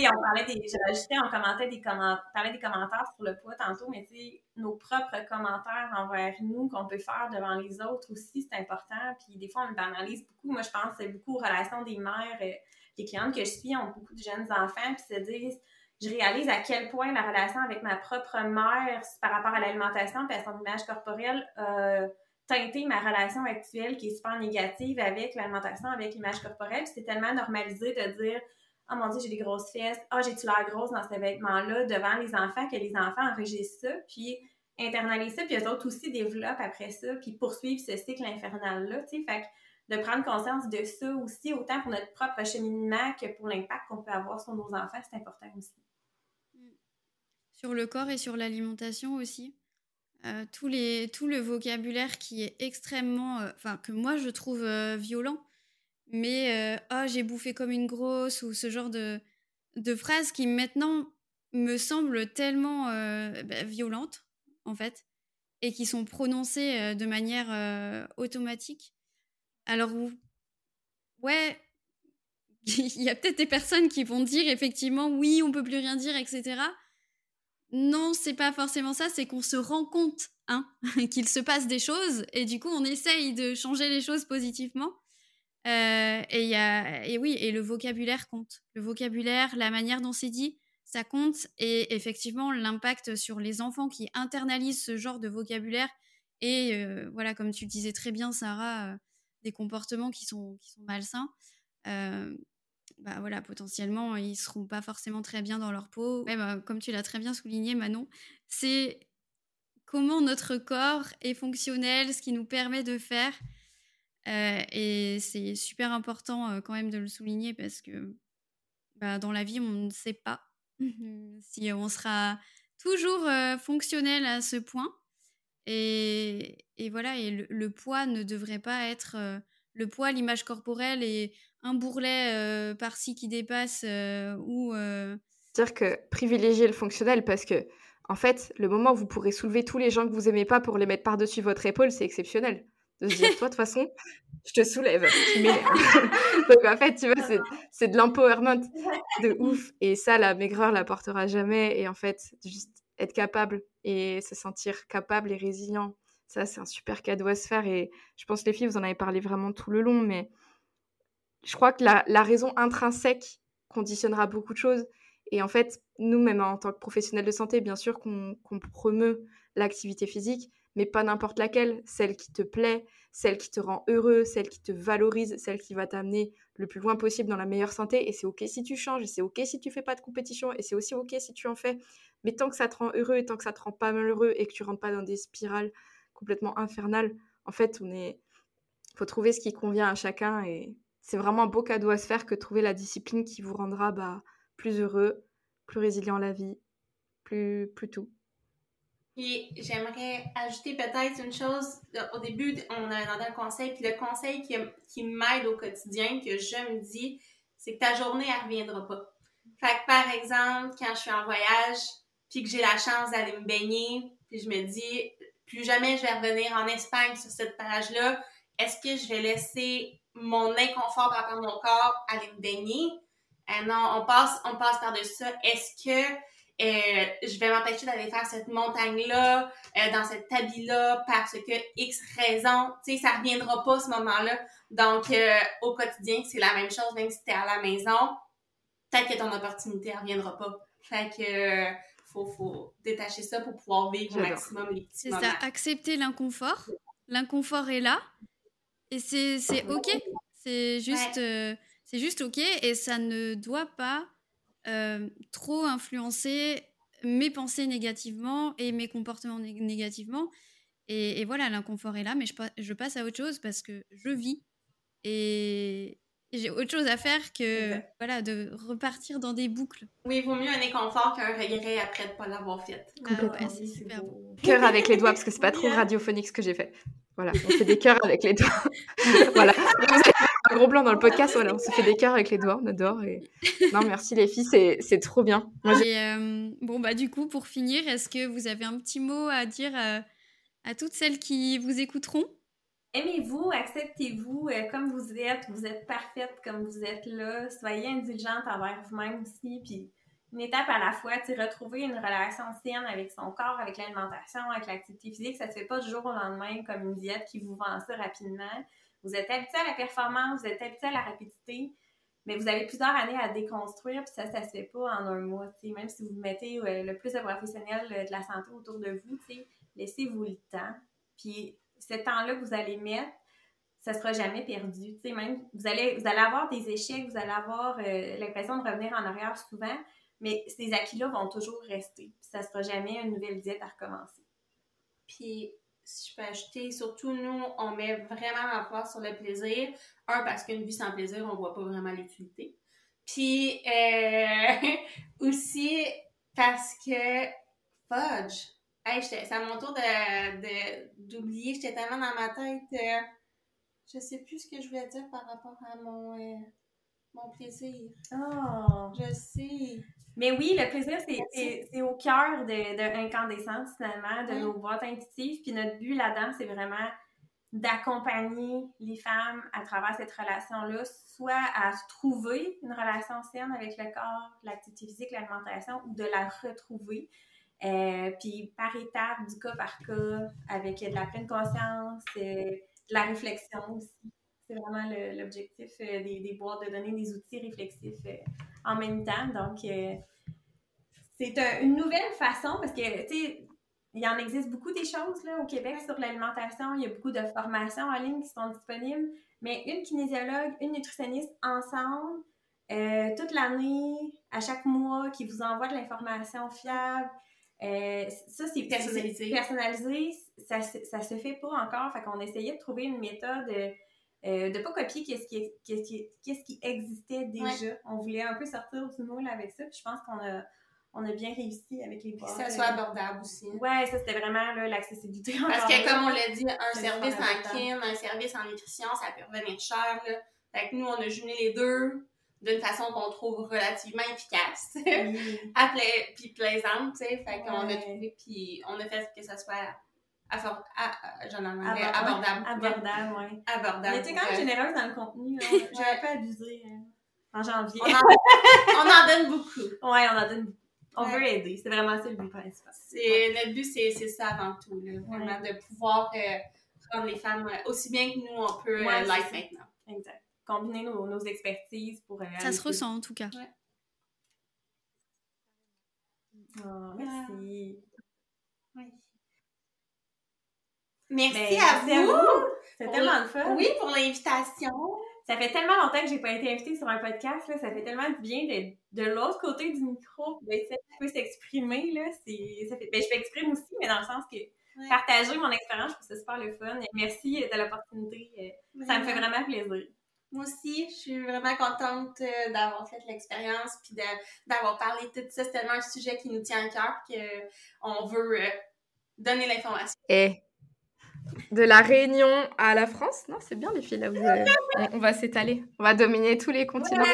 on parlait des, rajouté, on commentait des commentaires, parlait des commentaires sur le poids tantôt, mais tu nos propres commentaires envers nous qu'on peut faire devant les autres aussi, c'est important. Puis des fois, on banalise beaucoup. Moi, je pense que c'est beaucoup aux relations des mères, euh, les clientes que je suis ont beaucoup de jeunes enfants, puis se disent, je réalise à quel point la relation avec ma propre mère par rapport à l'alimentation et à son image corporelle a teinté ma relation actuelle qui est super négative avec l'alimentation, avec l'image corporelle. c'est tellement normalisé de dire Oh mon Dieu, j'ai des grosses fesses. Oh, j'ai-tu l'air grosse dans ces vêtements-là devant les enfants que les enfants enregistrent ça, puis internalisent ça, puis eux autres aussi développent après ça, puis poursuivent ce cycle infernal-là. Fait de prendre conscience de ça aussi, autant pour notre propre cheminement que pour l'impact qu'on peut avoir sur nos enfants, c'est important aussi sur le corps et sur l'alimentation aussi. Euh, tout, les, tout le vocabulaire qui est extrêmement, euh, enfin que moi je trouve euh, violent, mais ah j'ai bouffé comme une grosse ou ce genre de, de phrases qui maintenant me semblent tellement bah, violentes en fait et qui sont prononcées de manière automatique. Alors ouais, [LAUGHS] il y a peut-être des personnes qui vont dire effectivement oui on peut plus rien dire etc. Non, c'est pas forcément ça, c'est qu'on se rend compte hein, [LAUGHS] qu'il se passe des choses et du coup on essaye de changer les choses positivement. Euh, et, oui, et le vocabulaire compte. Le vocabulaire, la manière dont c'est dit, ça compte. Et effectivement, l'impact sur les enfants qui internalisent ce genre de vocabulaire et, euh, voilà, comme tu le disais très bien, Sarah, euh, des comportements qui sont malsains bah voilà, potentiellement, ils seront pas forcément très bien dans leur peau. Bah, comme tu l'as très bien souligné, Manon, c'est comment notre corps est fonctionnel, ce qui nous permet de faire. Euh, et c'est super important euh, quand même de le souligner parce que bah, dans la vie, on ne sait pas [LAUGHS] si on sera toujours euh, fonctionnel à ce point. Et, et voilà, et le, le, poids ne devrait pas être le poids, l'image corporelle et un bourrelet euh, par-ci qui dépasse euh, ou. Euh, dire que privilégier le fonctionnel parce que, en fait, le moment où vous pourrez soulever tous les gens que vous aimez pas pour les mettre par-dessus votre épaule, c'est exceptionnel. De se dire, toi, de toute façon, je te soulève. [LAUGHS] Donc, en fait, tu vois, c'est de l'empowerment de ouf. Et ça, la maigreur l'apportera jamais. Et en fait, juste être capable et se sentir capable et résilient, ça, c'est un super cadeau à se faire. Et je pense, les filles, vous en avez parlé vraiment tout le long, mais je crois que la, raison intrinsèque conditionnera beaucoup de choses. Et en fait, nous, même en tant que professionnels de santé, bien sûr qu'on promeut l'activité physique, mais pas n'importe laquelle, celle qui te plaît, celle qui te rend heureux, celle qui te valorise, celle qui va t'amener le plus loin possible dans la meilleure santé. Et c'est OK si tu changes, et c'est OK si tu fais pas de compétition, et c'est aussi OK si tu en fais. Mais tant que ça te rend heureux, et tant que ça te rend pas malheureux, et que tu rentres pas dans des spirales complètement infernales, en fait, on est... faut trouver ce qui convient à chacun, et c'est vraiment un beau cadeau à se faire que trouver la discipline qui vous rendra bah, plus heureux, plus résilient la vie, plus, plus tout. Puis j'aimerais ajouter peut-être une chose. Au début, on a un conseil, puis le conseil qui, qui m'aide au quotidien, que je me dis, c'est que ta journée, elle reviendra pas. Fait que par exemple, quand je suis en voyage, puis que j'ai la chance d'aller me baigner, puis je me dis, plus jamais je vais revenir en Espagne sur cette plage-là, est-ce que je vais laisser mon inconfort par rapport à mon corps aller me baigner. Euh, non, on passe, on passe par-dessus ça. Est-ce que euh, je vais m'empêcher d'aller faire cette montagne-là, euh, dans cet habit-là, parce que X raison, tu sais, ça reviendra pas ce moment-là. Donc, au quotidien, c'est la même chose, même si tu es à la maison, peut-être que ton opportunité ne reviendra pas. Fait que faut, faut détacher ça pour pouvoir vivre au maximum les petits C'est ça, accepter l'inconfort. L'inconfort est là, et c'est OK. C'est juste, euh, c'est juste OK. Et ça ne doit pas euh, trop influencer mes pensées négativement et mes comportements négativement. Et, voilà, l'inconfort est là, mais je, je, passe à autre chose parce que je vis et, j'ai autre chose à faire que voilà de repartir dans des boucles. Oui, il vaut mieux un inconfort qu'un regret après de ne pas l'avoir fait. Ah c'est super beau. Cœur avec les doigts parce que c'est pas trop radiophonique ce que j'ai fait. Voilà, on fait des cœurs avec les doigts. [LAUGHS] voilà. un gros blanc dans le podcast, voilà, on se fait des cœurs avec les doigts, on adore. Et... Non, merci les filles, c'est trop bien. Euh, bon, bah du coup, pour finir, est-ce que vous avez un petit mot à dire à toutes celles qui vous écouteront? Aimez-vous, acceptez-vous euh, comme vous êtes, vous êtes parfaite comme vous êtes là, soyez indulgente envers vous-même aussi, puis une étape à la fois, tu retrouver une relation saine avec son corps, avec l'alimentation, avec l'activité physique, ça se fait pas du jour au lendemain comme une diète qui vous vend ça rapidement. Vous êtes habitué à la performance, vous êtes habitué à la rapidité, mais vous avez plusieurs années à déconstruire, puis ça, ça se fait pas en un mois. Même si vous mettez euh, le plus de professionnels euh, de la santé autour de vous, laissez-vous le temps. Puis ce temps-là que vous allez mettre, ça sera jamais perdu. même, vous allez, vous allez avoir des échecs, vous allez avoir euh, l'impression de revenir en arrière souvent, mais ces acquis-là vont toujours rester. Ça ne sera jamais une nouvelle diète à recommencer. Puis, si je peux ajouter, surtout nous, on met vraiment l'emploi sur le plaisir. Un, parce qu'une vie sans plaisir, on ne voit pas vraiment l'utilité. Puis, euh, [LAUGHS] aussi parce que fudge, Hey, c'est à mon tour d'oublier, de, j'étais tellement dans ma tête. Euh, je sais plus ce que je voulais dire par rapport à mon, euh, mon plaisir. Oh! Je sais. Mais oui, le plaisir, c'est au cœur de, de incandescence, finalement, de nos boîtes intuitives. Puis notre but là-dedans, c'est vraiment d'accompagner les femmes à travers cette relation-là, soit à trouver une relation saine avec le corps, l'activité physique, l'alimentation, ou de la retrouver. Euh, puis par étapes, du cas par cas, avec de la pleine conscience, euh, de la réflexion aussi. C'est vraiment l'objectif euh, des, des, boîtes, de donner des outils réflexifs en même temps. Donc, c'est une nouvelle façon parce que, tu sais, il en existe beaucoup des choses là, au Québec sur l'alimentation. Il y a beaucoup de formations en ligne qui sont disponibles. Mais une kinésiologue, une nutritionniste ensemble, toute l'année, à chaque mois, qui vous envoie de l'information fiable, euh, ça, c'est personnalisé. Personnalisé, ça, ça se fait pas encore. Fait qu'on essayait de trouver une méthode euh, de pas copier qu'est-ce qui, qu'est-ce qui, qu'est-ce qui existait déjà. On voulait un peu sortir du moule avec ça. Puis je pense qu'on a, on a bien réussi avec les boîtes. Que ça soit abordable aussi. Ouais, ça c'était vraiment l'accessibilité. Parce que comme on l'a dit, un service en kin, un service en nutrition, ça peut revenir cher. Là. Fait que nous, on a jumelé les deux d'une façon qu'on trouve relativement efficace, [LAUGHS] puis plaisante, tu sais. Fait qu'on a trouvé, puis on a fait que ça soit abordable. Abordable, abordable, oui. Abordable. Mais tu quand même généreuse dans le contenu. Hein. J'ai un peu abusé hein, en janvier. On en, [LAUGHS] on en, donne beaucoup. Oui, on en donne beaucoup. On veut aider. C'est vraiment ça le but principal. Notre but, c'est ça avant tout. Là, vraiment, de pouvoir euh, rendre les femmes euh, aussi bien que nous, on peut euh, l'être maintenant. Exact combiner nos, nos expertises pour. Euh, ça se ressent en tout cas. Ouais. Oh, merci. Oui. Merci, ben, à, vous. C'est tellement le fun. Oui, pour l'invitation. Ça fait tellement longtemps que j'ai pas été invitée sur un podcast. Là. Ça fait tellement de bien d'être de l'autre côté du micro, d'être peut s'exprimer. Là. Ça fait... ben, je m'exprime aussi, mais dans le sens que partager mon expérience, je trouve ça super le fun. merci de l'opportunité. Ça me fait vraiment plaisir. Moi aussi, je suis vraiment contente euh, d'avoir fait l'expérience puis d'avoir parlé de tout ça. C'est tellement un sujet qui nous tient à cœur qu'on veut euh, donner l'information. Et de la Réunion à la France, non, c'est bien les filles, là, vous, on, va s'étaler. On va dominer tous les continents.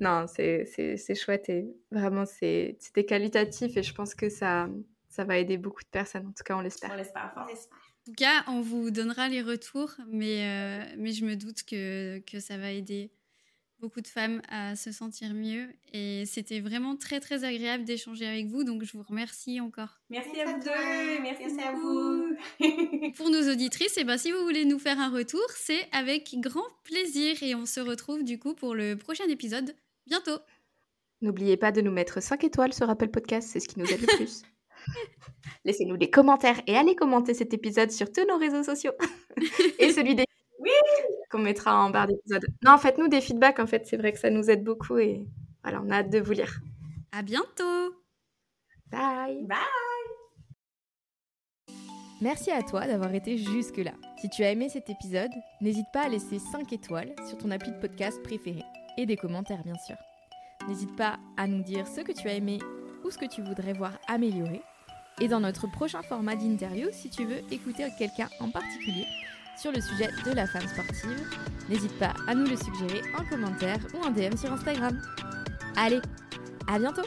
non, c'est chouette et vraiment, c'était qualitatif et je pense que ça, ça va aider beaucoup de personnes. En tout cas, on l'espère. On l'espère fort. En tout cas, on vous donnera les retours, mais, euh, mais je me doute que, que ça va aider beaucoup de femmes à se sentir mieux. Et c'était vraiment très, très agréable d'échanger avec vous. Donc, je vous remercie encore. Merci, à vous deux. Merci, à vous. [LAUGHS] Pour nos auditrices, et eh ben, si vous voulez nous faire un retour, c'est avec grand plaisir. Et on se retrouve du coup pour le prochain épisode bientôt. N'oubliez pas de nous mettre 5 étoiles sur Apple Podcast, c'est ce qui nous aide le [LAUGHS] plus. [LAUGHS] Laissez-nous des commentaires et allez commenter cet épisode sur tous nos réseaux sociaux. [LAUGHS] et celui des... Oui Qu'on mettra en barre d'épisode. Non, faites-nous des feedbacks, en fait. C'est vrai que ça nous aide beaucoup et Voilà, on a hâte de vous lire. À bientôt. Bye. Bye! Merci à toi d'avoir été jusque-là. Si tu as aimé cet épisode, n'hésite pas à laisser 5 étoiles sur ton appli de podcast préféré et des commentaires bien sûr. N'hésite pas à nous dire ce que tu as aimé ou ce que tu voudrais voir améliorer. Et dans notre prochain format d'interview, si tu veux écouter quelqu'un en particulier sur le sujet de la femme sportive, n'hésite pas à nous le suggérer en commentaire ou en DM sur Instagram. Allez, à bientôt